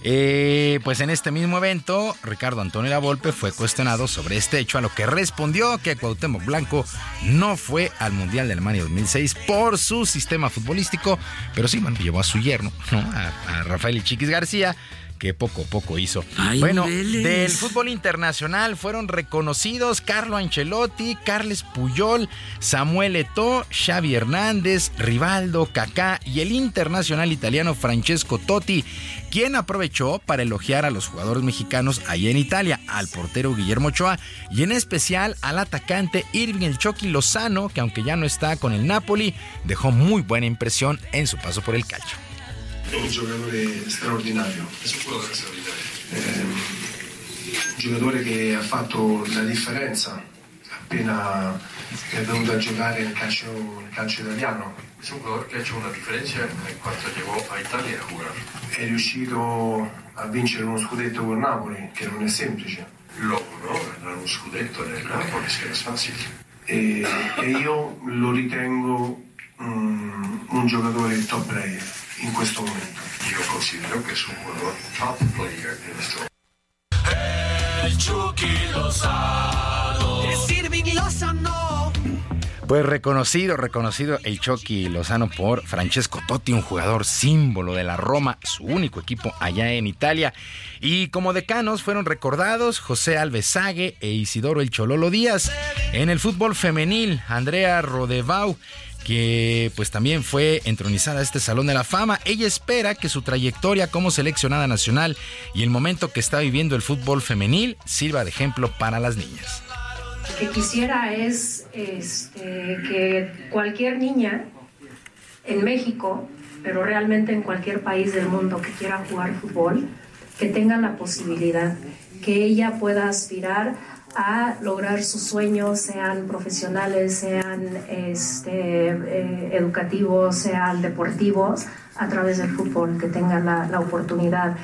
Eh, pues en este mismo evento, Ricardo Antonio La Volpe fue cuestionado sobre este hecho, a lo que respondió que Cuauhtémoc Blanco no fue al Mundial de Alemania 2006 por su sistema futbolístico, pero sí, llevó a su yerno, ¿no? a, a Rafael Chiquis García, que poco a poco hizo. Bueno, del fútbol internacional fueron reconocidos Carlo Ancelotti, Carles Puyol, Samuel Eto'o, Xavi Hernández, Rivaldo, Kaká y el internacional italiano Francesco Totti, quien aprovechó para elogiar a los jugadores mexicanos allá en Italia, al portero Guillermo Ochoa y en especial al atacante Irving El Chucky Lozano, que aunque ya no está con el Napoli, dejó muy buena impresión en su paso por el calcio. È un giocatore straordinario. Ehm, un giocatore che ha fatto la differenza appena è venuto a giocare nel calcio, nel calcio italiano. Es un jugador que ha hecho una diferencia en cuanto llegó a Italia a jugar. È riuscito a vincere uno scudetto con Napoli, che non è semplice. Logró ganar un scudetto nel Napoli, que no es fácil. E, e io lo ritengo mm, un giocatore top player in questo momento. Yo considero que es un jugador top player en este momento. El Chucky Lozano. Es Irving Lozano. Pues reconocido, reconocido el Chucky Lozano por Francesco Totti, un jugador símbolo de la Roma, su único equipo allá en Italia. Y como decanos fueron recordados José Alves Sague e Isidoro El Chololo Díaz. En el fútbol femenil, Andrea Rodevau que pues también fue entronizada a este Salón de la Fama. Ella espera que su trayectoria como seleccionada nacional y el momento que está viviendo el fútbol femenil sirva de ejemplo para las niñas. que quisiera es este, que cualquier niña en México, pero realmente en cualquier país del mundo que quiera jugar fútbol, que tenga la posibilidad, que ella pueda aspirar a lograr sus sueños, sean profesionales, sean este, eh, educativos, sean deportivos, a través del fútbol, que tengan la, la oportunidad.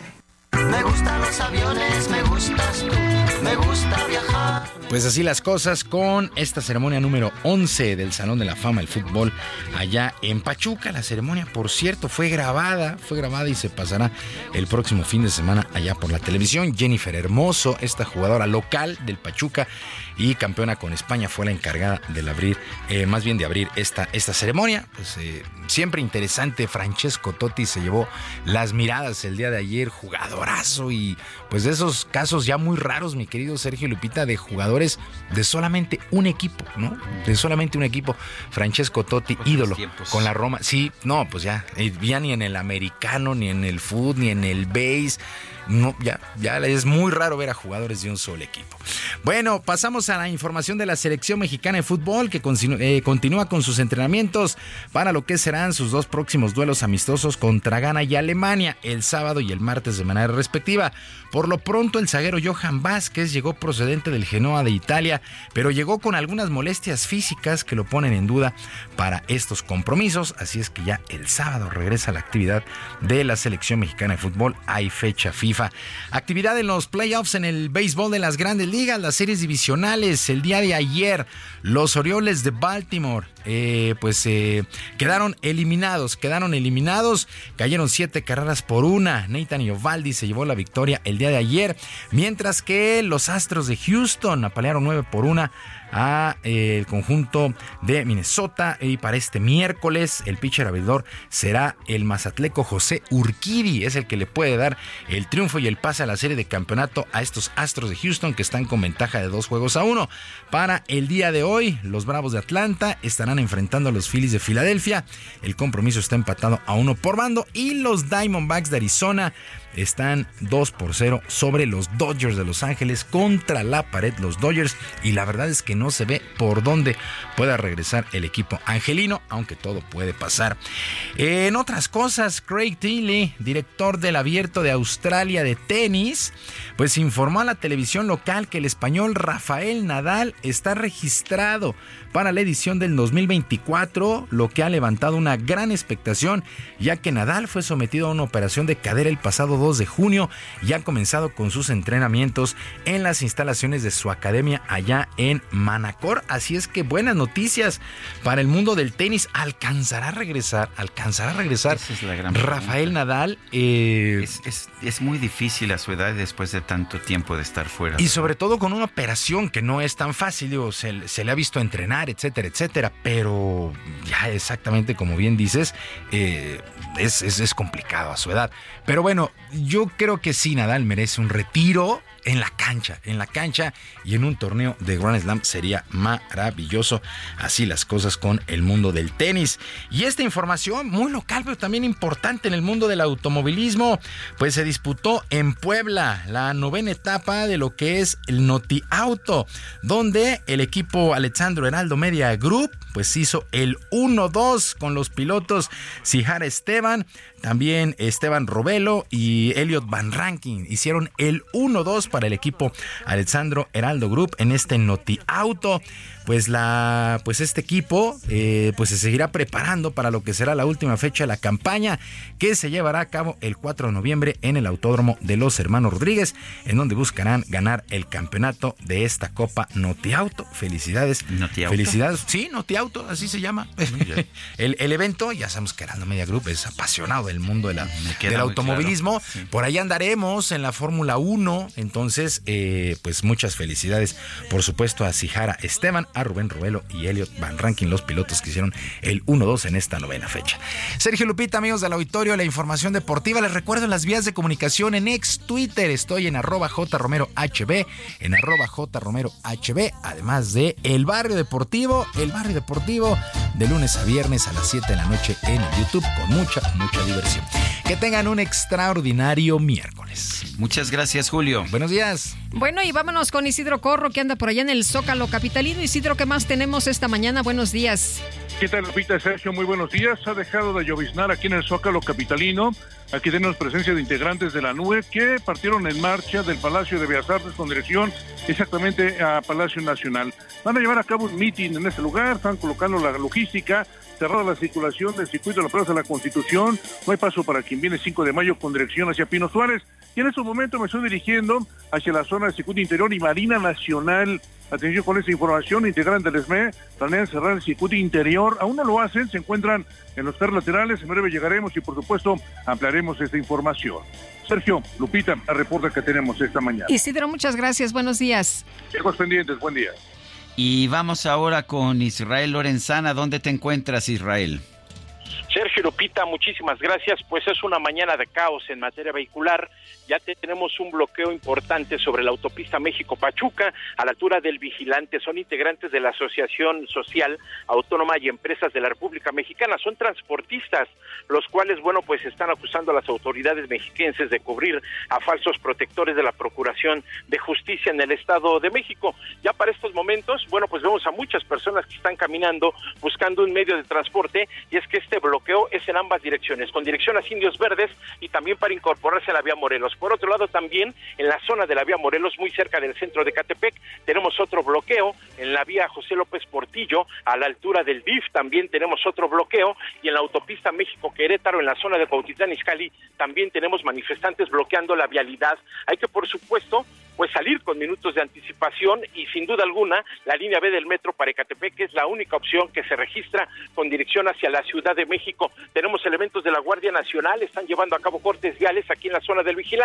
Me gustan los aviones, me gustas tú, me gusta viajar. Pues así las cosas con esta ceremonia número 11 del Salón de la Fama del Fútbol allá en Pachuca. La ceremonia, por cierto, fue grabada, fue grabada y se pasará el próximo fin de semana allá por la televisión. Jennifer Hermoso, esta jugadora local del Pachuca y campeona con España, fue la encargada de abrir, eh, más bien de abrir esta, esta ceremonia. Pues eh, siempre interesante, Francesco Totti se llevó las miradas el día de ayer, jugadorazo y pues de esos casos ya muy raros, mi querido Sergio Lupita, de jugadores de solamente un equipo, ¿no? De solamente un equipo. Francesco Totti, ídolo con la Roma. Sí, no, pues ya, eh, ya ni en el americano, ni en el fútbol, ni en el base. No, ya, ya es muy raro ver a jugadores de un solo equipo. Bueno, pasamos a la información de la selección mexicana de fútbol que eh, continúa con sus entrenamientos para lo que serán sus dos próximos duelos amistosos contra Ghana y Alemania el sábado y el martes de manera respectiva. Por lo pronto, el zaguero Johan Vázquez llegó procedente del Genoa de Italia, pero llegó con algunas molestias físicas que lo ponen en duda para estos compromisos. Así es que ya el sábado regresa la actividad de la selección mexicana de fútbol. Hay fecha FIFA. Actividad en los playoffs en el béisbol de las grandes ligas, las series divisionales. El día de ayer, los Orioles de Baltimore, eh, pues eh, quedaron eliminados, quedaron eliminados. Cayeron siete carreras por una. Nathan Iovaldi se llevó la victoria el día de ayer, mientras que los Astros de Houston apalearon nueve por una a eh, el conjunto de Minnesota. Y para este miércoles el pitcher abridor será el mazatleco José Urquidi. Es el que le puede dar el triunfo y el pase a la serie de campeonato a estos Astros de Houston que están con ventaja de dos juegos a uno. Para el día de hoy los Bravos de Atlanta estarán enfrentando a los Phillies de Filadelfia. El compromiso está empatado a uno por bando y los Diamondbacks de Arizona están 2 por 0 sobre los Dodgers de Los Ángeles contra la pared los Dodgers y la verdad es que no se ve por dónde pueda regresar el equipo angelino, aunque todo puede pasar. En otras cosas, Craig Tilly, director del Abierto de Australia de tenis, pues informó a la televisión local que el español Rafael Nadal está registrado para la edición del 2024, lo que ha levantado una gran expectación, ya que Nadal fue sometido a una operación de cadera el pasado 2 de junio y ha comenzado con sus entrenamientos en las instalaciones de su academia allá en Manacor. Así es que buenas noticias para el mundo del tenis. ¿Alcanzará a regresar? ¿Alcanzará a regresar? Rafael Nadal. Eh, es, muy difícil a su edad después de tanto tiempo de estar fuera. Y sobre todo con una operación que no es tan fácil. se, se le ha visto entrenar etcétera, etcétera. Pero ya exactamente como bien dices, eh, es, es complicado a su edad. Pero bueno, yo creo que sí, Nadal merece un retiro en la cancha, en la cancha y en un torneo de Grand Slam sería maravilloso. Así las cosas con el mundo del tenis. Y esta información muy local, pero también importante en el mundo del automovilismo, pues se disputó en Puebla la novena etapa de lo que es el Noti Auto, donde el equipo Alexandro Heraldo Media Group pues hizo el 1-2 con los pilotos Sijara Esteban, también Esteban Robelo y Elliot Van Rankin hicieron el 1-2 para el equipo Alexandro Heraldo Group en este Noti Auto pues la pues este equipo eh, pues se seguirá preparando para lo que será la última fecha de la campaña que se llevará a cabo el 4 de noviembre en el Autódromo de los Hermanos Rodríguez en donde buscarán ganar el campeonato de esta Copa Notiauto. Felicidades. Notiauto. Felicidades. Sí, Notiauto, así se llama. el, el, evento, ya sabemos que Heraldo Media Group es apasionado del mundo de la, del automovilismo. Por ahí andaremos en la Fórmula 1, entonces eh, pues muchas felicidades por supuesto a Sijara Esteban a Rubén Robelo y Elliot Van Rankin, los pilotos que hicieron el 1-2 en esta novena fecha. Sergio Lupita, amigos del auditorio, la información deportiva. Les recuerdo las vías de comunicación en ex Twitter. Estoy en arroba jromerohb, en arroba jromerohb, además de El Barrio Deportivo, El Barrio Deportivo, de lunes a viernes a las 7 de la noche en YouTube, con mucha, mucha diversión. Que tengan un extraordinario miércoles. Muchas gracias, Julio. Buenos días. Bueno, y vámonos con Isidro Corro, que anda por allá en el Zócalo Capitalino. Isidro, ¿qué más tenemos esta mañana? Buenos días. ¿Qué tal, Lupita Sergio? Muy buenos días. Ha dejado de lloviznar aquí en el Zócalo Capitalino. Aquí tenemos presencia de integrantes de la NUE que partieron en marcha del Palacio de Bellas Artes con dirección exactamente a Palacio Nacional. Van a llevar a cabo un meeting en ese lugar, están colocando la logística, cerrada la circulación del circuito de la Plaza de la Constitución, no hay paso para quien viene 5 de mayo con dirección hacia Pino Suárez. Y en estos momentos me estoy dirigiendo hacia la zona del circuito interior y Marina Nacional. Atención con esta información, integrantes del SME planean cerrar el circuito interior. Aún no lo hacen, se encuentran en los perros laterales. En breve llegaremos y, por supuesto, ampliaremos esta información. Sergio, Lupita, la reporte que tenemos esta mañana. Isidro, muchas gracias. Buenos días. Chicos pendientes, buen día. Y vamos ahora con Israel Lorenzana. ¿Dónde te encuentras, Israel? Sergio Lupita, muchísimas gracias. Pues es una mañana de caos en materia vehicular. Ya tenemos un bloqueo importante sobre la autopista México-Pachuca a la altura del Vigilante. Son integrantes de la Asociación Social Autónoma y Empresas de la República Mexicana. Son transportistas, los cuales, bueno, pues están acusando a las autoridades mexiquenses de cubrir a falsos protectores de la Procuración de Justicia en el Estado de México. Ya para estos momentos, bueno, pues vemos a muchas personas que están caminando buscando un medio de transporte y es que este bloqueo es en ambas direcciones, con dirección a Indios Verdes y también para incorporarse a la vía Morelos. Por otro lado, también en la zona de la vía Morelos, muy cerca del centro de Catepec, tenemos otro bloqueo en la vía José López Portillo, a la altura del DIF también tenemos otro bloqueo y en la autopista México-Querétaro, en la zona de Cuautitlán Izcalli, también tenemos manifestantes bloqueando la vialidad. Hay que, por supuesto, pues salir con minutos de anticipación y sin duda alguna la línea B del metro para Ecatepec es la única opción que se registra con dirección hacia la Ciudad de México. Tenemos elementos de la Guardia Nacional, están llevando a cabo cortes viales aquí en la zona del vigilante.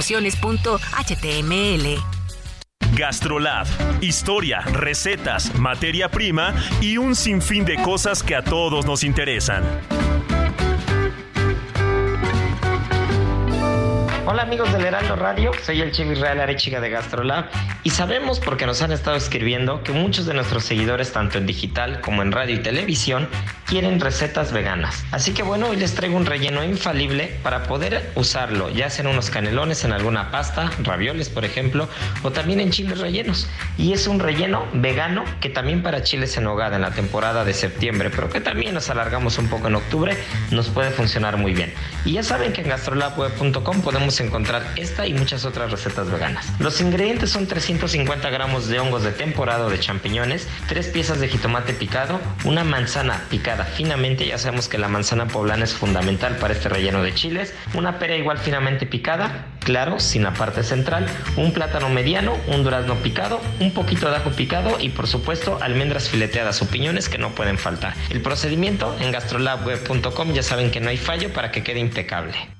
promociones.html. Gastrolab. Historia, recetas, materia prima y un sinfín de cosas que a todos nos interesan. Hola amigos del Heraldo Radio, soy el Chef Israel Arechiga de Gastrolab y sabemos porque nos han estado escribiendo que muchos de nuestros seguidores tanto en digital como en radio y televisión quieren recetas veganas. Así que bueno, hoy les traigo un relleno infalible para poder usarlo, ya sea en unos canelones, en alguna pasta, ravioles por ejemplo, o también en chiles rellenos. Y es un relleno vegano que también para chiles en hogada en la temporada de septiembre, pero que también nos alargamos un poco en octubre, nos puede funcionar muy bien. Y ya saben que en gastrolabweb.com podemos encontrar esta y muchas otras recetas veganas. Los ingredientes son 350 gramos de hongos de temporada de champiñones, 3 piezas de jitomate picado, una manzana picada finamente, ya sabemos que la manzana poblana es fundamental para este relleno de chiles, una pera igual finamente picada, claro, sin la parte central, un plátano mediano, un durazno picado, un poquito de ajo picado y por supuesto almendras fileteadas o piñones que no pueden faltar. El procedimiento en gastrolabweb.com ya saben que no hay fallo para que quede impecable.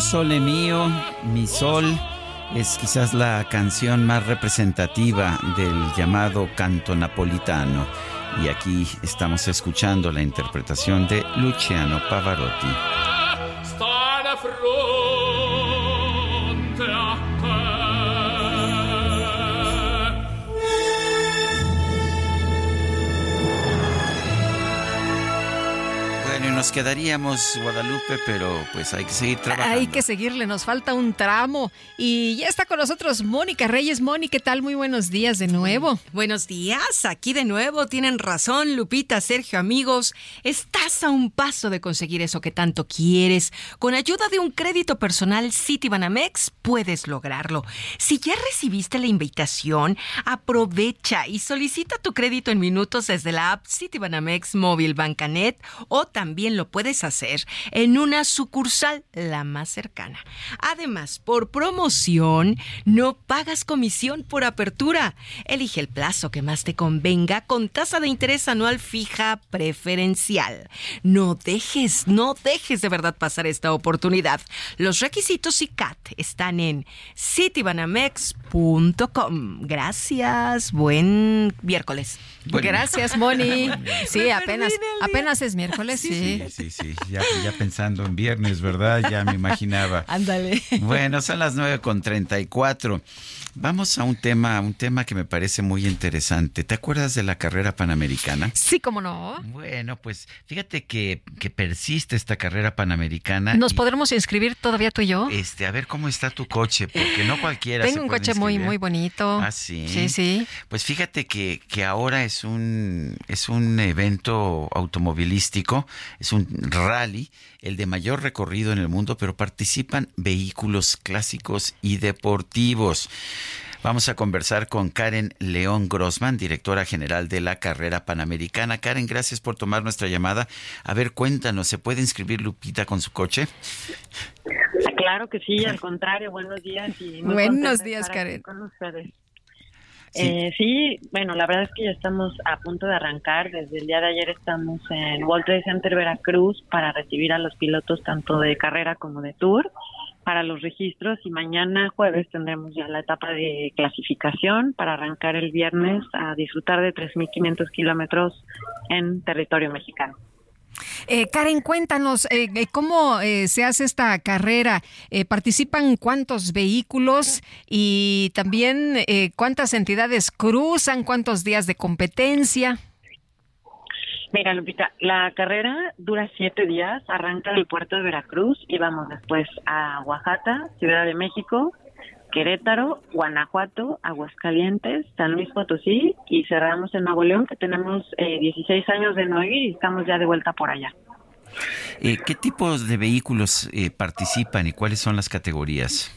Sole mío, mi sol es quizás la canción más representativa del llamado canto napolitano. Y aquí estamos escuchando la interpretación de Luciano Pavarotti. Nos quedaríamos, Guadalupe, pero pues hay que seguir trabajando. Hay que seguirle, nos falta un tramo. Y ya está con nosotros Mónica Reyes. Mónica, ¿qué tal? Muy buenos días de nuevo. Buenos días, aquí de nuevo. Tienen razón, Lupita, Sergio, amigos. Estás a un paso de conseguir eso que tanto quieres. Con ayuda de un crédito personal Citibanamex puedes lograrlo. Si ya recibiste la invitación, aprovecha y solicita tu crédito en minutos desde la app Citibanamex Móvil Bancanet o también lo puedes hacer en una sucursal la más cercana. Además, por promoción, no pagas comisión por apertura. Elige el plazo que más te convenga con tasa de interés anual fija preferencial. No dejes, no dejes de verdad pasar esta oportunidad. Los requisitos y CAT están en citibanamex.com. Gracias. Buen miércoles. Gracias, Moni. Sí, apenas, apenas es miércoles, sí. Sí, sí, Ya, ya, pensando en viernes, ¿verdad? Ya me imaginaba. Ándale. Bueno, son las nueve con treinta y cuatro. Vamos a un tema, un tema que me parece muy interesante. ¿Te acuerdas de la carrera panamericana? Sí, cómo no. Bueno, pues fíjate que, que persiste esta carrera panamericana. ¿Nos podremos inscribir todavía tú y yo? Este, a ver cómo está tu coche, porque no cualquiera. Tengo un coche muy, muy bonito. Ah, sí. Sí, sí. Pues fíjate que, que ahora es un, es un evento automovilístico, es un rally, el de mayor recorrido en el mundo, pero participan vehículos clásicos y deportivos. Vamos a conversar con Karen León Grossman, directora general de la carrera panamericana. Karen, gracias por tomar nuestra llamada. A ver, cuéntanos, ¿se puede inscribir Lupita con su coche? Claro que sí, al contrario, buenos días. Y buenos días, Karen. Con ustedes. Sí. Eh, sí, bueno, la verdad es que ya estamos a punto de arrancar. Desde el día de ayer estamos en World Center Veracruz para recibir a los pilotos tanto de carrera como de tour para los registros y mañana jueves tendremos ya la etapa de clasificación para arrancar el viernes a disfrutar de 3.500 kilómetros en territorio mexicano. Eh, Karen, cuéntanos, eh, eh ¿cómo eh, se hace esta carrera? Eh, ¿Participan cuántos vehículos y también cuántas entidades cruzan? ¿Cuántos días de competencia? Mira, Lupita, la carrera dura siete días, arranca del puerto de Veracruz y vamos después a Oaxaca, Ciudad de México, Querétaro, Guanajuato, Aguascalientes, San Luis Potosí y cerramos en Nuevo León, que tenemos eh, 16 años de no ir y estamos ya de vuelta por allá. Eh, ¿Qué tipos de vehículos eh, participan y cuáles son las categorías?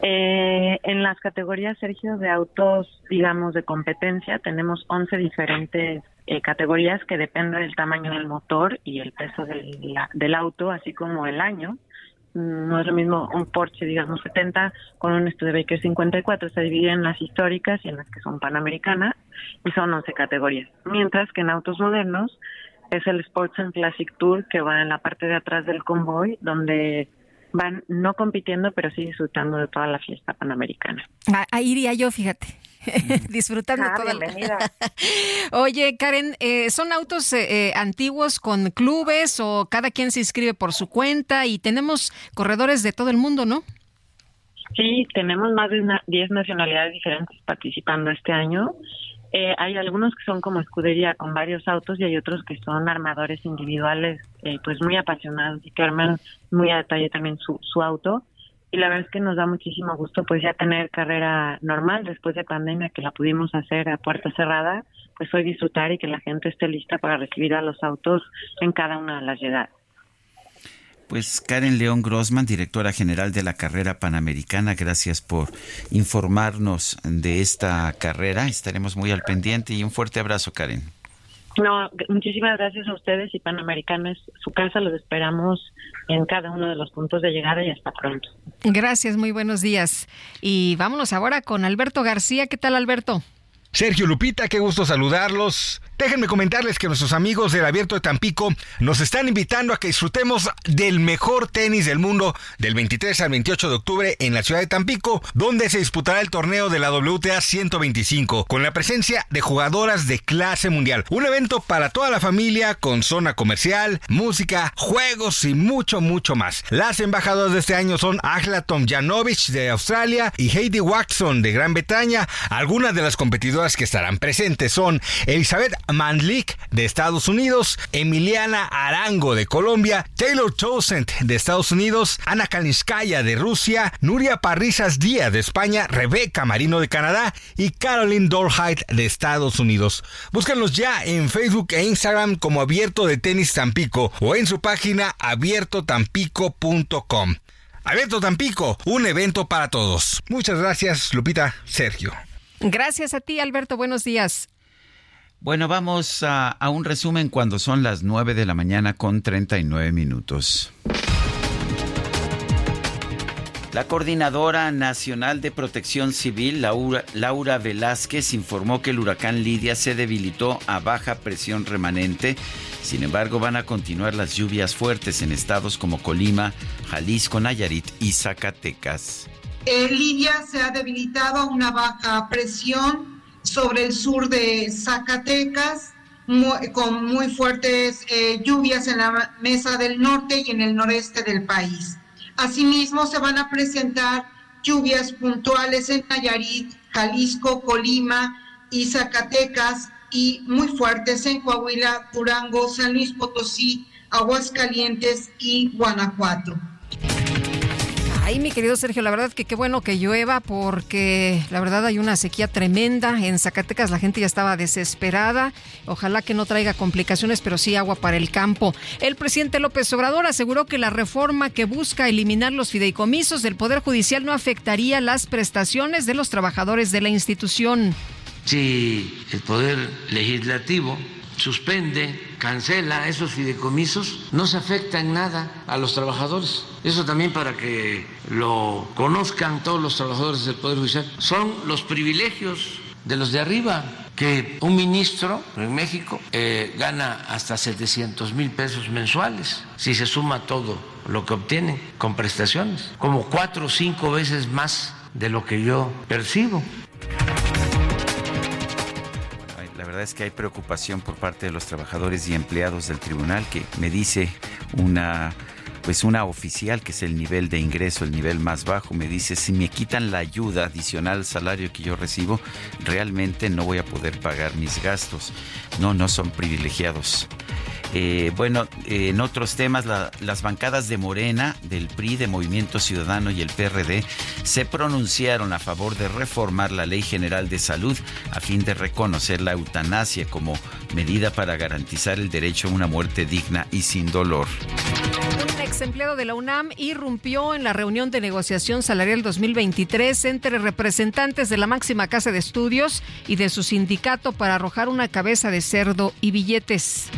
Eh, en las categorías, Sergio, de autos, digamos, de competencia, tenemos 11 diferentes eh, categorías que dependen del tamaño del motor y el peso del, del auto, así como el año. No es lo mismo un Porsche, digamos, 70 con un Studebaker 54. Se divide en las históricas y en las que son panamericanas y son 11 categorías. Mientras que en autos modernos es el Sports and Classic Tour que va en la parte de atrás del convoy, donde van no compitiendo, pero sí disfrutando de toda la fiesta panamericana. Ah, ahí iría yo, fíjate. disfrutando ah, toda bienvenida. Oye, Karen, eh, ¿son autos eh, eh, antiguos con clubes o cada quien se inscribe por su cuenta y tenemos corredores de todo el mundo, ¿no? Sí, tenemos más de 10 nacionalidades diferentes participando este año. Eh, hay algunos que son como escudería con varios autos y hay otros que son armadores individuales, eh, pues muy apasionados y que arman muy a detalle también su, su auto. Y la verdad es que nos da muchísimo gusto pues ya tener carrera normal después de pandemia que la pudimos hacer a puerta cerrada, pues hoy disfrutar y que la gente esté lista para recibir a los autos en cada una de las llegadas. Pues Karen León Grossman, directora general de la carrera panamericana, gracias por informarnos de esta carrera. Estaremos muy al pendiente y un fuerte abrazo, Karen. No, muchísimas gracias a ustedes y Panamericana es su casa, los esperamos en cada uno de los puntos de llegada y hasta pronto. Gracias, muy buenos días. Y vámonos ahora con Alberto García. ¿Qué tal, Alberto? Sergio Lupita, qué gusto saludarlos. Déjenme comentarles que nuestros amigos del Abierto de Tampico nos están invitando a que disfrutemos del mejor tenis del mundo del 23 al 28 de octubre en la ciudad de Tampico, donde se disputará el torneo de la WTA 125 con la presencia de jugadoras de clase mundial. Un evento para toda la familia con zona comercial, música, juegos y mucho, mucho más. Las embajadoras de este año son Agla Tomjanovic de Australia y Heidi Watson de Gran Bretaña. Algunas de las competidoras que estarán presentes son Elizabeth Manlik de Estados Unidos, Emiliana Arango de Colombia, Taylor Towsend de Estados Unidos, Ana Kalinskaya de Rusia, Nuria Parrizas Díaz de España, Rebeca Marino de Canadá y Caroline Dorheit de Estados Unidos. Búsquenlos ya en Facebook e Instagram como Abierto de Tenis Tampico o en su página abiertotampico.com. Abierto Tampico, un evento para todos. Muchas gracias, Lupita, Sergio. Gracias a ti, Alberto. Buenos días. Bueno, vamos a, un resumen cuando son las 9 de la mañana con 39 minutos. La Coordinadora Nacional de Protección Civil, Laura, Laura, Velázquez, informó que el huracán Lidia se debilitó a baja presión remanente. Sin embargo, van a continuar las lluvias fuertes en estados como Colima, Jalisco, Nayarit y Zacatecas. Eh, Lidia se ha debilitado a una baja presión sobre el sur de Zacatecas, con muy fuertes eh, lluvias en la mesa del norte y en el noreste del país. Asimismo, se van a presentar lluvias puntuales en Nayarit, Jalisco, Colima y Zacatecas y muy fuertes en Coahuila, Durango, San Luis Potosí, Aguascalientes y Guanajuato. Ahí, mi querido Sergio, la verdad que qué bueno que llueva porque la verdad hay una sequía tremenda. En Zacatecas la gente ya estaba desesperada. Ojalá que no traiga complicaciones, pero sí agua para el campo. El presidente López Obrador aseguró que la reforma que busca eliminar los fideicomisos del Poder Judicial no afectaría las prestaciones de los trabajadores de la institución. Si el Poder Legislativo suspende, cancela esos fideicomisos, no se afecta en nada a los trabajadores. Eso también para que lo conozcan todos los trabajadores del Poder Judicial. Son los privilegios de los de arriba, que un ministro en México eh, gana hasta 700 mil pesos mensuales, si se suma todo lo que obtiene con prestaciones, como cuatro o cinco veces más de lo que yo percibo. Verdad es que hay preocupación por parte de los trabajadores y empleados del tribunal que me dice una pues una oficial que es el nivel de ingreso, el nivel más bajo, me dice, si me quitan la ayuda adicional al salario que yo recibo, realmente no voy a poder pagar mis gastos. No, no son privilegiados. Eh, bueno, en otros temas, las bancadas de Morena, del PRI, de Movimiento Ciudadano y el PRD se pronunciaron a favor de reformar la Ley General de Salud a fin de reconocer la eutanasia como medida para garantizar el derecho a una muerte digna y sin dolor. Un ex empleado de la UNAM irrumpió en la reunión de negociación salarial 2023 entre representantes de la máxima casa de estudios y de su sindicato para arrojar una cabeza de cerdo y billetes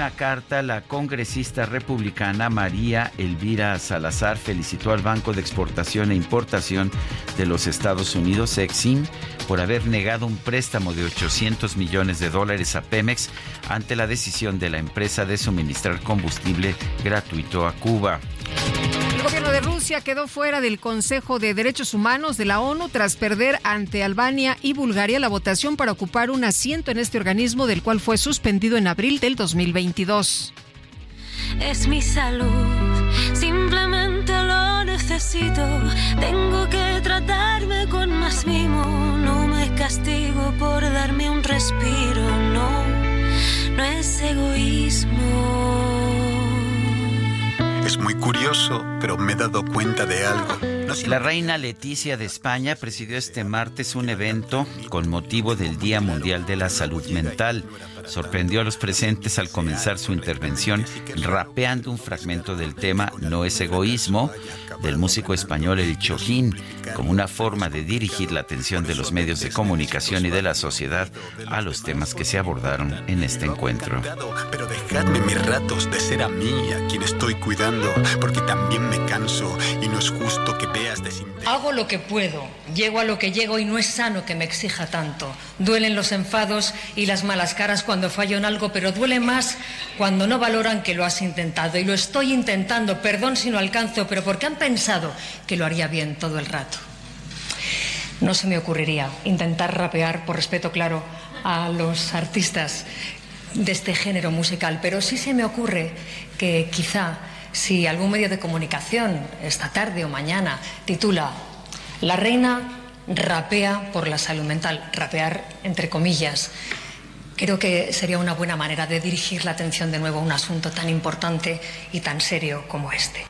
una carta, la congresista republicana María Elvira Salazar felicitó al Banco de Exportación e Importación de los Estados Unidos, Exim, por haber negado un préstamo de 800 millones de dólares a Pemex ante la decisión de la empresa de suministrar combustible gratuito a Cuba. El gobierno de Rusia quedó fuera del Consejo de Derechos Humanos de la ONU tras perder ante Albania y Bulgaria la votación para ocupar un asiento en este organismo del cual fue suspendido en abril del 2022. Es mi salud, simplemente lo necesito. Tengo que tratarme con más mimo, no me castigo por darme un respiro, no, no es egoísmo. Es muy curioso, pero me he dado cuenta de algo. la reina Leticia de España presidió este martes un evento con motivo del Día Mundial de la Salud Mental. Sorprendió a los presentes al comenzar su intervención rapeando un fragmento del tema No es egoísmo del músico español El Chojín como una forma de dirigir la atención de los medios de comunicación y de la sociedad a los temas que se abordaron en este encuentro. Pero dejadme mis ratos de ser a mí a quien estoy cuidando, porque también me canso y no es justo que veas desinterés. Hago lo que puedo, llego a lo que llego y no es sano que me exija tanto. Duelen los enfados y las malas caras cuando fallo en algo, pero duele más cuando no valoran que lo has intentado. Y lo estoy intentando, perdón si no alcanzo, pero porque han pensado que lo haría bien todo el rato. No se me ocurriría intentar rapear, por respeto claro, a los artistas de este género musical, pero sí se me ocurre que quizá si algún medio de comunicación esta tarde o mañana titula La reina rapea por la salud mental, rapear entre comillas, creo que sería una buena manera de dirigir la atención de nuevo a un asunto tan importante y tan serio como este.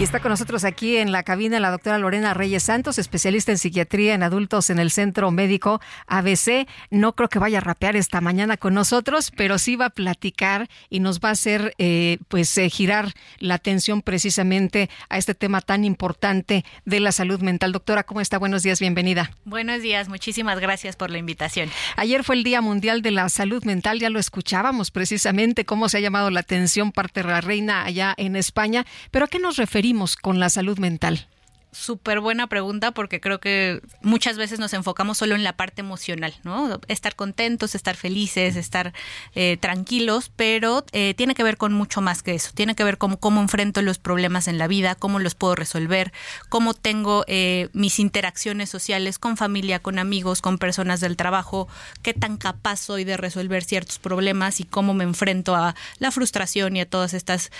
Y está con nosotros aquí en la cabina la doctora Lorena Reyes Santos, especialista en psiquiatría en adultos en el Centro Médico ABC. No creo que vaya a rapear esta mañana con nosotros, pero sí va a platicar y nos va a hacer eh, pues eh, girar la atención precisamente a este tema tan importante de la salud mental. Doctora, ¿cómo está? Buenos días, bienvenida. Buenos días, muchísimas gracias por la invitación. Ayer fue el Día Mundial de la Salud Mental, ya lo escuchábamos precisamente cómo se ha llamado la atención parte de la reina allá en España, pero ¿a qué nos referimos? Con la salud mental? Súper buena pregunta porque creo que muchas veces nos enfocamos solo en la parte emocional, ¿no? Estar contentos, estar felices, estar eh, tranquilos, pero eh, tiene que ver con mucho más que eso. Tiene que ver con cómo enfrento los problemas en la vida, cómo los puedo resolver, cómo tengo eh, mis interacciones sociales con familia, con amigos, con personas del trabajo, qué tan capaz soy de resolver ciertos problemas y cómo me enfrento a la frustración y a todas estas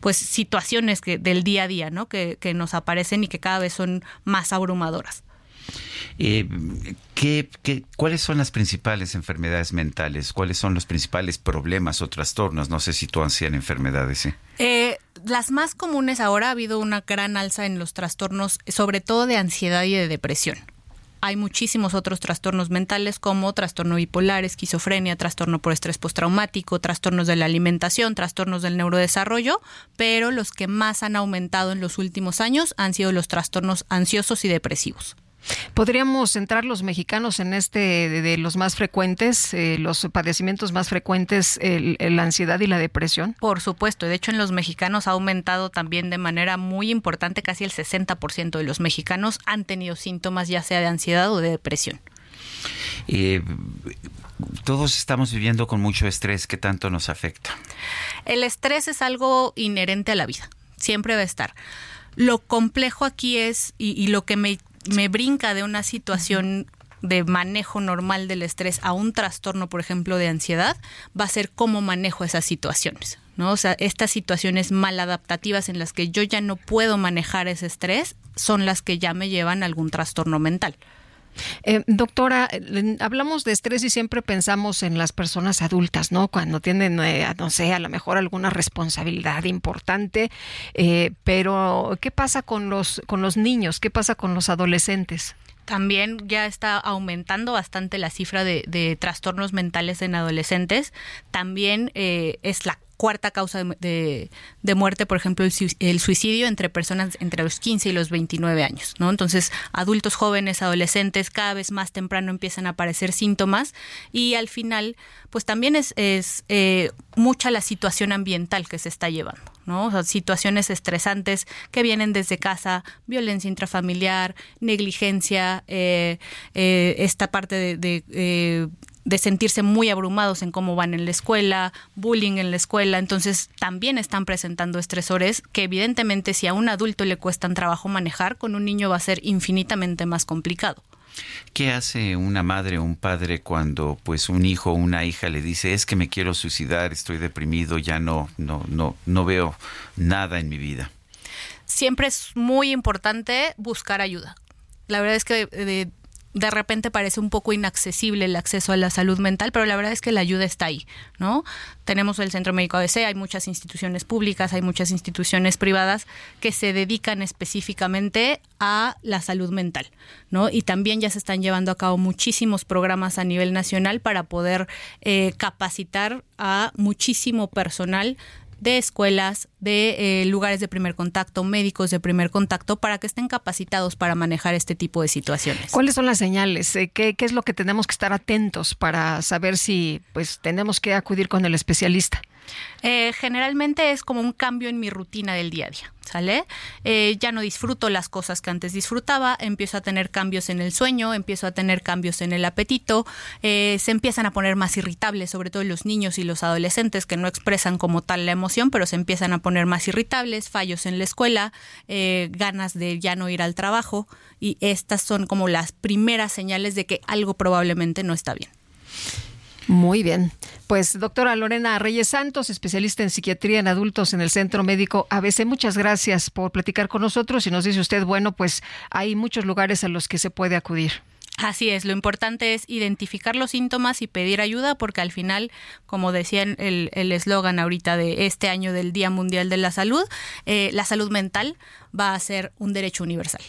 pues situaciones que, del día a día, ¿no? Que, que nos aparecen y que cada vez son más abrumadoras. Eh, ¿qué, cuáles son las principales enfermedades mentales? ¿Cuáles son los principales problemas o trastornos? No sé si tú ansían enfermedades. ¿eh? las más comunes ahora ha habido una gran alza en los trastornos, sobre todo de ansiedad y de depresión hay muchísimos otros trastornos mentales como trastorno bipolar, esquizofrenia, trastorno por estrés postraumático, trastornos de la alimentación, trastornos del neurodesarrollo, pero los que más han aumentado en los últimos años han sido los trastornos ansiosos y depresivos. ¿Podríamos centrar los mexicanos en este de, los más frecuentes, eh, los padecimientos más frecuentes, la ansiedad y la depresión? Por supuesto, de hecho en los mexicanos ha aumentado también de manera muy importante, casi el 60% de los mexicanos han tenido síntomas ya sea de ansiedad o de depresión. Eh, todos estamos viviendo con mucho estrés, ¿qué tanto nos afecta? El estrés es algo inherente a la vida, siempre va a estar. Lo complejo aquí es, y lo que me me brinca de una situación de manejo normal del estrés a un trastorno, por ejemplo, de ansiedad, va a ser cómo manejo esas situaciones. ¿no? O sea, estas situaciones maladaptativas en las que yo ya no puedo manejar ese estrés son las que ya me llevan a algún trastorno mental. Eh, doctora, hablamos de estrés y siempre pensamos en las personas adultas, ¿no? Cuando tienen, eh, no sé, a lo mejor alguna responsabilidad importante, eh, pero ¿qué pasa con los, con los niños? ¿Qué pasa con los adolescentes? también ya está aumentando bastante la cifra de, de trastornos mentales en adolescentes. También es la cuarta causa de, de, muerte, por ejemplo, el, suicidio entre personas entre los 15 y los 29 años, ¿no? Entonces, adultos jóvenes, adolescentes, cada vez más temprano empiezan a aparecer síntomas y al final, pues también es, es eh, mucha la situación ambiental que se está llevando, ¿no? O sea, situaciones estresantes que vienen desde casa, violencia intrafamiliar, negligencia, eh, eh, esta parte de, de de sentirse muy abrumados en cómo van en la escuela, bullying en la escuela, entonces también están presentando estresores que evidentemente si a un adulto le cuestan trabajo manejar, con un niño va a ser infinitamente más complicado. ¿Qué hace una madre o un padre cuando pues un hijo o una hija le dice es que me quiero suicidar, estoy deprimido, ya no no no no veo nada en mi vida? Siempre es muy importante buscar ayuda. La verdad es que de, de repente parece un poco inaccesible el acceso a la salud mental, pero la verdad es que la ayuda está ahí, ¿no? Tenemos el Centro Médico ABC, hay muchas instituciones públicas, hay muchas instituciones privadas que se dedican específicamente a la salud mental, ¿no? Y también ya se están llevando a cabo muchísimos programas a nivel nacional para poder eh, capacitar a muchísimo personal de escuelas, de eh, lugares de primer contacto, médicos de primer contacto, para que estén capacitados para manejar este tipo de situaciones. ¿Cuáles son las señales? Eh, ¿Qué, qué es lo que tenemos que estar atentos para saber si pues tenemos que acudir con el especialista? Eh, generalmente es como un cambio en mi rutina del día a día, ¿sale? Eh, ya no disfruto las cosas que antes disfrutaba, empiezo a tener cambios en el sueño, empiezo a tener cambios en el apetito, eh, se empiezan a poner más irritables, sobre todo los niños y los adolescentes que no expresan como tal la emoción, pero se empiezan a poner más irritables, fallos en la escuela, ganas de ya no ir al trabajo y estas son como las primeras señales de que algo probablemente no está bien. Muy bien. Pues doctora Lorena Reyes Santos, especialista en psiquiatría en adultos en el Centro Médico ABC, muchas gracias por platicar con nosotros y nos dice usted, bueno, pues hay muchos lugares a los que se puede acudir. Así es, lo importante es identificar los síntomas y pedir ayuda porque al final, como decía el eslogan ahorita de este año del Día Mundial de la Salud, eh, la salud mental va a ser un derecho universal.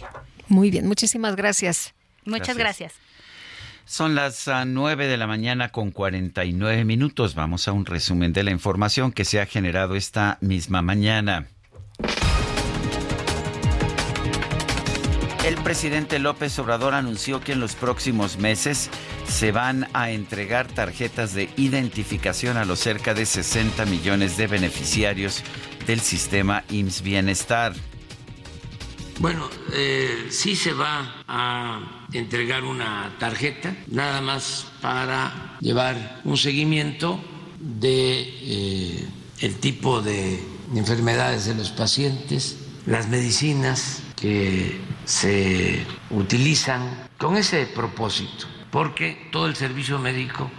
Muy bien, muchísimas gracias. Muchas gracias. Son las ah, nueve de la mañana con 49 minutos. Vamos a un resumen de la información que se ha generado esta misma mañana. El presidente López Obrador anunció que en los próximos meses se van a entregar tarjetas de identificación a los cerca de 60 millones de beneficiarios del sistema IMSS Bienestar. Bueno, eh, sí se va a entregar una tarjeta, nada más para llevar un seguimiento de eh, el tipo de enfermedades de los pacientes, las medicinas que se utilizan con ese propósito, porque todo el servicio médico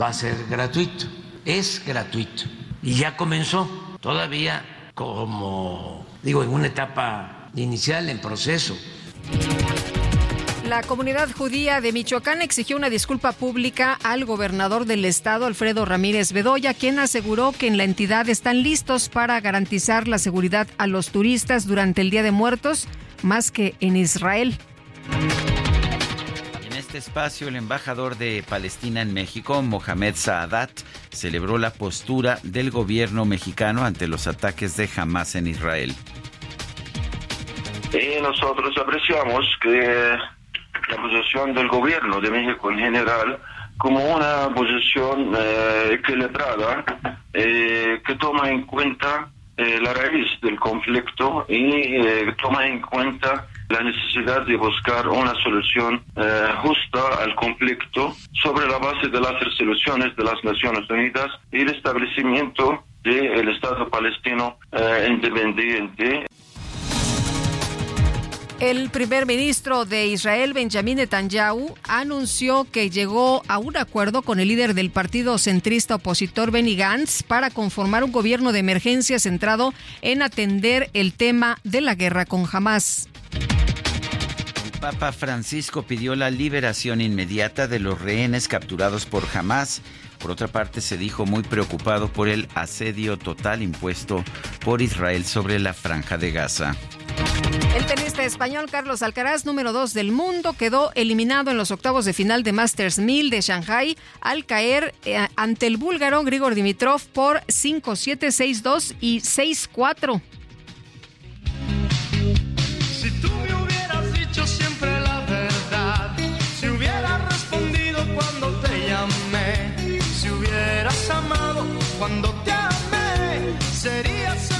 va a ser gratuito, es gratuito y ya comenzó, todavía como digo, en una etapa inicial en proceso. La comunidad judía de Michoacán exigió una disculpa pública al gobernador del estado, Alfredo Ramírez Bedoya, quien aseguró que en la entidad están listos para garantizar la seguridad a los turistas durante el Día de Muertos, más que en Israel. En este espacio, el embajador de Palestina en México, Mohamed Saadat, celebró la postura del gobierno mexicano ante los ataques de Hamas en Israel. Y nosotros apreciamos que la posición del gobierno de México en general como una posición eh, equilibrada eh, que toma en cuenta eh, la raíz del conflicto y toma en cuenta la necesidad de buscar una solución justa al conflicto sobre la base de las resoluciones de las Naciones Unidas y el establecimiento del Estado palestino independiente. El primer ministro de Israel, Benjamin Netanyahu, anunció que llegó a un acuerdo con el líder del partido centrista opositor Benny Gantz para conformar un gobierno de emergencia centrado en atender el tema de la guerra con Hamas. El Papa Francisco pidió la liberación inmediata de los rehenes capturados por Hamas. Por otra parte, se dijo muy preocupado por el asedio total impuesto por Israel sobre la franja de Gaza. El tenista español Carlos Alcaraz, número 2 del mundo, quedó eliminado en los octavos de final de Masters 1000 de Shanghai al caer eh, ante el búlgaro Grigor Dimitrov por 5-7, 6-2 y 6-4.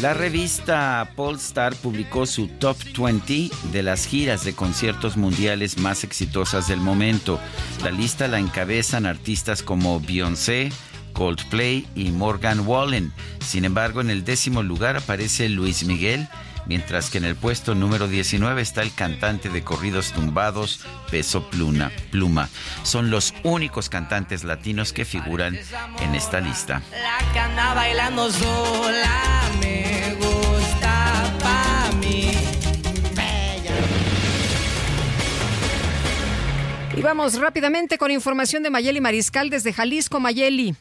La revista Polestar publicó su Top 20 de las giras de conciertos mundiales más exitosas del momento. La lista la encabezan artistas como Beyoncé, Coldplay y Morgan Wallen. Sin embargo, en el décimo lugar aparece Luis Miguel, mientras que en el puesto número 19 está el cantante de corridos tumbados Peso Pluma. Pluma. Son los únicos cantantes latinos que figuran en esta lista. La que anda bailando sola me gusta pa' mí. Y vamos rápidamente con información de Mayeli Mariscal desde Jalisco. Mayeli.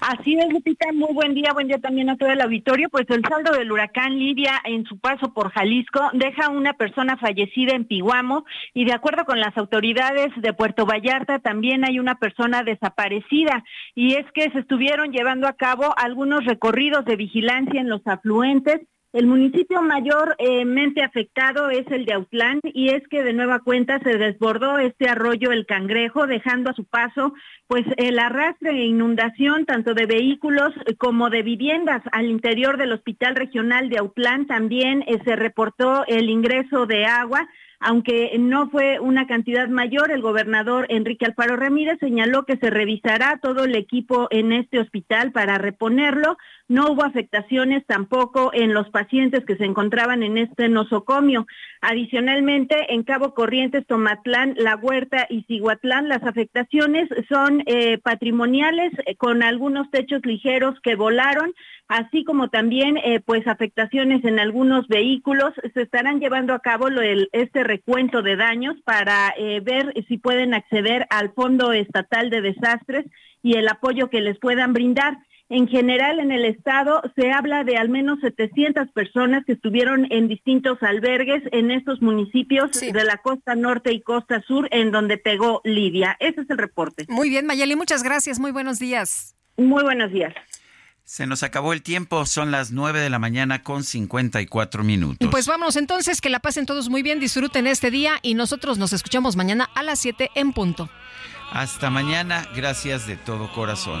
Así es, Lupita, muy buen día, buen día también a todo el auditorio. Pues el saldo del huracán Lidia en su paso por Jalisco deja una persona fallecida en Piguamo y de acuerdo con las autoridades de Puerto Vallarta también hay una persona desaparecida y es que se estuvieron llevando a cabo algunos recorridos de vigilancia en los afluentes el municipio mayormente afectado es el de Autlán y es que de nueva cuenta se desbordó este arroyo El Cangrejo, dejando a su paso pues el arrastre e inundación tanto de vehículos como de viviendas al interior del Hospital Regional de Autlán. También eh, se reportó el ingreso de agua aunque no fue una cantidad mayor, el gobernador Enrique Alfaro Ramírez señaló que se revisará todo el equipo en este hospital para reponerlo. No hubo afectaciones tampoco en los pacientes que se encontraban en este nosocomio. Adicionalmente, en Cabo Corrientes, Tomatlán, La Huerta y Ciguatlán, las afectaciones son eh, patrimoniales eh, con algunos techos ligeros que volaron, así como también eh, pues afectaciones en algunos vehículos. Se estarán llevando a cabo este recuento de daños para ver si pueden acceder al Fondo Estatal de Desastres y el apoyo que les puedan brindar. En general, en el estado se habla de al menos 700 personas que estuvieron en distintos albergues en estos municipios de la costa norte y costa sur, en donde pegó Lidia. Ese es el reporte. Muy bien, Mayeli, muchas gracias. Muy buenos días. Muy buenos días. Se nos acabó el tiempo, son las 9 de la mañana con 54 minutos. Pues vamos entonces, que la pasen todos muy bien, disfruten este día y nosotros nos escuchamos mañana a las 7 en punto. Hasta mañana, gracias de todo corazón.